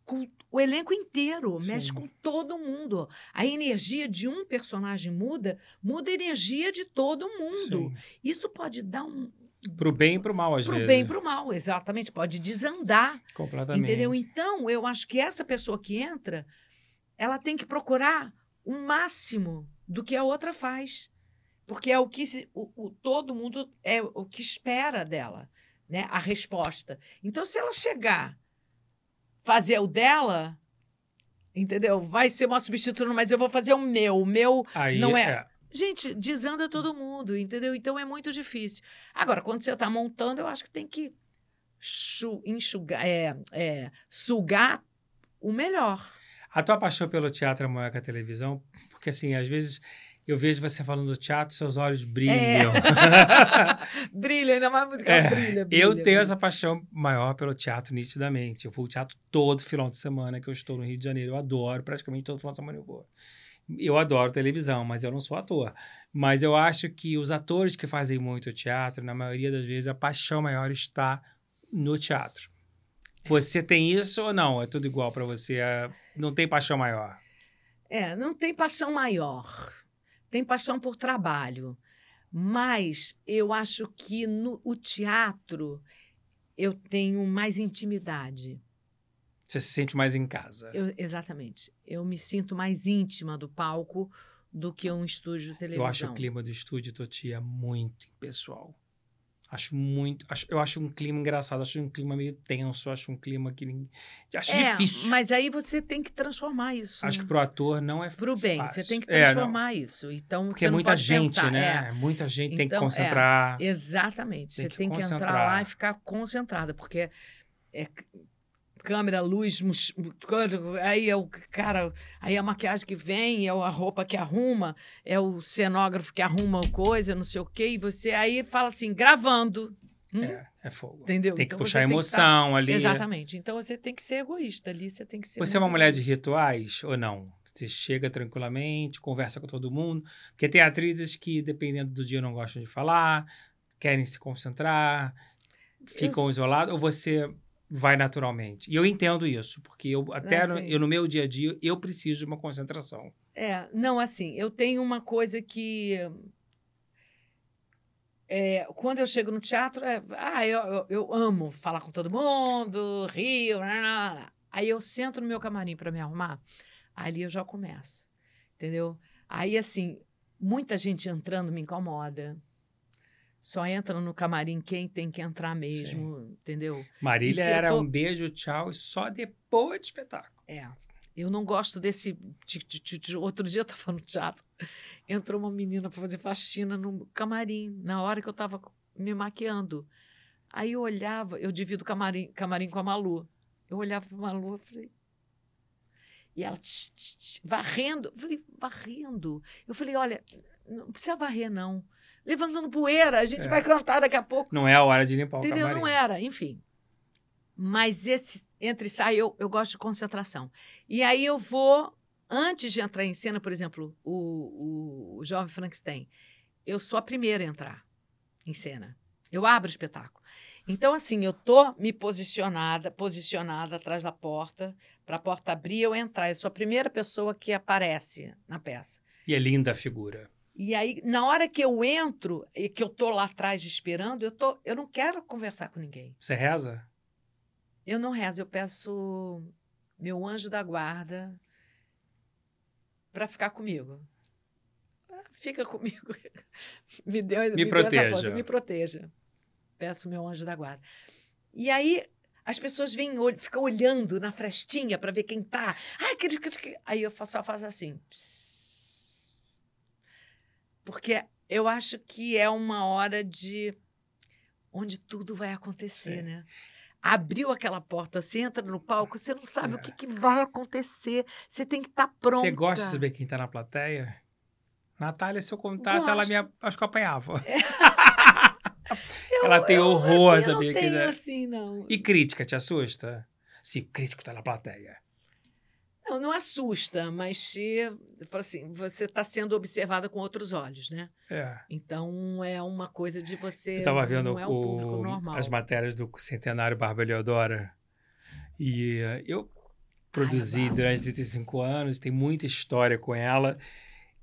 com o elenco inteiro, Sim. mexe com todo mundo. A energia de um personagem muda, muda a energia de todo mundo. Sim. Isso pode dar um, Pro bem e pro mal, às pro vezes. Pro bem e pro mal, exatamente. Pode desandar. Completamente. Entendeu? Então, eu acho que essa pessoa que entra, ela tem que procurar o máximo do que a outra faz. Porque é o que se, o, o, todo mundo é o que espera dela, né? A resposta. Então, se ela chegar, fazer o dela, entendeu? Vai ser uma substituta, mas eu vou fazer o meu. O meu Aí, não é. é Gente, desanda todo mundo, entendeu? Então é muito difícil. Agora, quando você está montando, eu acho que tem que enxugar, é, é, sugar o melhor. A tua paixão pelo teatro é maior que a televisão? Porque, assim, às vezes Eu vejo você falando do teatro, seus olhos brilham. É. brilha, ainda mais musical, É, brilha, brilha. eu tenho brilha. essa paixão maior pelo teatro, nitidamente. Eu vou ao teatro todo final de semana que eu estou no Rio de Janeiro. Eu adoro, praticamente todo final de semana eu vou. Eu adoro televisão, mas eu não sou ator. Mas eu acho que os atores que fazem muito teatro, na maioria das vezes, a paixão maior está no teatro. Você tem isso ou não? É tudo igual para você? É- Não tem paixão maior? É, não tem paixão maior. Tem paixão por trabalho. Mas eu acho que no o teatro eu tenho mais intimidade. Você se sente mais em casa? Eu- exatamente. Eu me sinto mais íntima do palco do que um estúdio de televisão. Eu acho o clima do estúdio Totia muito impessoal. Acho muito. acho- eu acho um clima engraçado, acho um clima meio tenso, acho um clima que. Acho é, difícil. Mas aí você tem que transformar isso. Acho né? que pro ator não é Pro bem, fácil. você tem que É, transformar isso. Então, porque você é muita gente, pensar, né? é. Muita gente tem que Então, é. concentrar. Exatamente. Tem você que tem que entrar concentrar. lá e ficar concentrada, porque é câmera, luz, aí é o cara, aí é a maquiagem que vem, é a roupa que arruma, é o cenógrafo que arruma a coisa, não sei o quê, e você aí fala assim, gravando. Hum? É, é fogo. Entendeu? Tem que Então puxar que emoção ali. Exatamente. Então você tem que ser egoísta ali, você tem que ser. Você é uma mulher de rituais ou não? Você chega tranquilamente, conversa com todo mundo. Porque tem atrizes que, dependendo do dia, não gostam de falar, querem se concentrar, ficam isoladas, ou você vai naturalmente. E eu entendo isso, porque eu até no, Assim. eu, no meu dia a dia eu preciso de uma concentração. É, não, assim, eu tenho uma coisa que. é, quando eu chego no teatro, é, ah, eu, eu, eu amo falar com todo mundo, rio, lá, lá, lá. aí eu sento no meu camarim para me arrumar, ali eu já começo, entendeu? Aí, assim, muita gente entrando me incomoda. Só entra no camarim quem tem que entrar mesmo, entendeu? E Marília eu era tô- um beijo, tchau, e só depois do espetáculo. É. Eu não gosto desse. Outro dia eu estava no teatro, entrou uma menina para fazer faxina no camarim, na hora que eu estava me maquiando. Aí eu olhava, eu divido camarim, camarim com a Malu. Eu olhava para a Malu e falei. E ela tch, tch, tch, varrendo. Eu falei, varrendo. Eu falei, olha, não precisa varrer, não. Levantando poeira, a gente É. vai cantar daqui a pouco. Não é a hora de limpar o Entendeu? camarim. Não era, enfim. Mas esse entre e sai, eu, eu gosto de concentração. E aí eu vou, antes de entrar em cena, por exemplo, o, o, o Jovem Frankenstein, eu sou a primeira a entrar em cena. Eu abro o espetáculo. Então, assim, eu tô me posicionada, posicionada atrás da porta, para a porta abrir eu entrar. Eu sou a primeira pessoa que aparece na peça. E é linda a figura. E aí, na hora que eu entro e que eu tô lá atrás esperando, eu, tô, eu não quero conversar com ninguém. Você reza? Eu não rezo, eu peço meu anjo da guarda para ficar comigo. Fica comigo. me deu, me deu proteja. força, me proteja. Peço meu anjo da guarda. E aí as pessoas vêm, ficam olhando na frestinha para ver quem tá. Ah, que, que, que. Aí eu só faço assim. Porque eu acho que é uma hora de onde tudo vai acontecer, É. né? Abriu aquela porta, você entra no palco, você não sabe É. o que, que vai acontecer. Você tem que estar pronto. Você gosta de saber quem tá na plateia? Natália, se eu contasse, ela me Gosto. acho que eu apanhava. ela tem horror a assim, eu saber não quem tenho é. assim, não. E crítica, te assusta? Se o crítico tá na plateia. Não, não assusta, mas falo assim, você está sendo observada com outros olhos, né? É. Então é uma coisa de você. Eu tava vendo é um o- as matérias do Centenário Bárbara Leodora. E eu produzi Ai, durante 35 anos, tem muita história com ela.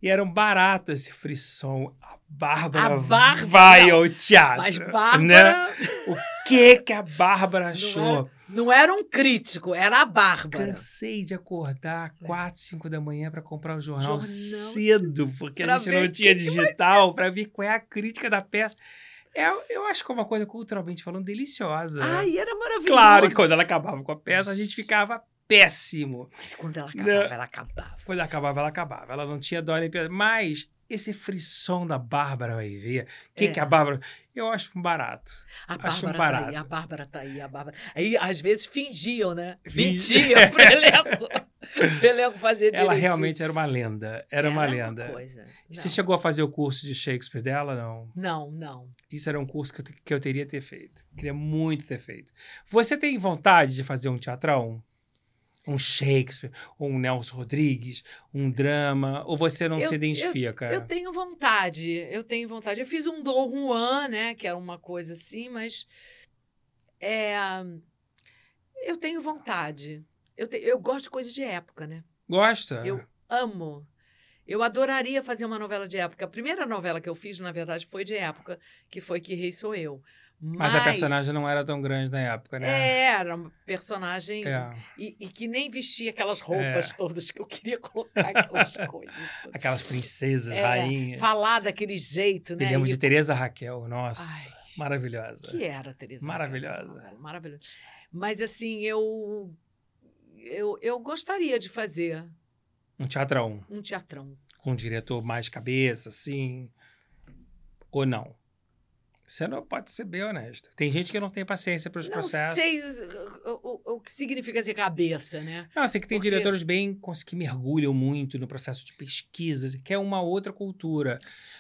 E era um barato esse frisson. A Bárbara, A Bárbara- vai ao teatro. Mas né? Bárbara O que que a Bárbara achou? não era um crítico, era a Bárbara. Cansei de acordar É. 4, 5 da manhã para comprar o jornal, Jornal cedo, porque a gente não tinha digital, para ver qual é a crítica da peça. É, eu acho que é uma coisa, culturalmente falando, deliciosa. Ai, era maravilhoso. claro que quando ela acabava com a peça, a gente ficava péssimo. Quando ela Não. acabava, ela acabava. Quando acabava, ela acabava. Ela não tinha dó nem piedade. Mas esse frisson da Bárbara vai ver. O que, É. que a Bárbara. Eu acho um barato. A Acho Bárbara tá barato. aí, a Bárbara tá aí, a Bárbara. Aí, às vezes, fingiam, né? Fingi- Mentiam pro elenco. pro elenco fazer Ela direitinho. realmente era uma lenda. Era uma lenda. coisa. Você chegou a fazer o curso de Shakespeare dela? Não. Não, não. Isso era um curso que eu, que eu teria ter feito. Queria muito ter feito. Você tem vontade de fazer um teatrão? Um Shakespeare, ou um Nelson Rodrigues, um drama? Ou você não Eu- se identifica? Eu tenho vontade, eu tenho vontade. Eu fiz um Dom Juan, né? Que era uma coisa assim, mas. É, eu tenho vontade. Eu, te- eu gosto de coisas de época, né? Gosta? Eu amo. Eu adoraria fazer uma novela de época. A primeira novela que eu fiz, na verdade, foi de época, que foi Que Rei Sou Eu. Mas a personagem não era tão grande na época, né? Era uma personagem. É. E, e que nem vestia aquelas roupas todas que eu queria colocar, aquelas coisas. todas. Aquelas princesas, É, rainhas. Falar daquele jeito, né? Me lembro E- de Teresa Raquel, nossa. Ai, maravilhosa. que era, Teresa? Maravilhosa. Raquel, Maravilhosa. Mas assim, eu, eu eu gostaria de fazer Um teatrão um teatrão. com um diretor mais cabeça, assim. Ou não? Você não pode ser bem honesto. Tem gente que não tem paciência para os Não processos. sei o, o- o que significa ser cabeça, né? Não, sei que tem Porque- diretores bem que mergulham muito no processo de pesquisa, que é uma outra cultura.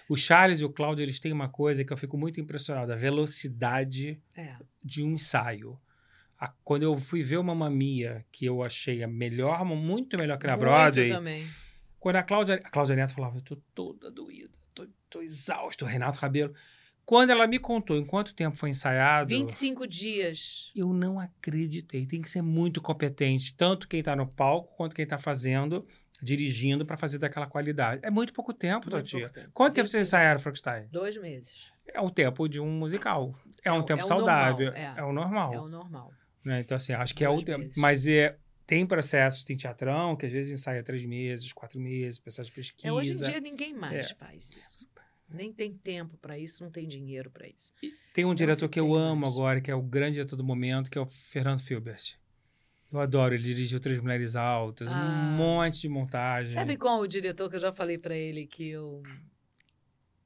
O Charles e o Cláudio, eles têm uma coisa que eu fico muito impressionado, a velocidade É. de um ensaio. A- quando eu fui ver o Mamma Mia, que eu achei a melhor, muito melhor que na Muito Broadway, também. quando a Cláudia, a Cláudia Neto falava, eu tô toda doída, tô, tô exausto, o Renato Rabelo. Quando ela me contou em quanto tempo foi ensaiado, 25 dias. eu não acreditei. Tem que ser muito competente, tanto quem tá no palco quanto quem tá fazendo, dirigindo, para fazer daquela qualidade. É muito pouco tempo, Muito Totia. pouco tempo. Quanto tempo vocês 25. ensaiaram Frankenstein? Dois meses. É o tempo de um musical. É É um o- tempo é saudável. normal, é. é o normal. É o normal. né? Então, assim, acho que é o Dois tempo. Mas é, tem processos, tem teatrão, que às vezes ensaia três meses, quatro meses, processo de pesquisa. É, hoje em dia ninguém mais É. faz isso. Nem tem tempo para isso, não tem dinheiro para isso. Tem um diretor que eu amo mais. agora, que é o grande diretor do momento, que é o Fernando Filbert. Eu adoro, ele dirigiu Três Mulheres Altas, Ah. um monte de montagem. Sabe qual o diretor que eu já falei para ele que eu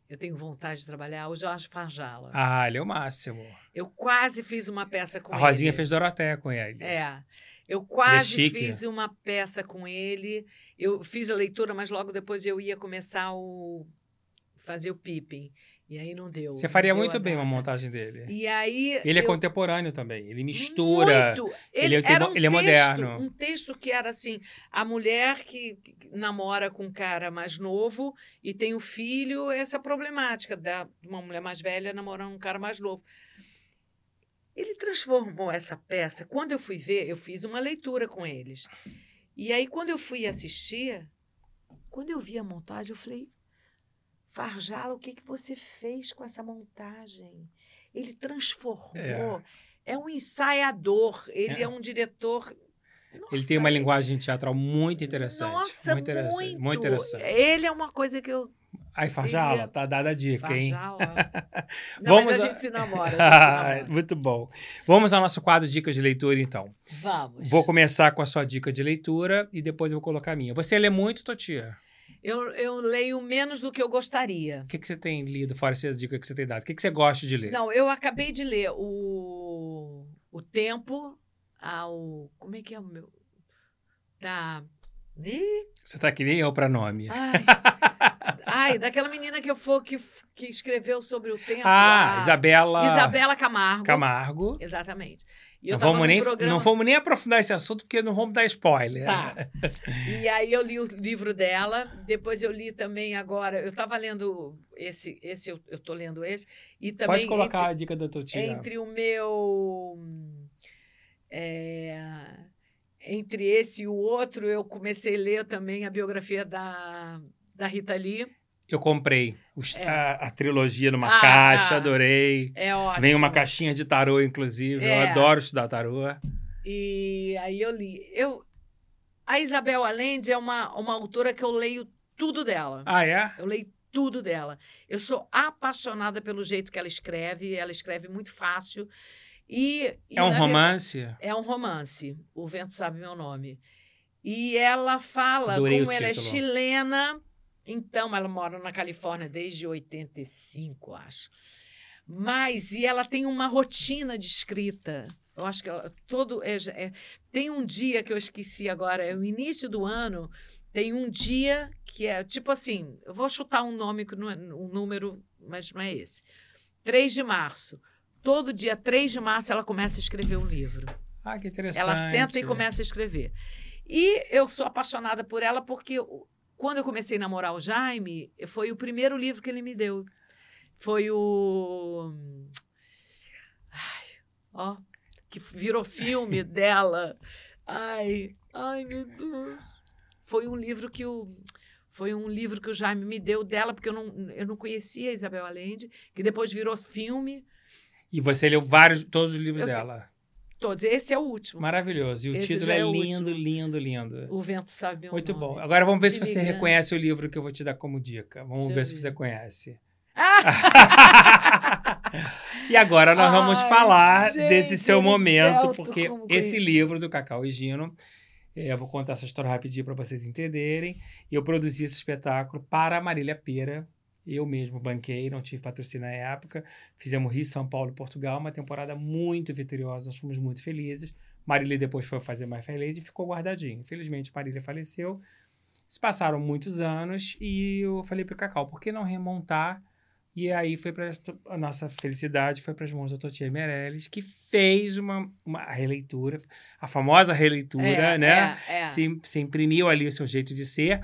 eu tenho vontade de trabalhar? O Jorge Farjala. Ah, ele é o máximo. Eu quase fiz uma peça com a ele. Rosinha fez Doroteia com ele. É. Eu quase chique. fiz uma peça com ele. Eu fiz a leitura, mas logo depois eu ia começar o fazer o Pippin. E aí não deu. Você faria deu muito bem uma montagem dele. E aí Ele é eu- contemporâneo também. Ele mistura. Muito. Ele Ele, é- um ele é texto, moderno. Um texto que era assim: a mulher que namora com um cara mais novo e tem o filho, essa problemática da uma mulher mais velha namorando um cara mais novo. Ele transformou essa peça. Quando eu fui ver, eu fiz uma leitura com eles. E aí, quando eu fui assistir, quando eu vi a montagem, eu falei: Farjala, o que, que você fez com essa montagem? Ele transformou. É, um ensaiador, ele É. é, um diretor. Ele tem Nossa, uma linguagem teatral muito interessante. Nossa, muito interessante. muito. Muito interessante. Ele é uma coisa que eu. Aí, Farjala, Queria- tá dada a dica, hein? Farjala. Não, Vamos mas a a- gente se namora. A gente se namora. muito bom. Vamos ao nosso quadro Dicas de Leitura, então. Vamos. Vou começar com a sua dica de leitura e depois eu vou colocar a minha. Você lê muito, Totia? Eu, eu leio menos do que eu gostaria. O que, que você tem lido, fora essas dicas que você tem dado? O que, que você gosta de ler? Não, eu acabei de ler o, o Tempo ao. Como é que é o meu? Da. Ih, Você tá que nem eu pra nome. ai, ai, daquela menina que eu for que, que escreveu sobre o tempo. ah, Isabela, Isabela Camargo. Camargo. Exatamente. Não vamos, nem, programa- não vamos nem aprofundar esse assunto, porque não vamos dar spoiler. Tá. E aí eu li o livro dela, depois eu li também agora, eu estava lendo esse, esse eu, eu tô lendo esse, e também Pode colocar entre, a dica da Totia. entre o meu é, entre esse e o outro, eu comecei a ler também a biografia da, da Rita Lee. Eu comprei os- É. a, a trilogia numa Ah, caixa, ah. adorei. É ótimo. Vem uma caixinha de tarô, inclusive. Eu É. adoro estudar tarô. E aí eu li. Eu, a Isabel Allende é uma, uma autora que eu leio tudo dela. Ah, é? Eu leio tudo dela. Eu sou apaixonada pelo jeito que ela escreve. Ela escreve muito fácil. E, e, É um romance? ver- É um romance. O Vento Sabe Meu Nome. E ela fala Adorei como ela é chilena Então, ela mora na Califórnia desde 85, acho. Mas, e ela tem uma rotina de escrita. Eu acho que ela, todo. É, é, tem um dia que eu esqueci agora, é o início do ano. Tem um dia que é tipo assim, eu vou chutar um nome, é, um número, mas não é esse. 3 de março. Todo dia 3 de março ela começa a escrever um livro. Ah, que interessante. Ela senta e começa a escrever. E eu sou apaixonada por ela porque quando eu comecei a namorar o Jaime, foi o primeiro livro que ele me deu. Foi o. Ai, ó, que virou filme dela. Ai, ai, meu Deus. Foi um livro que o. Foi um livro que o Jaime me deu dela, porque eu não, eu não conhecia a Isabel Allende, que depois virou filme. E você leu vários, todos os livros eu, dela? Todos. Esse é o último. Maravilhoso. E o Esse título é, é lindo, lindo, lindo. O Vento Sabe Muito nome. bom. Agora vamos ver se você reconhece o livro que eu vou te dar como dica. Vamos Deixa ver se você conhece. Ah! E agora nós vamos Ai, falar gente, desse seu Erivelto, momento, porque esse livro do Cacau e Gino, eh, eu vou contar essa história rapidinho para vocês entenderem. Eu produzi esse espetáculo para a Marília Pera. Eu mesmo banquei, não tive patrocínio na época. Fizemos Rio, São Paulo e Portugal, uma temporada muito vitoriosa, nós fomos muito felizes. Marília depois foi fazer My Fair Lady e ficou guardadinho. Infelizmente, Marília faleceu. Se passaram muitos anos e eu falei para o Cacau, por que não remontar? E aí foi para a nossa felicidade, foi para as mãos da Totia Meirelles, que fez uma, uma releitura, a famosa releitura, É, né? É, é. Se, se imprimiu ali o seu jeito de ser,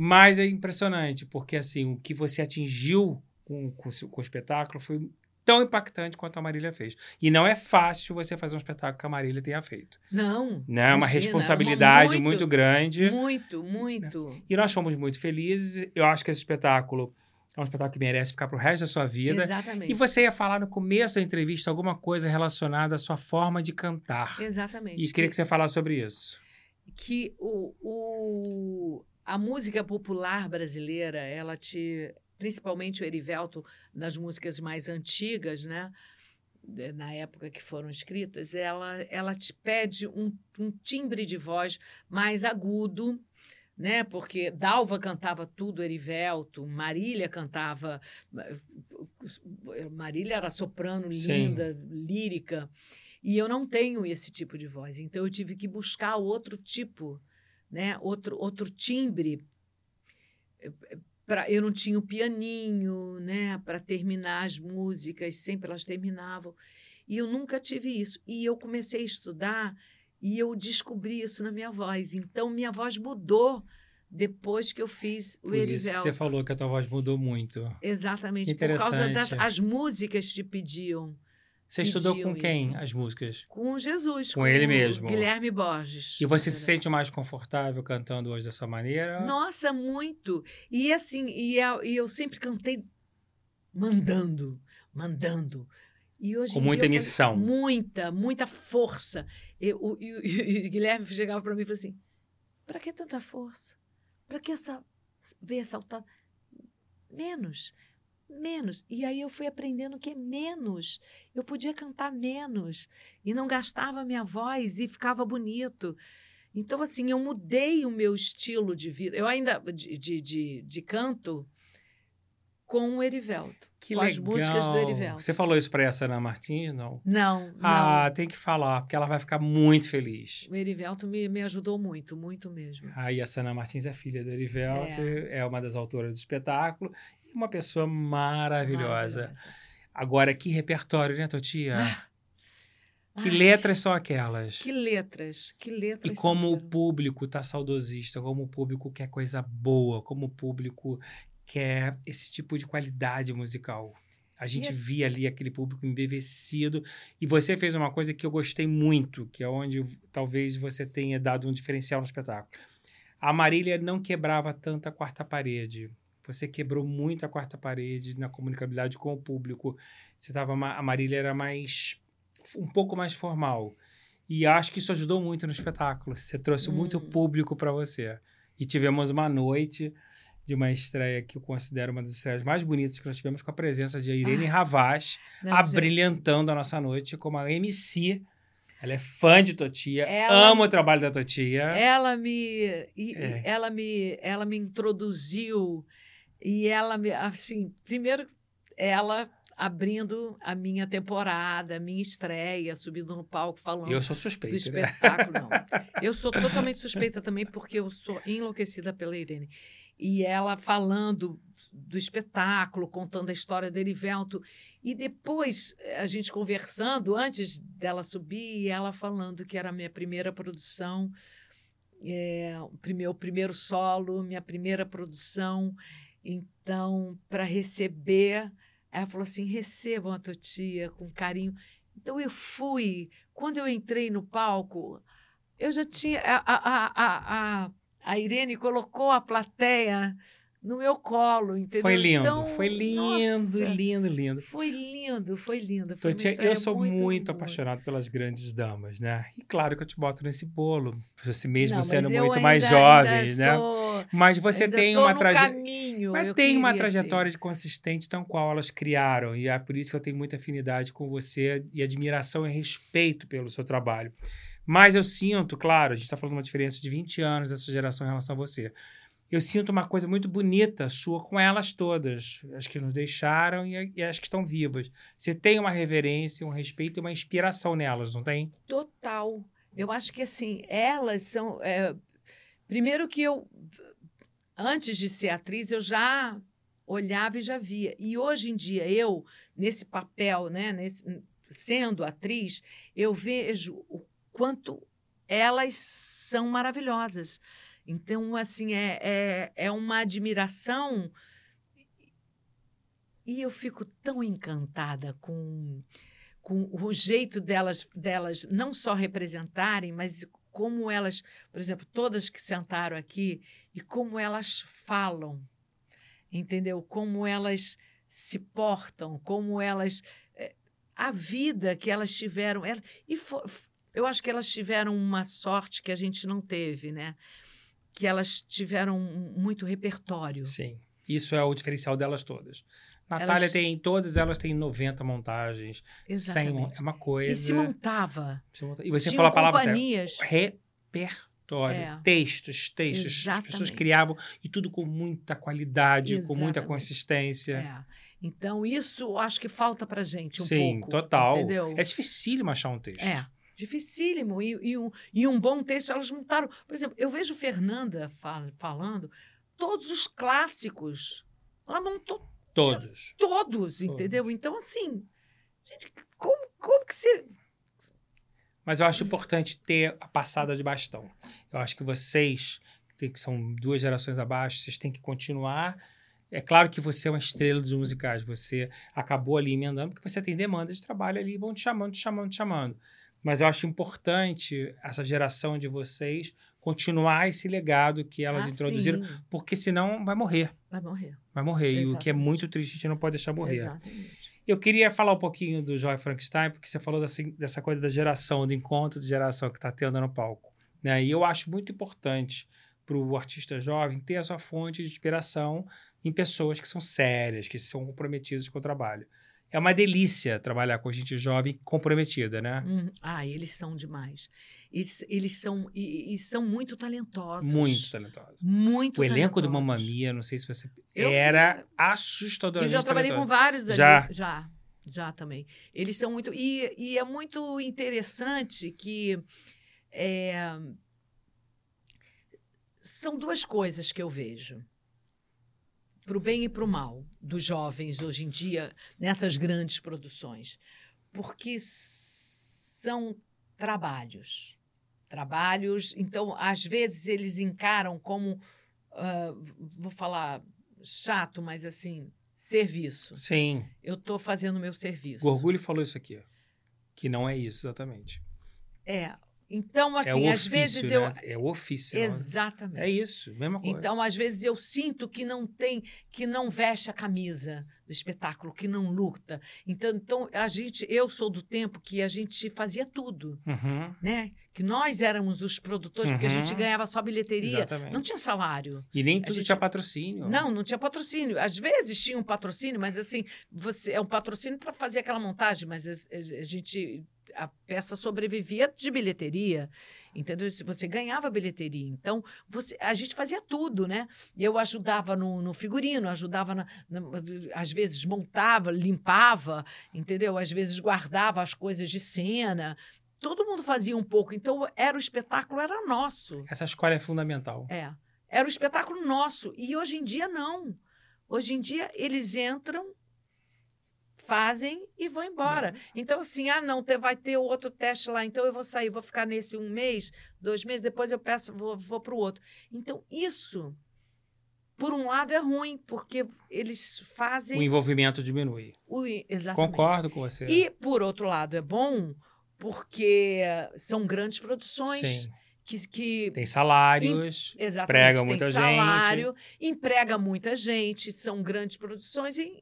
mas é impressionante, porque assim, o que você atingiu com, com, com o espetáculo foi tão impactante quanto a Marília fez. E não é fácil você fazer um espetáculo que a Marília tenha feito. Não. Né? É uma responsabilidade muito, muito grande. Muito, muito. E nós fomos muito felizes. Eu acho que esse espetáculo é um espetáculo que merece ficar pro resto da sua vida. Exatamente. E você ia falar no começo da entrevista alguma coisa relacionada à sua forma de cantar. Exatamente. E queria que você falasse sobre isso. que o, o, a música popular brasileira, ela te. Principalmente o Erivelto, nas músicas mais antigas, né? Na época que foram escritas, ela, ela te pede um, um timbre de voz mais agudo, né? Porque Dalva cantava tudo, Erivelto, Marília cantava. Marília era soprano Sim. linda, lírica. E eu não tenho esse tipo de voz. Então eu tive que buscar outro tipo, né? Outro outro timbre. Pra, eu não tinha o pianinho, né, para terminar as músicas, sempre elas terminavam. E eu nunca tive isso. E eu comecei a estudar e eu descobri isso na minha voz. Então minha voz mudou depois que eu fiz o Por isso que você falou que a tua voz mudou muito. Exatamente, por causa das as músicas te pediam. Você estudou com quem isso. as músicas? Com Jesus. Com ele o mesmo. Guilherme Borges. E você se sente mais confortável cantando hoje dessa maneira? Nossa, muito. E assim, e eu, e eu sempre cantei mandando, mandando. E hoje Com muita emissão. muita, muita força. E, e o Guilherme chegava para mim e falou assim: para que tanta força? Para que essa ver saltar? Menos, menos. E aí eu fui aprendendo que é menos. Eu podia cantar menos e não gastava minha voz e ficava bonito. Então, assim, eu mudei o meu estilo de vida. Eu ainda, de, de, de, de canto, com o Erivelto. Que com legal. as músicas do Erivelto. Você falou isso pra essa Ana Martins, não? Não, não. Ah, tem que falar, porque ela vai ficar muito feliz. O Erivelto me, me ajudou muito, muito mesmo. Aí a Sana Martins é filha do Erivelto, é. uma das autoras do espetáculo uma pessoa maravilhosa. Maravilhosa. Agora, que repertório, né, Totia? que Ai, letras são aquelas? Que letras, que letras. E como o público tá saudosista, como o público quer coisa boa, como o público quer esse tipo de qualidade musical. A gente E- via ali aquele público embevecido. E você fez uma coisa que eu gostei muito, que é onde talvez você tenha dado um diferencial no espetáculo. A Marília não quebrava tanto a quarta parede. Você quebrou muito a quarta parede na comunicabilidade com o público. Você tava, a Marília era mais um pouco mais formal. E acho que isso ajudou muito no espetáculo. Você trouxe muito Hum. público para você. E tivemos uma noite de uma estreia que eu considero uma das estreias mais bonitas que nós tivemos com a presença de Irene Ravaz, Não, gente, abrilhantando a nossa noite como a MC Ela é fã de Totia, Ela- ama o trabalho da Totia. Ela me, É. ela me, ela me introduziu e ela assim, primeiro ela abrindo a minha temporada, a minha estreia, subindo no palco falando Eu sou do suspeito, né? espetáculo, não. Eu sou totalmente suspeita também porque eu sou enlouquecida pela Irene. E ela falando do espetáculo, contando a história do Erivelto. E depois, a gente conversando, antes dela subir, e ela falando que era a minha primeira produção, é, o o primeiro solo, minha primeira produção. Então, para receber, ela falou assim: recebam a tua tia com carinho. Então, eu fui. Quando eu entrei no palco, eu já tinha. A, a, a, a, a Irene colocou a plateia no meu colo, entendeu? Foi lindo, Então, foi lindo, nossa, lindo, lindo. Foi lindo, foi lindo. Foi eu sou muito, muito apaixonado pelas grandes damas, né? E claro que eu te boto nesse bolo, você mesmo Não, sendo muito mais jovem, né? sou- Mas você tem uma no trajetória. Mas tem uma assim. trajetória de consistente tão qual elas criaram. E é por isso que eu tenho muita afinidade com você e admiração e respeito pelo seu trabalho. Mas eu sinto, claro, a gente está falando de uma diferença de 20 anos dessa geração em relação a você. Eu sinto uma coisa muito bonita sua com elas todas, as que nos deixaram e, e as que estão vivas. Você tem uma reverência, um respeito e uma inspiração nelas, não tem? Total. Eu acho que assim, elas são. é, primeiro que eu, antes de ser atriz, eu já olhava e já via. E hoje em dia, eu, nesse papel, né, nesse, sendo atriz, eu vejo o quanto elas são maravilhosas. Então, assim, é, é, é uma admiração. E eu fico tão encantada com com o jeito delas, delas não só representarem, mas como elas, por exemplo, todas que sentaram aqui, e como elas falam, entendeu? Como elas se portam, como elas. eh, A vida que elas tiveram. e fo- f- eu acho que elas tiveram uma sorte que a gente não teve, né? Que elas tiveram muito repertório. Sim. Isso é o diferencial delas todas. Natália Elas- tem, todas elas têm 90 montagens, 100, mon- Exatamente. é uma coisa. E se montava. se monta- E você falou a palavra certa. companhias. repertório, É. textos, textos. As pessoas Exatamente. criavam e tudo com muita qualidade, com muita Exatamente. consistência. É. Então, isso acho que falta pra gente um Sim, pouco. total. Entendeu? É dificílimo achar um texto. É, dificílimo. E, e um, e um bom texto, elas montaram. Por exemplo, eu vejo Fernanda fal- falando todos os clássicos. Ela montou Todos. todos, entendeu? Então, assim, gente, como, como que você. Mas eu acho importante ter a passada de bastão. Eu acho que vocês, que são duas gerações abaixo, vocês têm que continuar. É claro que você é uma estrela dos musicais, você acabou ali emendando, porque você tem demanda de trabalho ali, vão te chamando, te chamando, te chamando. Mas eu acho importante essa geração de vocês continuar esse legado que elas Ah, introduziram, sim, porque senão vai morrer. vai morrer. Vai morrer. E o que é Exatamente. muito triste, a gente não pode deixar morrer. Exatamente. Eu queria falar um pouquinho do Joy Frankenstein, porque você falou dessa, dessa coisa da geração, do encontro de geração que está tendo no palco. Né? E eu acho muito importante para o artista jovem ter a sua fonte de inspiração em pessoas que são sérias, que são comprometidas com o trabalho. É uma delícia trabalhar com gente jovem comprometida, né? Hum, ah, eles são demais. Eles, eles são e, e são muito talentosos. Muito talentosa. Muito O elenco do talentosos. Mamma Mia, não sei se você... Eu era vi. assustadoramente Eu já trabalhei com talentoso. vários ali. Já? Já, já também. Eles são muito. E, e é muito interessante que. é, são duas coisas que eu vejo. Para o bem e para o mal dos jovens hoje em dia, nessas grandes produções. Porque são trabalhos. Trabalhos. Então, às vezes, eles encaram como. ah, vou falar chato, mas assim, serviço. Sim. Eu estou fazendo o meu serviço. O Orgulho falou isso aqui, ó, que não é isso exatamente. É. Então, assim, é o às ofício, vezes né? eu. É o ofício. Exatamente. É isso, mesma coisa. Então, às vezes eu sinto que não tem, que não veste a camisa do espetáculo, que não luta. Então, então a gente, eu sou do tempo que a gente fazia tudo, Uhum, né? Que nós éramos os produtores, porque a gente Uhum. ganhava só bilheteria, exatamente. não tinha salário. E nem tudo gente- tinha patrocínio. Não, não tinha patrocínio. Às vezes tinha um patrocínio, mas assim, você é um patrocínio para fazer aquela montagem, mas a gente a peça sobrevivia de bilheteria, entendeu? Se você ganhava bilheteria. Então, você, a gente fazia tudo, né? Eu ajudava no, no figurino, ajudava, na, na, às vezes montava, limpava, entendeu? Às vezes guardava as coisas de cena. Todo mundo fazia um pouco. Então, era o espetáculo, era nosso. Essa escola é fundamental. É. Era o espetáculo nosso. E hoje em dia, não. Hoje em dia, eles entram fazem e vão embora. Então, assim, ah, não, vai ter outro teste lá, então eu vou sair, vou ficar nesse um mês, dois meses, depois eu peço, vou, vou para o outro. Então, isso, por um lado, é ruim, porque eles fazem. O envolvimento diminui. O, exatamente. Concordo com você. E, por outro lado, é bom, porque são grandes produções. Sim. Que, que, tem salários, emprega muita salário, gente. emprega muita gente, são grandes produções e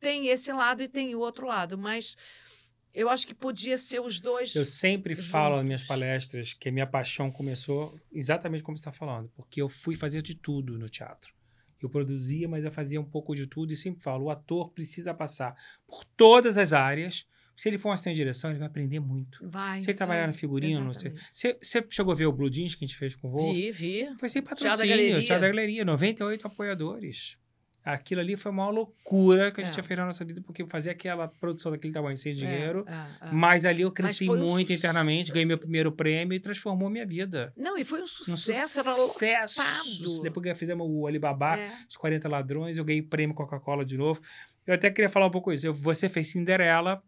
tem esse lado e tem o outro lado, mas eu acho que podia ser os dois. Eu sempre juntos. falo nas minhas palestras que a minha paixão começou exatamente como você está falando, porque eu fui fazer de tudo no teatro. Eu produzia, mas eu fazia um pouco de tudo e sempre falo: o ator precisa passar por todas as áreas. Se ele for um assistente de direção, ele vai aprender muito. Vai. Se ele trabalhar no figurino, você, você, você, chegou a ver o Blue Jeans que a gente fez com o Vô? Vi, vi. Foi sem patrocínio, Teatro da Galeria. Teatro da Galeria 98 apoiadores. Aquilo ali foi uma loucura que a gente é. fez na nossa vida, porque fazer aquela produção daquele tamanho sem é, dinheiro. É, é, mas ali eu cresci muito um internamente, ganhei meu primeiro prêmio e transformou minha vida. Não, e foi um sucesso. Um sucesso. Depois fizemos o Alibaba, é. os 40 ladrões, eu ganhei prêmio Coca-Cola de novo. Eu até queria falar um pouco isso. você fez Cinderela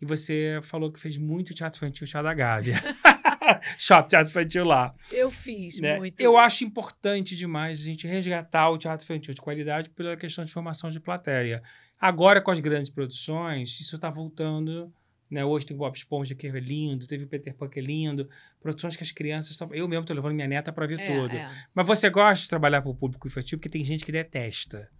e você falou que fez muito teatro infantil, Chá da Gávea. Shop Teatro Infantil lá. Eu fiz né? muito. Eu acho importante demais a gente resgatar o teatro infantil de qualidade pela questão de formação de plateia. Agora, com as grandes produções, isso está voltando. Né? Hoje tem o Bob Esponja, que é lindo, teve o Peter Pan, que é lindo. Produções que as crianças estão. Eu mesmo estou levando minha neta para ver é, tudo. É. Mas você gosta de trabalhar para o público infantil porque tem gente que detesta.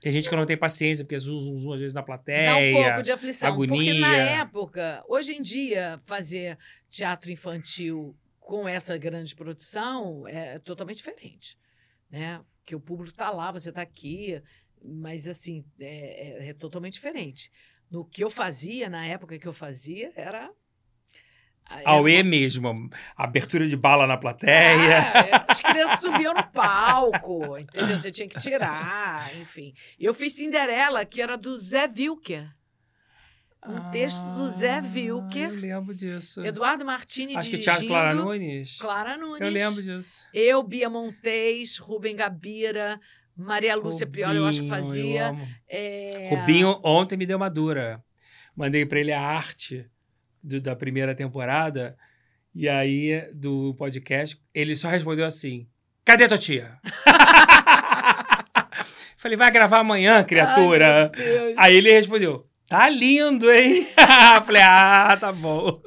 Tem gente que não tem paciência, porque zoom, zoom, zoom, às vezes na plateia. Dá um pouco de aflição. Agonia. Porque na época, hoje em dia, fazer teatro infantil com essa grande produção é totalmente diferente. Né? Porque o público está lá, você está aqui, mas assim, é, é, é totalmente diferente. No que eu fazia, na época que eu fazia, era Aue uma... mesmo, abertura de bala na plateia. Ah, as crianças subiam no palco, entendeu? Você tinha que tirar, enfim. Eu fiz Cinderela, que era do Zé Wilker. Um ah, texto do Zé Wilker. Eu lembro disso. Eduardo Martini Acho dirigindo. Acho que Clara Nunes. Clara Nunes. Eu lembro disso. Eu, Bia Montes, Rubem Gabira, Maria Lúcia Rubinho, Prioli, eu acho que fazia. É... Rubinho ontem me deu uma dura. Mandei para ele a arte do, da primeira temporada, e aí, do podcast, ele só respondeu assim: Cadê tua tia? Falei, vai gravar amanhã, criatura. Ai, aí ele respondeu: Tá lindo, hein? Falei, ah, tá bom.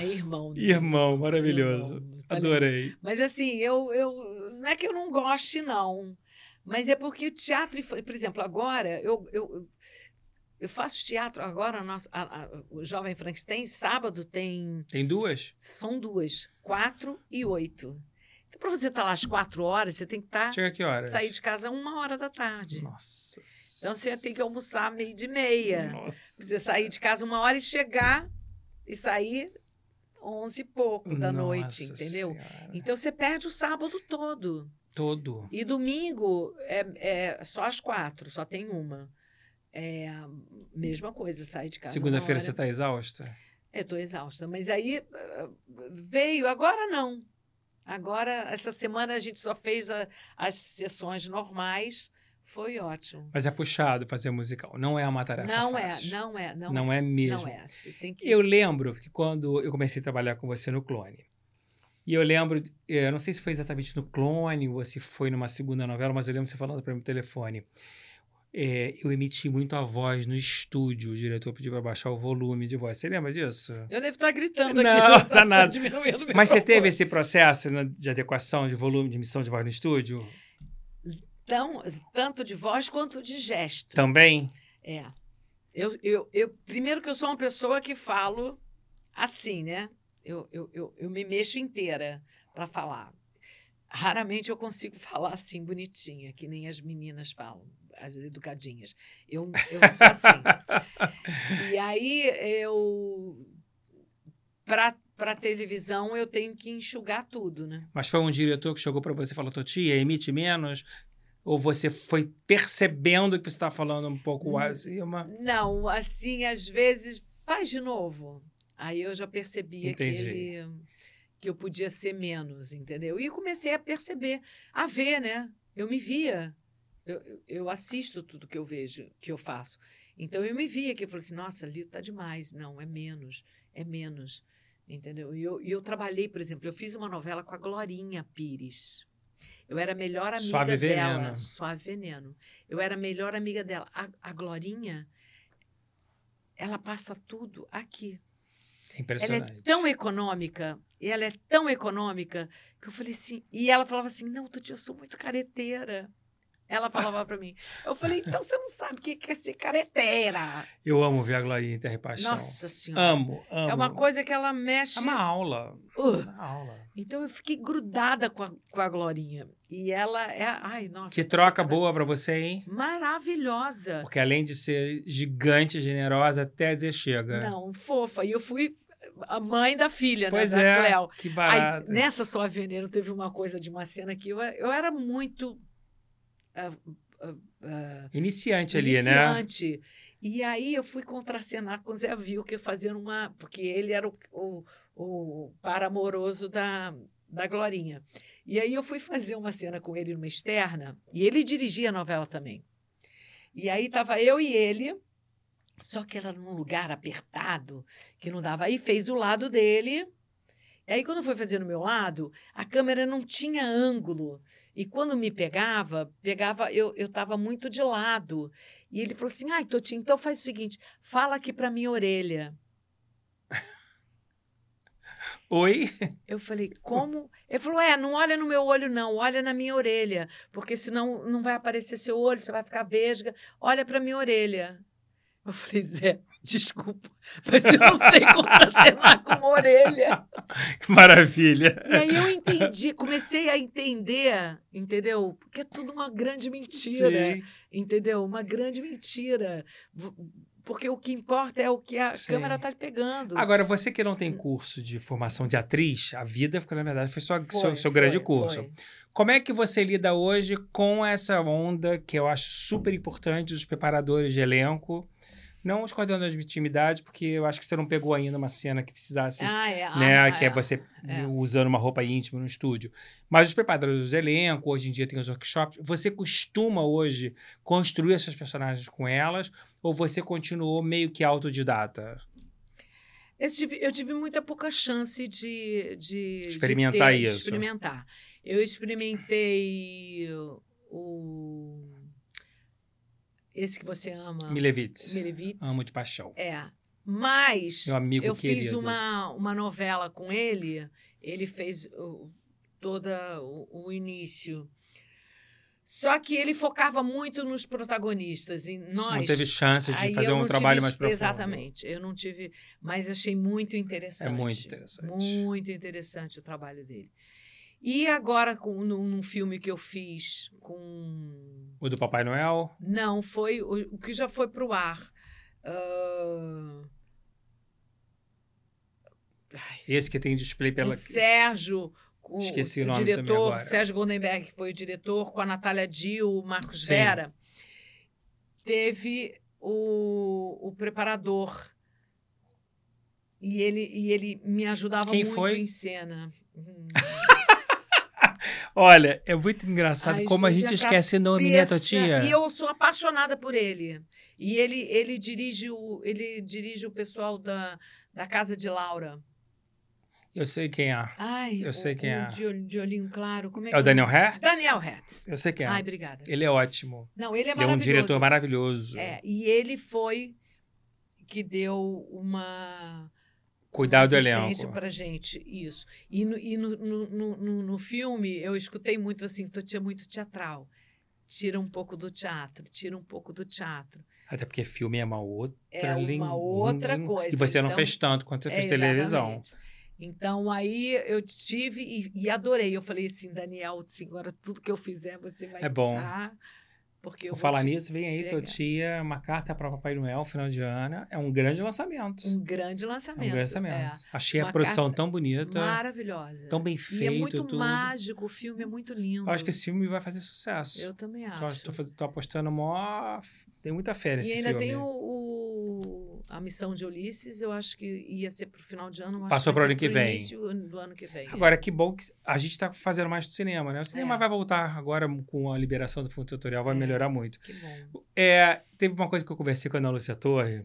É irmão. Né? Irmão, maravilhoso. Irmão, tá Adorei. Lindo. Mas assim, eu, eu. Não é que eu não goste, não. Mas é porque o teatro, por exemplo, agora eu, eu, eu faço teatro agora, nosso, a, a, o Jovem Frankenstein, sábado tem. Tem duas? São duas, quatro e oito. Então, para você estar tá lá às quatro horas, você tem que estar. Tá, Chega que horas? Sair de casa uma hora da tarde. Nossa. Então você tem que almoçar meio de meia. Nossa. Você sair de casa uma hora e chegar e sair onze e pouco da Nossa noite, entendeu? Senhora. Então você perde o sábado todo. Todo. E domingo é, é só às quatro, só tem uma. É a mesma coisa, sair de casa. Segunda-feira você está exausta? Eu estou exausta. Mas aí ah, veio, agora não. Agora, essa semana a gente só fez a, as sessões normais. Foi ótimo. Mas é puxado fazer musical. Não é uma tarefa não é, fácil. É, não é, não, não é. é mesmo. Não é. Você tem que... Eu lembro que quando eu comecei a trabalhar com você no Clone, e eu lembro, eu não sei se foi exatamente no Clone ou se foi numa segunda novela, mas eu lembro você falando para mim no telefone é, eu emiti muito a voz no estúdio. O diretor pediu para baixar o volume de voz. Você lembra disso? Eu devo estar gritando não, aqui. Não, tá nada. Mas você teve esse processo né, de adequação de volume, de emissão de voz no estúdio? Tão, tanto de voz quanto de gesto. Também? É. Eu, eu, eu, primeiro que eu sou uma pessoa que falo assim, né? Eu, eu, eu, eu me mexo inteira para falar. Raramente eu consigo falar assim bonitinha, que nem as meninas falam as educadinhas. Eu, eu sou assim. e aí eu para para televisão eu tenho que enxugar tudo, né? Mas foi um diretor que chegou para você e falou, Totia, emite menos? Ou você foi percebendo que você está falando um pouco acima? Não, assim, às vezes, faz de novo. Aí eu já percebia Entendi. que ele que eu podia ser menos, entendeu? E comecei a perceber, a ver, né? Eu me via. Eu, eu- eu assisto tudo que eu vejo, que eu faço. Então eu me via que eu falei assim, nossa, ali tá demais. Não, é menos, é menos. Entendeu? E eu, eu trabalhei, por exemplo, eu fiz uma novela com a Glorinha Pires. Eu era a melhor amiga Suave dela. Veneno. Suave Veneno. Eu era a melhor amiga dela. A, a Glorinha, ela passa tudo aqui. É Ela impressionante. é tão econômica, e ela é tão econômica, que eu falei assim. E ela falava assim: Não, Tuti, eu sou muito careteira. Ela falava pra mim. Eu falei: Então você não sabe o que é ser careteira. Eu amo ver a Terra e Paixão. Nossa Senhora. Amo, amo. É uma coisa que ela mexe. É uma aula. Uh, Uma aula. então eu fiquei grudada com a, com a Glorinha. E ela é. Ai, nossa. Que troca você- boa pra você, hein? Maravilhosa. Porque além de ser gigante, generosa, até dizer chega. Não, fofa. E eu fui a mãe da filha, Pois né? é. Da Cleo. Que Aí, barato. nessa sua veneno teve uma coisa de uma cena que eu, eu era muito ah, ah, Iniciante ali, né? iniciante. E aí eu fui contracenar com o Zé Vilker fazendo uma. Porque ele era o, o, o par amoroso da, da Glorinha. E aí eu fui fazer uma cena com ele numa externa, e ele dirigia a novela também. E aí estava eu e ele, só que era num lugar apertado, que não dava. Aí fez o lado dele. Aí, quando foi fazer no meu lado, a câmera não tinha ângulo. E quando me pegava, pegava, eu estava muito de lado. E ele falou assim: ai, Totinho, então faz o seguinte, fala aqui para minha orelha. Oi? Eu falei, como? Ele falou, é, não olha no meu olho, não, olha na minha orelha, porque senão não vai aparecer seu olho, você vai ficar vesga, olha para minha orelha. Eu falei, Zé, desculpa, mas eu não sei contracenar com uma orelha. Que maravilha. E aí eu entendi, comecei a entender, entendeu? Porque é tudo uma grande mentira, Sim. entendeu? Uma grande mentira. Porque o que importa é o que a Sim. câmera está pegando. Agora, você que não tem curso de formação de atriz, a vida, na verdade, foi só Foi, seu, seu foi, grande curso. foi. Como é que você lida hoje com essa onda que eu acho super importante dos preparadores de elenco? Não os coordenadores de intimidade, porque eu acho que você não pegou ainda uma cena que precisasse, Ah, é. né? ah, que é você é. usando uma roupa íntima no estúdio. Mas os preparadores de elenco, hoje em dia tem os workshops. Você costuma hoje construir essas personagens com elas? Ou você continuou meio que autodidata? Eu tive, eu tive muita pouca chance de, de de Experimentar ter- de isso. experimentar. Eu experimentei o esse que você ama, Milevitz. Milevitz. Amo de paixão. É, mas Meu amigo eu querido. fiz uma, uma novela com ele. Ele fez o, toda o, o início. Só que ele focava muito nos protagonistas, em nós. Não teve chance de fazer um trabalho tive- mais profundo. Exatamente. Eu não tive, mas achei muito interessante. É muito interessante. Muito interessante o trabalho dele. E agora, com, num, num filme que eu fiz com. O do Papai Noel? Não, foi o, o que já foi para o ar. Ai, Esse que tem display pela. o Sérgio, o, Esqueci o o nome diretor. Sérgio Goldenberg, que foi o diretor, com a Natália Dill, o Marcos Sim. Vera, teve o, o preparador. E ele, e ele me ajudava Quem muito foi? em cena. Hum. Olha, é muito engraçado Ai, como a gente, a esquece nome, né, Totia? E eu sou apaixonada por ele. E ele, ele dirige o ele dirige o pessoal da, da casa de Laura. Eu sei quem é. Ai, Eu o- sei quem o é. De, olhinho claro. Como é, É o que Daniel Hertz? Daniel Hertz. Eu sei quem é. Ai, obrigada. Ele é ótimo. Não, ele é Ele é um maravilhoso. diretor maravilhoso. É, e ele foi que deu uma Cuidado do elenco. pra gente, isso. E, no, e no, no, no- no- filme eu escutei muito assim, Totia é muito teatral. Tira um pouco do teatro, tira um pouco do teatro. Até porque filme é uma outra É uma outra coisa, E você não então- fez tanto quanto você fez É, televisão. exatamente. Então aí eu tive e, e adorei. Eu falei assim, Daniel, agora tudo que eu fizer você vai É bom. Porque vou falar nisso, vem aí, entregar. Totia, uma carta para Papai Noel, final de ano. É um grande lançamento. Um grande é um lançamento. grande lançamento. Achei a Uma produção carta tão É, bonita, maravilhosa. tão bem e feito, é muito tudo. mágico, o filme é muito lindo. Eu acho que esse filme vai fazer sucesso. Eu também acho. tô apostando mó. Tem muita fé nesse E ainda filme. tem o, o- a missão de Ulisses, eu acho que ia ser pro final de ano. Passou pro ser ano que vem. início do ano que vem. Agora, que bom que a gente está fazendo mais do cinema, né? O cinema É. vai voltar agora com a liberação do fundo tutorial, vai É. melhorar muito. Que bom. É, teve uma coisa que eu conversei com a Ana Lúcia Torre,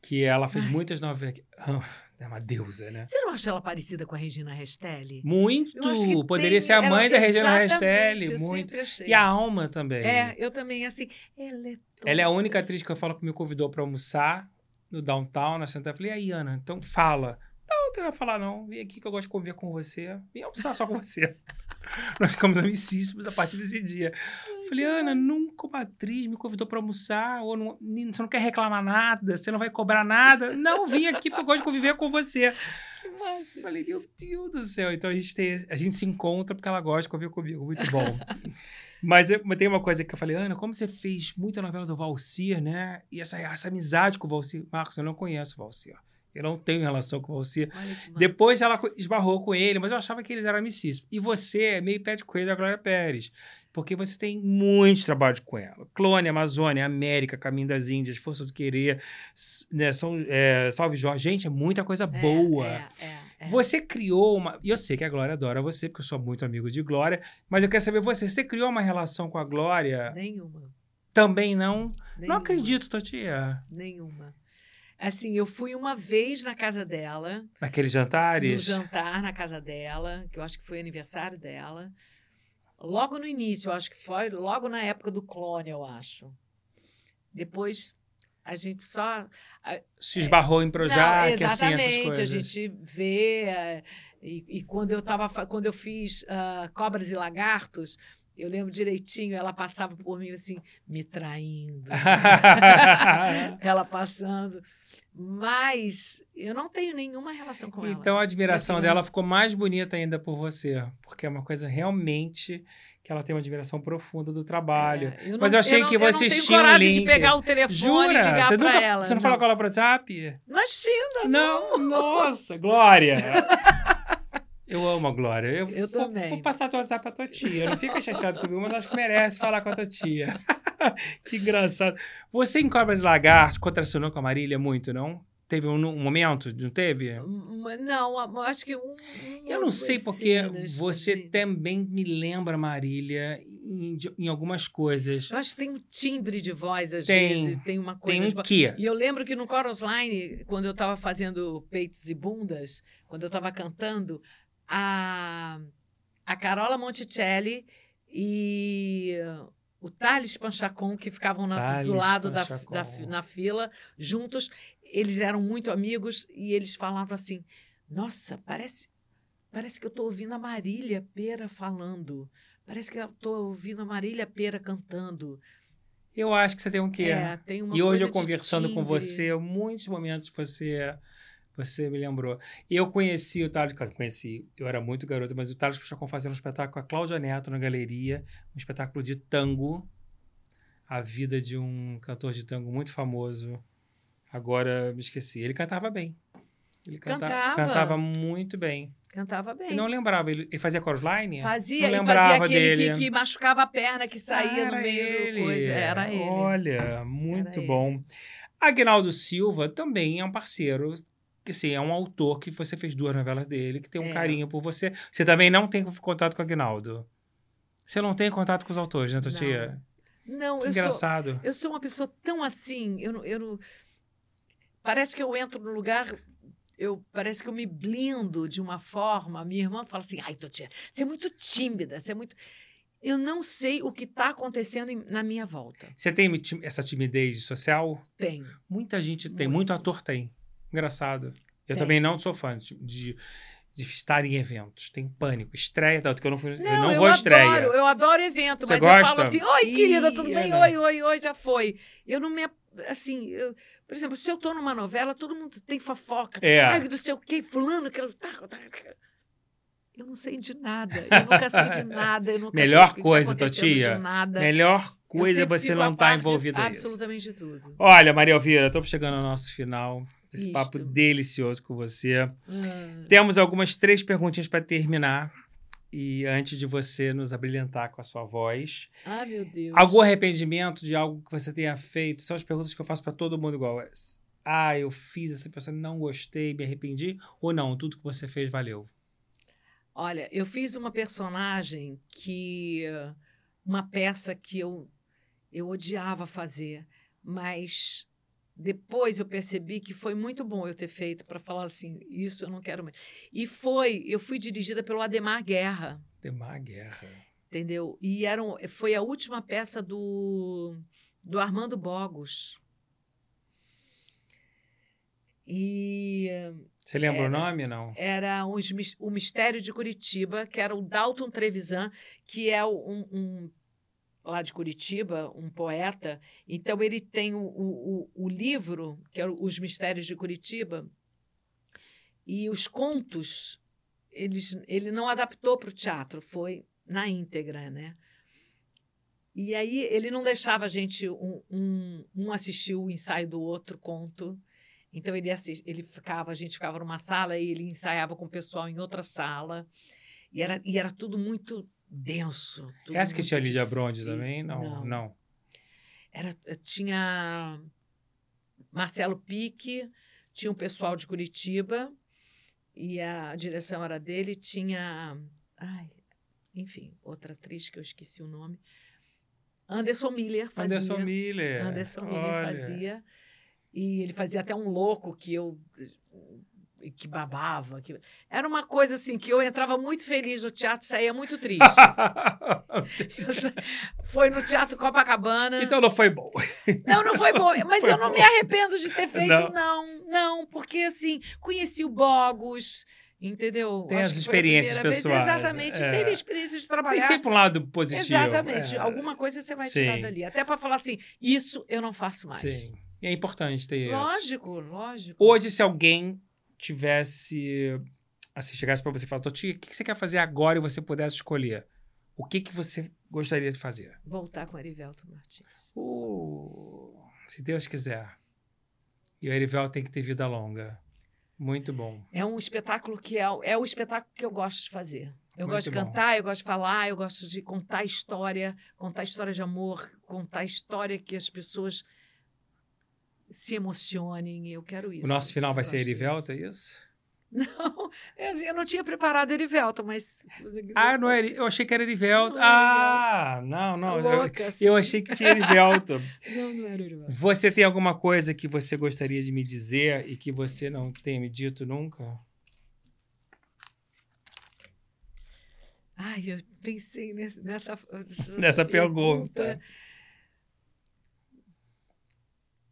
que ela fez Ai. muitas novelas. É uma deusa, né? Você não acha ela parecida com a Regina Restelli? Muito! Poderia tem- ser a mãe da Regina Restelli. Muito. achei. E a Alma também. É, eu também, assim, ela é Ela é a única atriz que eu falo que me convidou para almoçar no downtown, na Santa. Eu falei, aí, Ana, então fala. Não, não tem nada a falar, não. Vem aqui que eu gosto de conviver com você. Vim almoçar só com você. Nós ficamos amicíssimos a partir desse dia. Eu falei, Ana, nunca uma atriz me convidou para almoçar, ou não, você não quer reclamar nada, você não vai cobrar nada. Não, vim aqui porque eu gosto de conviver com você. Que massa. Falei, meu Deus do céu. Então a gente, tem, a gente se encontra porque ela gosta de conviver comigo. Muito bom. Mas eu- mas tem uma coisa que eu falei, Ana, como você fez muita novela do Valcir, né? E essa, essa amizade com o Valcir. Marcos, eu não conheço o Valcir. Eu não tenho relação com o Valcir. Depois ela esbarrou com ele, mas eu achava que eles eram amicíssimos. E você é meio pé de coelho da Glória Pérez. Porque você tem muito trabalho com ela. Clone, Amazônia, América, Caminho das Índias, Força do Querer, né, São, é, Salve Jorge. Gente, é muita coisa É, boa. É, é, é. Você criou uma. E eu sei que a Glória adora você, porque eu sou muito amigo de Glória, mas eu quero saber você. Você criou uma relação com a Glória? Nenhuma. Também não? Não nenhuma, acredito, Totia. Nenhuma. Assim, eu fui uma vez na casa dela, Naqueles no jantares? jantar na casa dela, que eu acho que foi aniversário dela. Logo no início, eu acho que foi logo na época do clone, eu acho. Depois a gente só Se esbarrou em Projac, Não, assim, essas exatamente. coisas. A gente vê. eh, E, e quando eu tava, quando eu fiz ah, Cobras e Lagartos, eu lembro direitinho, ela passava por mim assim, me traindo. ela passando. Mas eu não tenho nenhuma relação com ela. Então a admiração dela ficou mais bonita ainda por você, porque é uma coisa realmente que ela tem uma admiração profunda do trabalho. É, eu Mas não- eu achei não- que eu não tenho coragem de pegar o telefone e Jura? ligar Você, pra nunca, ela. você não, falou com ela pro WhatsApp? Imagina, Não, nossa, Glória. Eu amo a Glória. Eu, Eu vou, também. Vou passar teu WhatsApp pra tua tia. Não fica chateado comigo, mas acho que merece falar com a tua tia. que engraçado. Você em Cobras Lagarto contracionou com a Marília muito, não? Teve um, um momento, não teve? Não, acho que um. Eu não sei porque você também me lembra Marília em, em algumas coisas. Eu acho que tem um timbre de voz, às Tem. vezes, tem uma coisa Tem de um voz. quê? E eu lembro que no Chorus Line, quando eu estava fazendo Peitos e Bundas, quando eu estava cantando, a, a Carola Monticelli e o Thales Panchacon, que ficavam na- Thales do lado da, da na fila, juntos, eles eram muito amigos e eles falavam assim: Nossa, parece, parece que eu estou ouvindo a Marília Pera falando. Parece que eu estou ouvindo a Marília Pera cantando. Eu acho que você tem um quê? É, tem uma E hoje eu conversando com você, muitos momentos você você me lembrou. Eu conheci o Thales, conheci, eu era muito garoto, mas o Thales Pichacon fazendo um espetáculo com a Cláudia Neto na galeria, um espetáculo de tango, a vida de um cantor de tango muito famoso. Agora me esqueci. Ele cantava bem. Ele canta- Cantava. cantava muito bem. Cantava bem. Eu não lembrava, ele, ele fazia chorus line? Fazia, não lembrava fazia aquele dele. que, que machucava a perna, que saía Ah, no era meio ele. do coisa. Era ele. Olha, muito Era bom. Agnaldo Silva também é um parceiro, que assim, é um autor que você fez duas novelas dele, que tem um É. carinho por você. Você também não tem contato com o Agnaldo. Você não tem contato com os autores, né, Totia? Não, Que eu sou, engraçado. eu sou uma pessoa tão assim. Eu não, eu não- Parece que eu entro no lugar. Eu, parece que eu me blindo de uma forma. Minha irmã fala assim: ai, Totia, você é muito tímida, você é muito. Eu não sei o que está acontecendo na minha volta. Você tem essa timidez social? Tem. Muita gente tem, Muito. muito ator tem. Engraçado. Eu também não sou fã de, de, de estar em eventos. Tenho pânico. Estreia, tanto que eu não, fui, eu não eu vou à estreia. adoro, eu adoro evento, Você mas eu gosta? falo assim, oi, querida, tudo bem? Oi, oi, oi, já foi. Eu não me... Assim, eu- por exemplo, se eu tô numa novela, todo mundo tem fofoca. É. Ai, não sei o quê, fulano, que... Eu não sei de nada, eu nunca sei de nada, eu nunca Melhor sei coisa, tá Totia, de. Melhor coisa sempre você não par de envolvida nisso. Absolutamente tudo. Olha, Maria Elvira, estamos chegando ao nosso final desse Isto. papo delicioso com você. Ah, Temos algumas três perguntinhas para terminar. E antes de você nos abrilhantar com a sua voz, Ah, meu Deus. algum arrependimento de algo que você tenha feito? São as perguntas que eu faço para todo mundo igual. Ah, eu fiz essa pessoa, não gostei, me arrependi? Ou não, tudo que você fez valeu? Olha, eu fiz uma personagem que. Uma peça que eu, eu odiava fazer, mas depois eu percebi que foi muito bom eu ter feito para falar assim: isso eu não quero mais. E foi, eu fui dirigida pelo Ademar Guerra, Temar guerra. entendeu? E era um- foi a última peça do, do Armando Bogos. E Você lembra Era. o nome, não? era mis- o Mistério de Curitiba, que era o Dalton Trevisan, que é um, um- lá de Curitiba, um poeta. Então ele tem o, o, o- livro, que é Os Mistérios de Curitiba, e os contos eles, ele não adaptou para o teatro, foi na íntegra, né? E aí ele não deixava a gente um, um, um assistir o ensaio do outro conto. Então ele, assis- ele ficava, a gente ficava numa sala e ele ensaiava com o pessoal em outra sala. E era, e era tudo muito denso. tudo Essa que tinha Lídia Bronde difícil. também? Não, não. Era, tinha Marcelo Pique, tinha um pessoal de Curitiba, e a direção era dele, tinha. Ai, enfim, outra atriz que eu esqueci o nome. Anderson Miller fazia. Anderson Miller. Anderson Miller Olha. fazia. E ele fazia até um louco que eu que babava. Que... Era uma coisa assim que eu entrava muito feliz no teatro, saía muito triste. Foi no Teatro Copacabana. então não foi bom. Não, não foi bom. Mas Foi eu não bom. me arrependo de ter feito, Não. não. Não, porque assim, conheci o Bogos, entendeu? Tem Acho as experiências pessoais, Exatamente. é. Teve a experiência de Tem trabalhar. sempre um lado positivo. Exatamente. é. Alguma coisa você vai tirar Sim. dali. Até para falar assim, isso eu não faço mais. Sim. E é importante ter isso. Lógico, lógico. Hoje, se alguém tivesse. Assim, chegasse pra você e falasse, Totinha, o que você quer fazer agora e você pudesse escolher? O que, que você gostaria de fazer? Voltar com Arivelto Martins. Uh, se Deus quiser. E o Erivel tem que ter vida longa. Muito bom. É um espetáculo que é, o- é o espetáculo que eu gosto de fazer. Eu Muito gosto de bom. cantar, eu gosto de falar, eu gosto de contar história, contar história de amor, contar história que as pessoas se emocionem. Eu quero isso. o nosso final vai Eu ser disso. é isso? Não, eu, eu não tinha preparado Erivelto, mas se você quiser. Ah, não é, eu achei que era Erivelto. Não é Ah, não, não. Eu- louca, assim. eu achei que tinha Erivelto. Não, não era Erivelto. Você tem alguma coisa que você gostaria de me dizer e que você não tenha me dito nunca? Ai, eu pensei nessa, nessa, Nessa pergunta.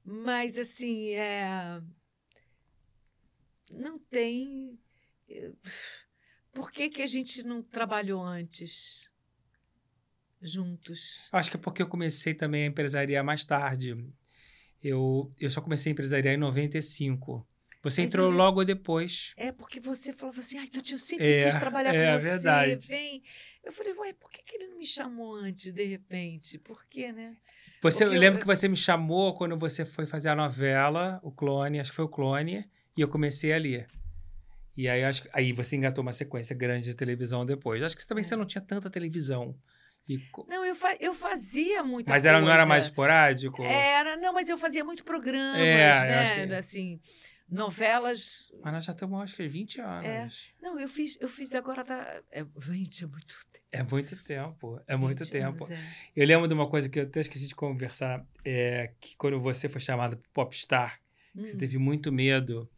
Mas, assim, é... não tem. eh, Por que, que a gente não trabalhou antes? Juntos. Acho que é porque eu comecei também a empresariar mais tarde. Eu, eu só comecei a empresariar em 95. Você Mas entrou eu- logo depois. É porque você falava assim, ai, Tuti, eu sempre É, quis trabalhar é com você, verdade. vem. Eu falei, ué, por que, que ele não me chamou antes, de repente? Por quê, né? Você, eu Porque eu- lembro que você me chamou quando você foi fazer a novela, o Clone, acho que foi o Clone, e eu comecei ali. E aí, acho, aí você engatou uma sequência grande de televisão depois. Acho que também É. você não tinha tanta televisão. E Não, eu, fa- eu fazia muita mas coisa. não era mais esporádico? Era, não, mas eu fazia muito programas, É, eu acho né? que- Assim, novelas. Mas nós já estamos, acho que, 20 anos. Não, eu fiz, eu fiz agora tá. É, gente, é muito tempo. É muito tempo. É muito 20 tempo. anos, é. Eu lembro de uma coisa que eu até esqueci de conversar, é que quando você foi chamada pro Popstar, que você Hum. teve muito medo.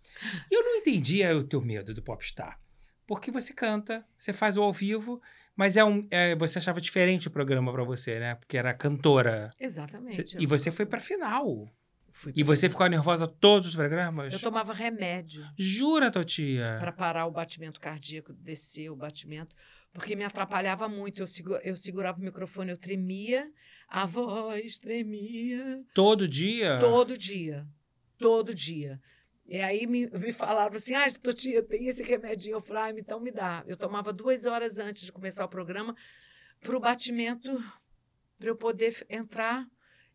E eu não entendia o teu medo do Popstar. Porque você canta, você faz o ao vivo, mas é um, é, você achava diferente o programa pra você, né? Porque era cantora. Exatamente. Você- e você foi pra final. Fui E você ficava nervosa todos os programas? Eu tomava remédio Jura, Totia? para parar o batimento cardíaco, descer o batimento, porque me atrapalhava muito. Eu, segu- eu segurava o microfone, eu tremia, a voz tremia. Todo dia? Todo dia. Todo dia. E aí me, me falaram assim: ah, Totinha, tem esse remedinho. Eu falei, ah, então me dá. Eu tomava duas horas antes de começar o programa para o batimento para eu poder entrar.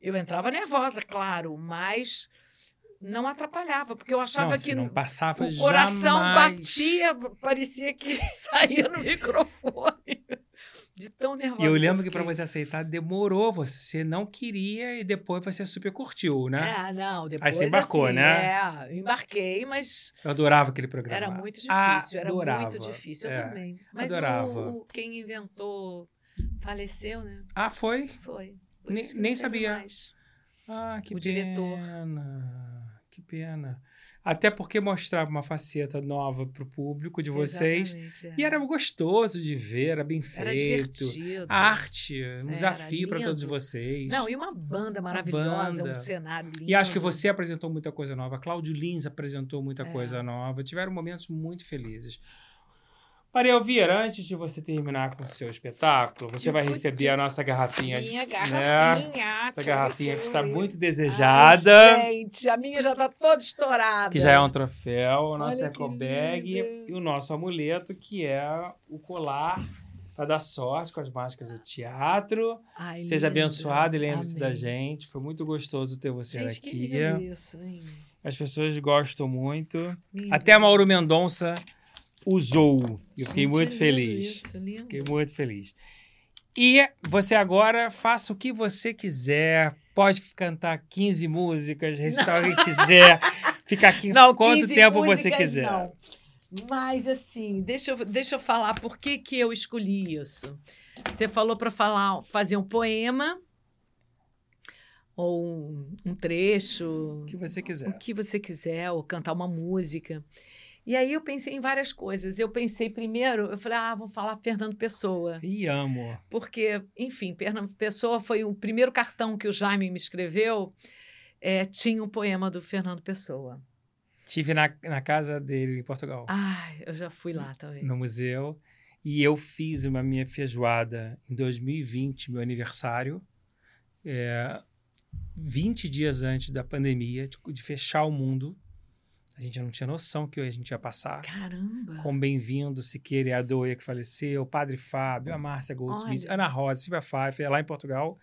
Eu entrava nervosa, claro, mas não atrapalhava, porque eu achava não, que não passava o coração jamais. batia, parecia que saía no microfone. De tão nervosa. E eu que lembro que para fiquei. você aceitar demorou, você não queria e depois você super curtiu, né? É, não, depois você embarcou, assim, né? É, eu embarquei, mas Eu adorava aquele programa. era muito difícil, era Adorava. muito difícil, eu É. também. Mas Adorava. o, o- quem inventou faleceu, né? Ah, foi? Foi. Nem- nem sabia. mais. Ah, que O pena. diretor. Que pena. Até porque mostrava uma faceta nova pro público de vocês. É. E era gostoso de ver, era bem Era feito. divertido. A arte, um Era desafio para todos vocês. Não, e uma banda maravilhosa, banda. um cenário lindo. E acho que você apresentou muita coisa nova. Cláudio Lins apresentou muita É. coisa nova. Tiveram momentos muito felizes. Maria Elvira, antes de você terminar com o seu espetáculo, você vai receber a nossa garrafinha. Minha né? garrafinha. Essa garrafinha que está muito Ai, desejada. gente, a minha já tá toda estourada. que já é um troféu, o nosso que ecobag lindo. e o nosso amuleto, que é o colar para dar sorte com as máscaras do teatro. Ai, Seja linda. abençoado e lembre-se da gente. Foi muito gostoso ter você Gente, que aqui. lindo isso, hein? As pessoas gostam muito. Lindo. Até Mauro Mendonça usou. Eu fiquei Gente, muito é feliz. Isso, lindo. Fiquei muito feliz. E você agora faça o que você quiser. Pode cantar 15 músicas, recitar o que quiser. Ficar aqui Não, quanto 15 tempo você quiser. não. Mas assim, deixa eu, deixa eu falar por que, que eu escolhi isso. Você falou para falar, fazer um poema ou um, um trecho, O que você quiser. o que você quiser, ou cantar uma música. E aí eu pensei em várias coisas. Eu pensei primeiro, eu falei, ah, vou falar Fernando Pessoa. E amo. Porque, enfim, Fernando Pessoa foi o primeiro cartão que o Jaime me escreveu. é, tinha um poema do Fernando Pessoa. Estive na, na casa dele em Portugal, Ai, eu já fui lá também. no museu. E eu fiz uma minha feijoada em 2020, meu aniversário. É, 20 dias antes da pandemia, de, de fechar o mundo. A gente não tinha noção que a gente ia passar. Caramba! Com Bem-vindo, Siqueira e a Doia, que faleceu, o Padre Fábio, a Márcia Goldsmith, Olha. Ana Rosa, Silvia Pfeiffer, lá em Portugal,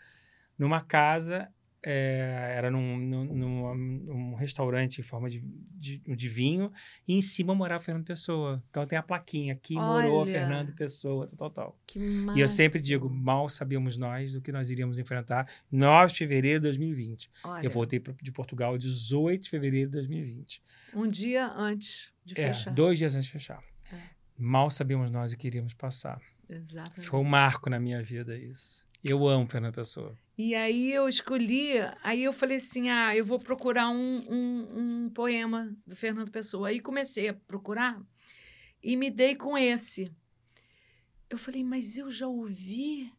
numa casa, é, era num, num, num- num restaurante em forma de, de, de vinho, e em cima morava Fernando Pessoa. Então tem a plaquinha, aqui morou Olha. Fernando Pessoa, tal, tal, tal. E eu sempre digo, mal sabíamos nós do que nós iríamos enfrentar. 9 de fevereiro de 2020. Olha, Eu voltei de Portugal 18 de fevereiro de 2020. um dia antes de É, fechar. dois dias antes de fechar. É. Mal sabíamos nós o que iríamos passar. Exatamente. Foi um marco na minha vida isso. Eu amo Fernando Pessoa. E aí eu escolhi, aí eu falei assim, ah, eu vou procurar um, um, um poema do Fernando Pessoa. Aí comecei a procurar e me dei com esse. Eu falei, mas eu já ouvi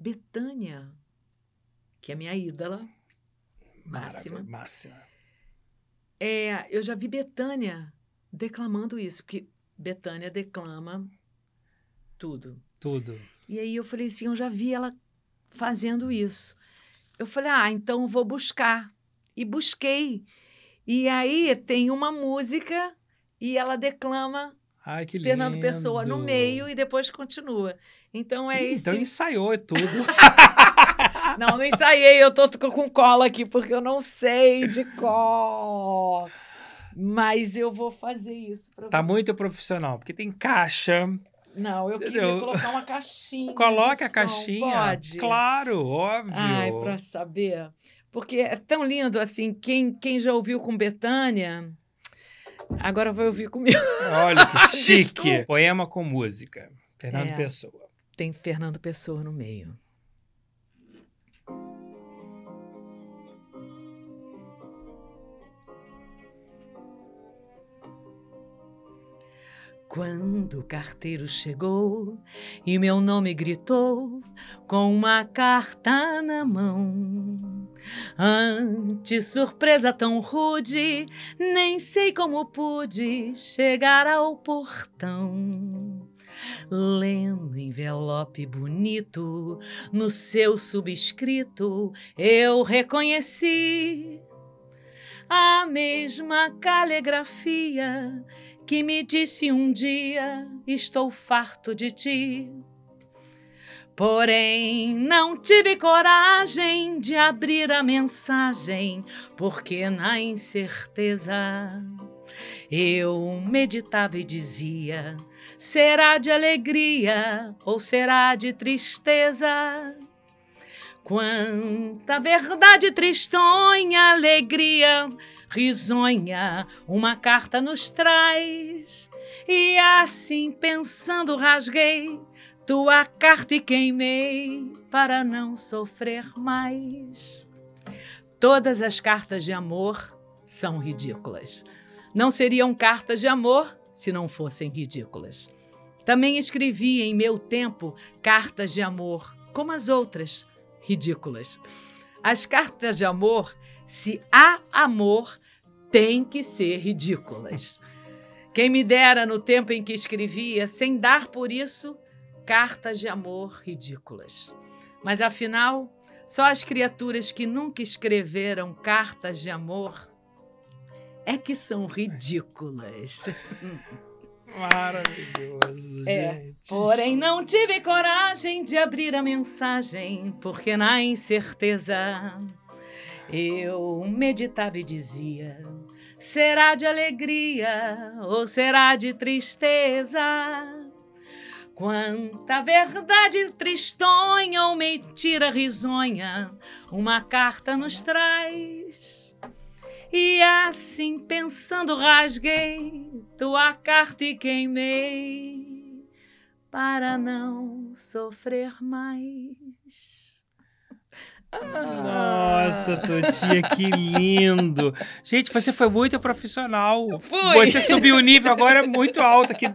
Betânia, que é minha ídola máxima. Maravilha, Máxima. É, eu já vi Betânia declamando isso, porque Betânia declama tudo. Tudo. E aí eu falei assim, eu já vi ela fazendo isso. Eu falei, ah, então vou buscar. E busquei. E aí tem uma música e ela declama Ai, que lindo. Fernando Pessoa no meio e depois continua. Então é Ih, isso. Então ensaiou tudo. Não, não ensaiei, eu tô com cola aqui porque eu não sei de cor. Mas eu vou fazer isso para tá muito profissional, porque tem caixa. Não, eu queria Entendeu? colocar uma caixinha. Coloque a som. caixinha. Pode. Claro, óbvio. Ai, para saber. Porque é tão lindo assim. Quem, quem já ouviu com Betânia, agora vai ouvir comigo. Olha que chique. Poema com música. Fernando É. Pessoa. Tem Fernando Pessoa no meio. Quando o carteiro chegou e meu nome gritou com uma carta na mão. Ante surpresa tão rude, nem sei como pude chegar ao portão. Lendo envelope bonito, no seu subscrito eu reconheci a mesma caligrafia que me disse um dia: Estou farto de ti. Porém, não tive coragem de abrir a mensagem, porque na incerteza eu meditava e dizia: será de alegria ou será de tristeza? Quanta verdade tristonha, alegria risonha, uma carta nos traz. E assim pensando, rasguei tua carta e queimei para não sofrer mais. Todas as cartas de amor são ridículas. Não seriam cartas de amor se não fossem ridículas. Também escrevi em meu tempo cartas de amor, como as outras, ridículas. As cartas de amor, se há amor, têm que ser ridículas. Quem me dera no tempo em que escrevia, sem dar por isso, cartas de amor ridículas. Mas afinal, só as criaturas que nunca escreveram cartas de amor é que são ridículas. Maravilhoso, é, gente. Porém, não tive coragem de abrir a mensagem, porque na incerteza eu meditava e dizia: será de alegria ou será de tristeza? Quanta verdade tristonha ou mentira risonha uma carta nos traz. E assim pensando rasguei tua carta e queimei para não sofrer mais. Nossa, Totia, que lindo! Gente, você foi muito profissional. Fui. Você subiu o nível agora muito alto aqui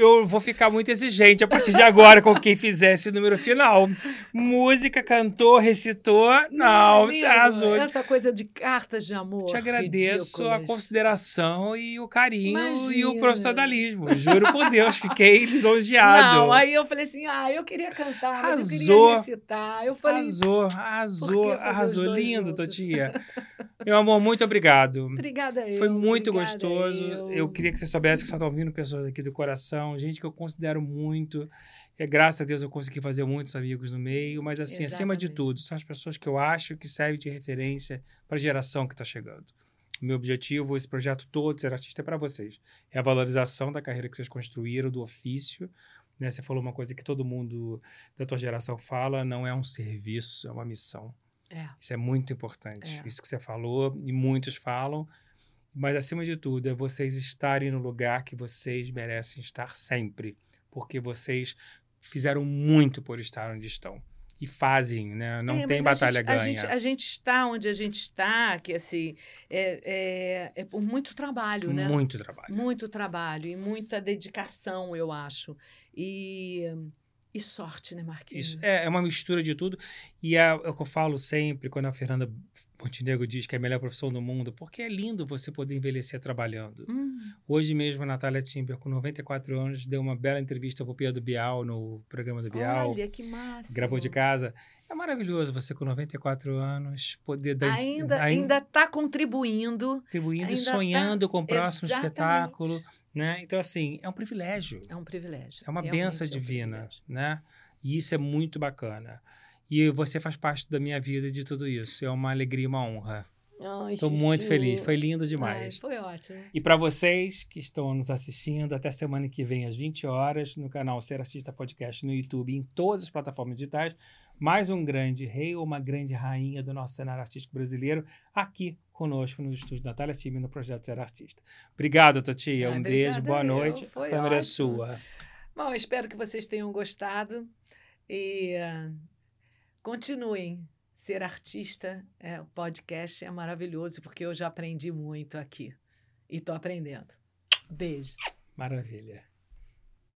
eu vou ficar muito exigente a partir de agora com quem fizesse o número final. Música, cantou, recitou. Não, você arrasou. Essa coisa de cartas de amor. Te agradeço ridículas. a consideração e o carinho Imagina. e o profissionalismo. Juro por Deus, fiquei lisonjeado. Não, aí eu falei assim: ah, eu queria cantar, arrasou, mas eu queria recitar. Eu falei, arrasou, arrasou, arrasou. Lindo, juntos? Totia. Meu amor, muito obrigado. Obrigada eu. Foi muito gostoso. Eu. eu. queria que você soubesse que só estão ouvindo pessoas aqui do coração, gente que eu considero muito. É, graças a Deus eu consegui fazer muitos amigos no meio, mas assim, Exatamente. acima de tudo, são as pessoas que eu acho que servem de referência para a geração que está chegando. O meu objetivo, esse projeto todo, ser artista, é para vocês. É a valorização da carreira que vocês construíram, do ofício. Né? Você falou uma coisa que todo mundo da tua geração fala, não é um serviço, é uma missão. É. Isso é muito importante. É. Isso que você falou, e muitos falam. Mas, acima de tudo, é vocês estarem no lugar que vocês merecem estar sempre. Porque vocês fizeram muito por estar onde estão. E fazem, né? Não É, tem batalha gente, ganha. A gente, a gente está onde a gente está, que assim, é, é, é por muito trabalho, né? Muito trabalho. Muito trabalho e muita dedicação, eu acho. E, e sorte, né, Marquinhos? Isso é, é uma mistura de tudo. E é, é o que eu falo sempre quando a Fernanda Montenegro diz que é a melhor profissão do mundo, porque é lindo você poder envelhecer trabalhando. Hum, Hoje mesmo, a Natália Timber, com 94 anos, deu uma bela entrevista para o Pedro Bial, no programa do Bial. olha, que massa. Gravou de casa. É maravilhoso você, com 94 anos, poder dar. Ainda ainda está contribuindo. contribuindo e tá- sonhando com o próximo Exatamente. espetáculo. Né? Então, assim, é um privilégio. É um privilégio. É uma benção é um divina, privilégio. né? E isso é muito bacana. E você faz parte da minha vida e de tudo isso. É uma alegria e uma honra. Ai, Estou muito feliz. Foi lindo Ai, demais. foi ótimo. E para vocês que estão nos assistindo, até semana que vem, às 20 horas, no canal Ser Artista Podcast no YouTube em todas as plataformas digitais, mais um grande rei ou uma grande rainha do nosso cenário artístico brasileiro aqui conosco no estúdio Natália Time no projeto Ser Artista. Obrigado, Totia. Ai, um beijo, boa eu. noite. Foi A câmera é sua. Bom, espero que vocês tenham gostado e ah, continuem. Ser artista, é, o podcast é maravilhoso, porque eu já aprendi muito aqui. E estou aprendendo. Beijo. Maravilha.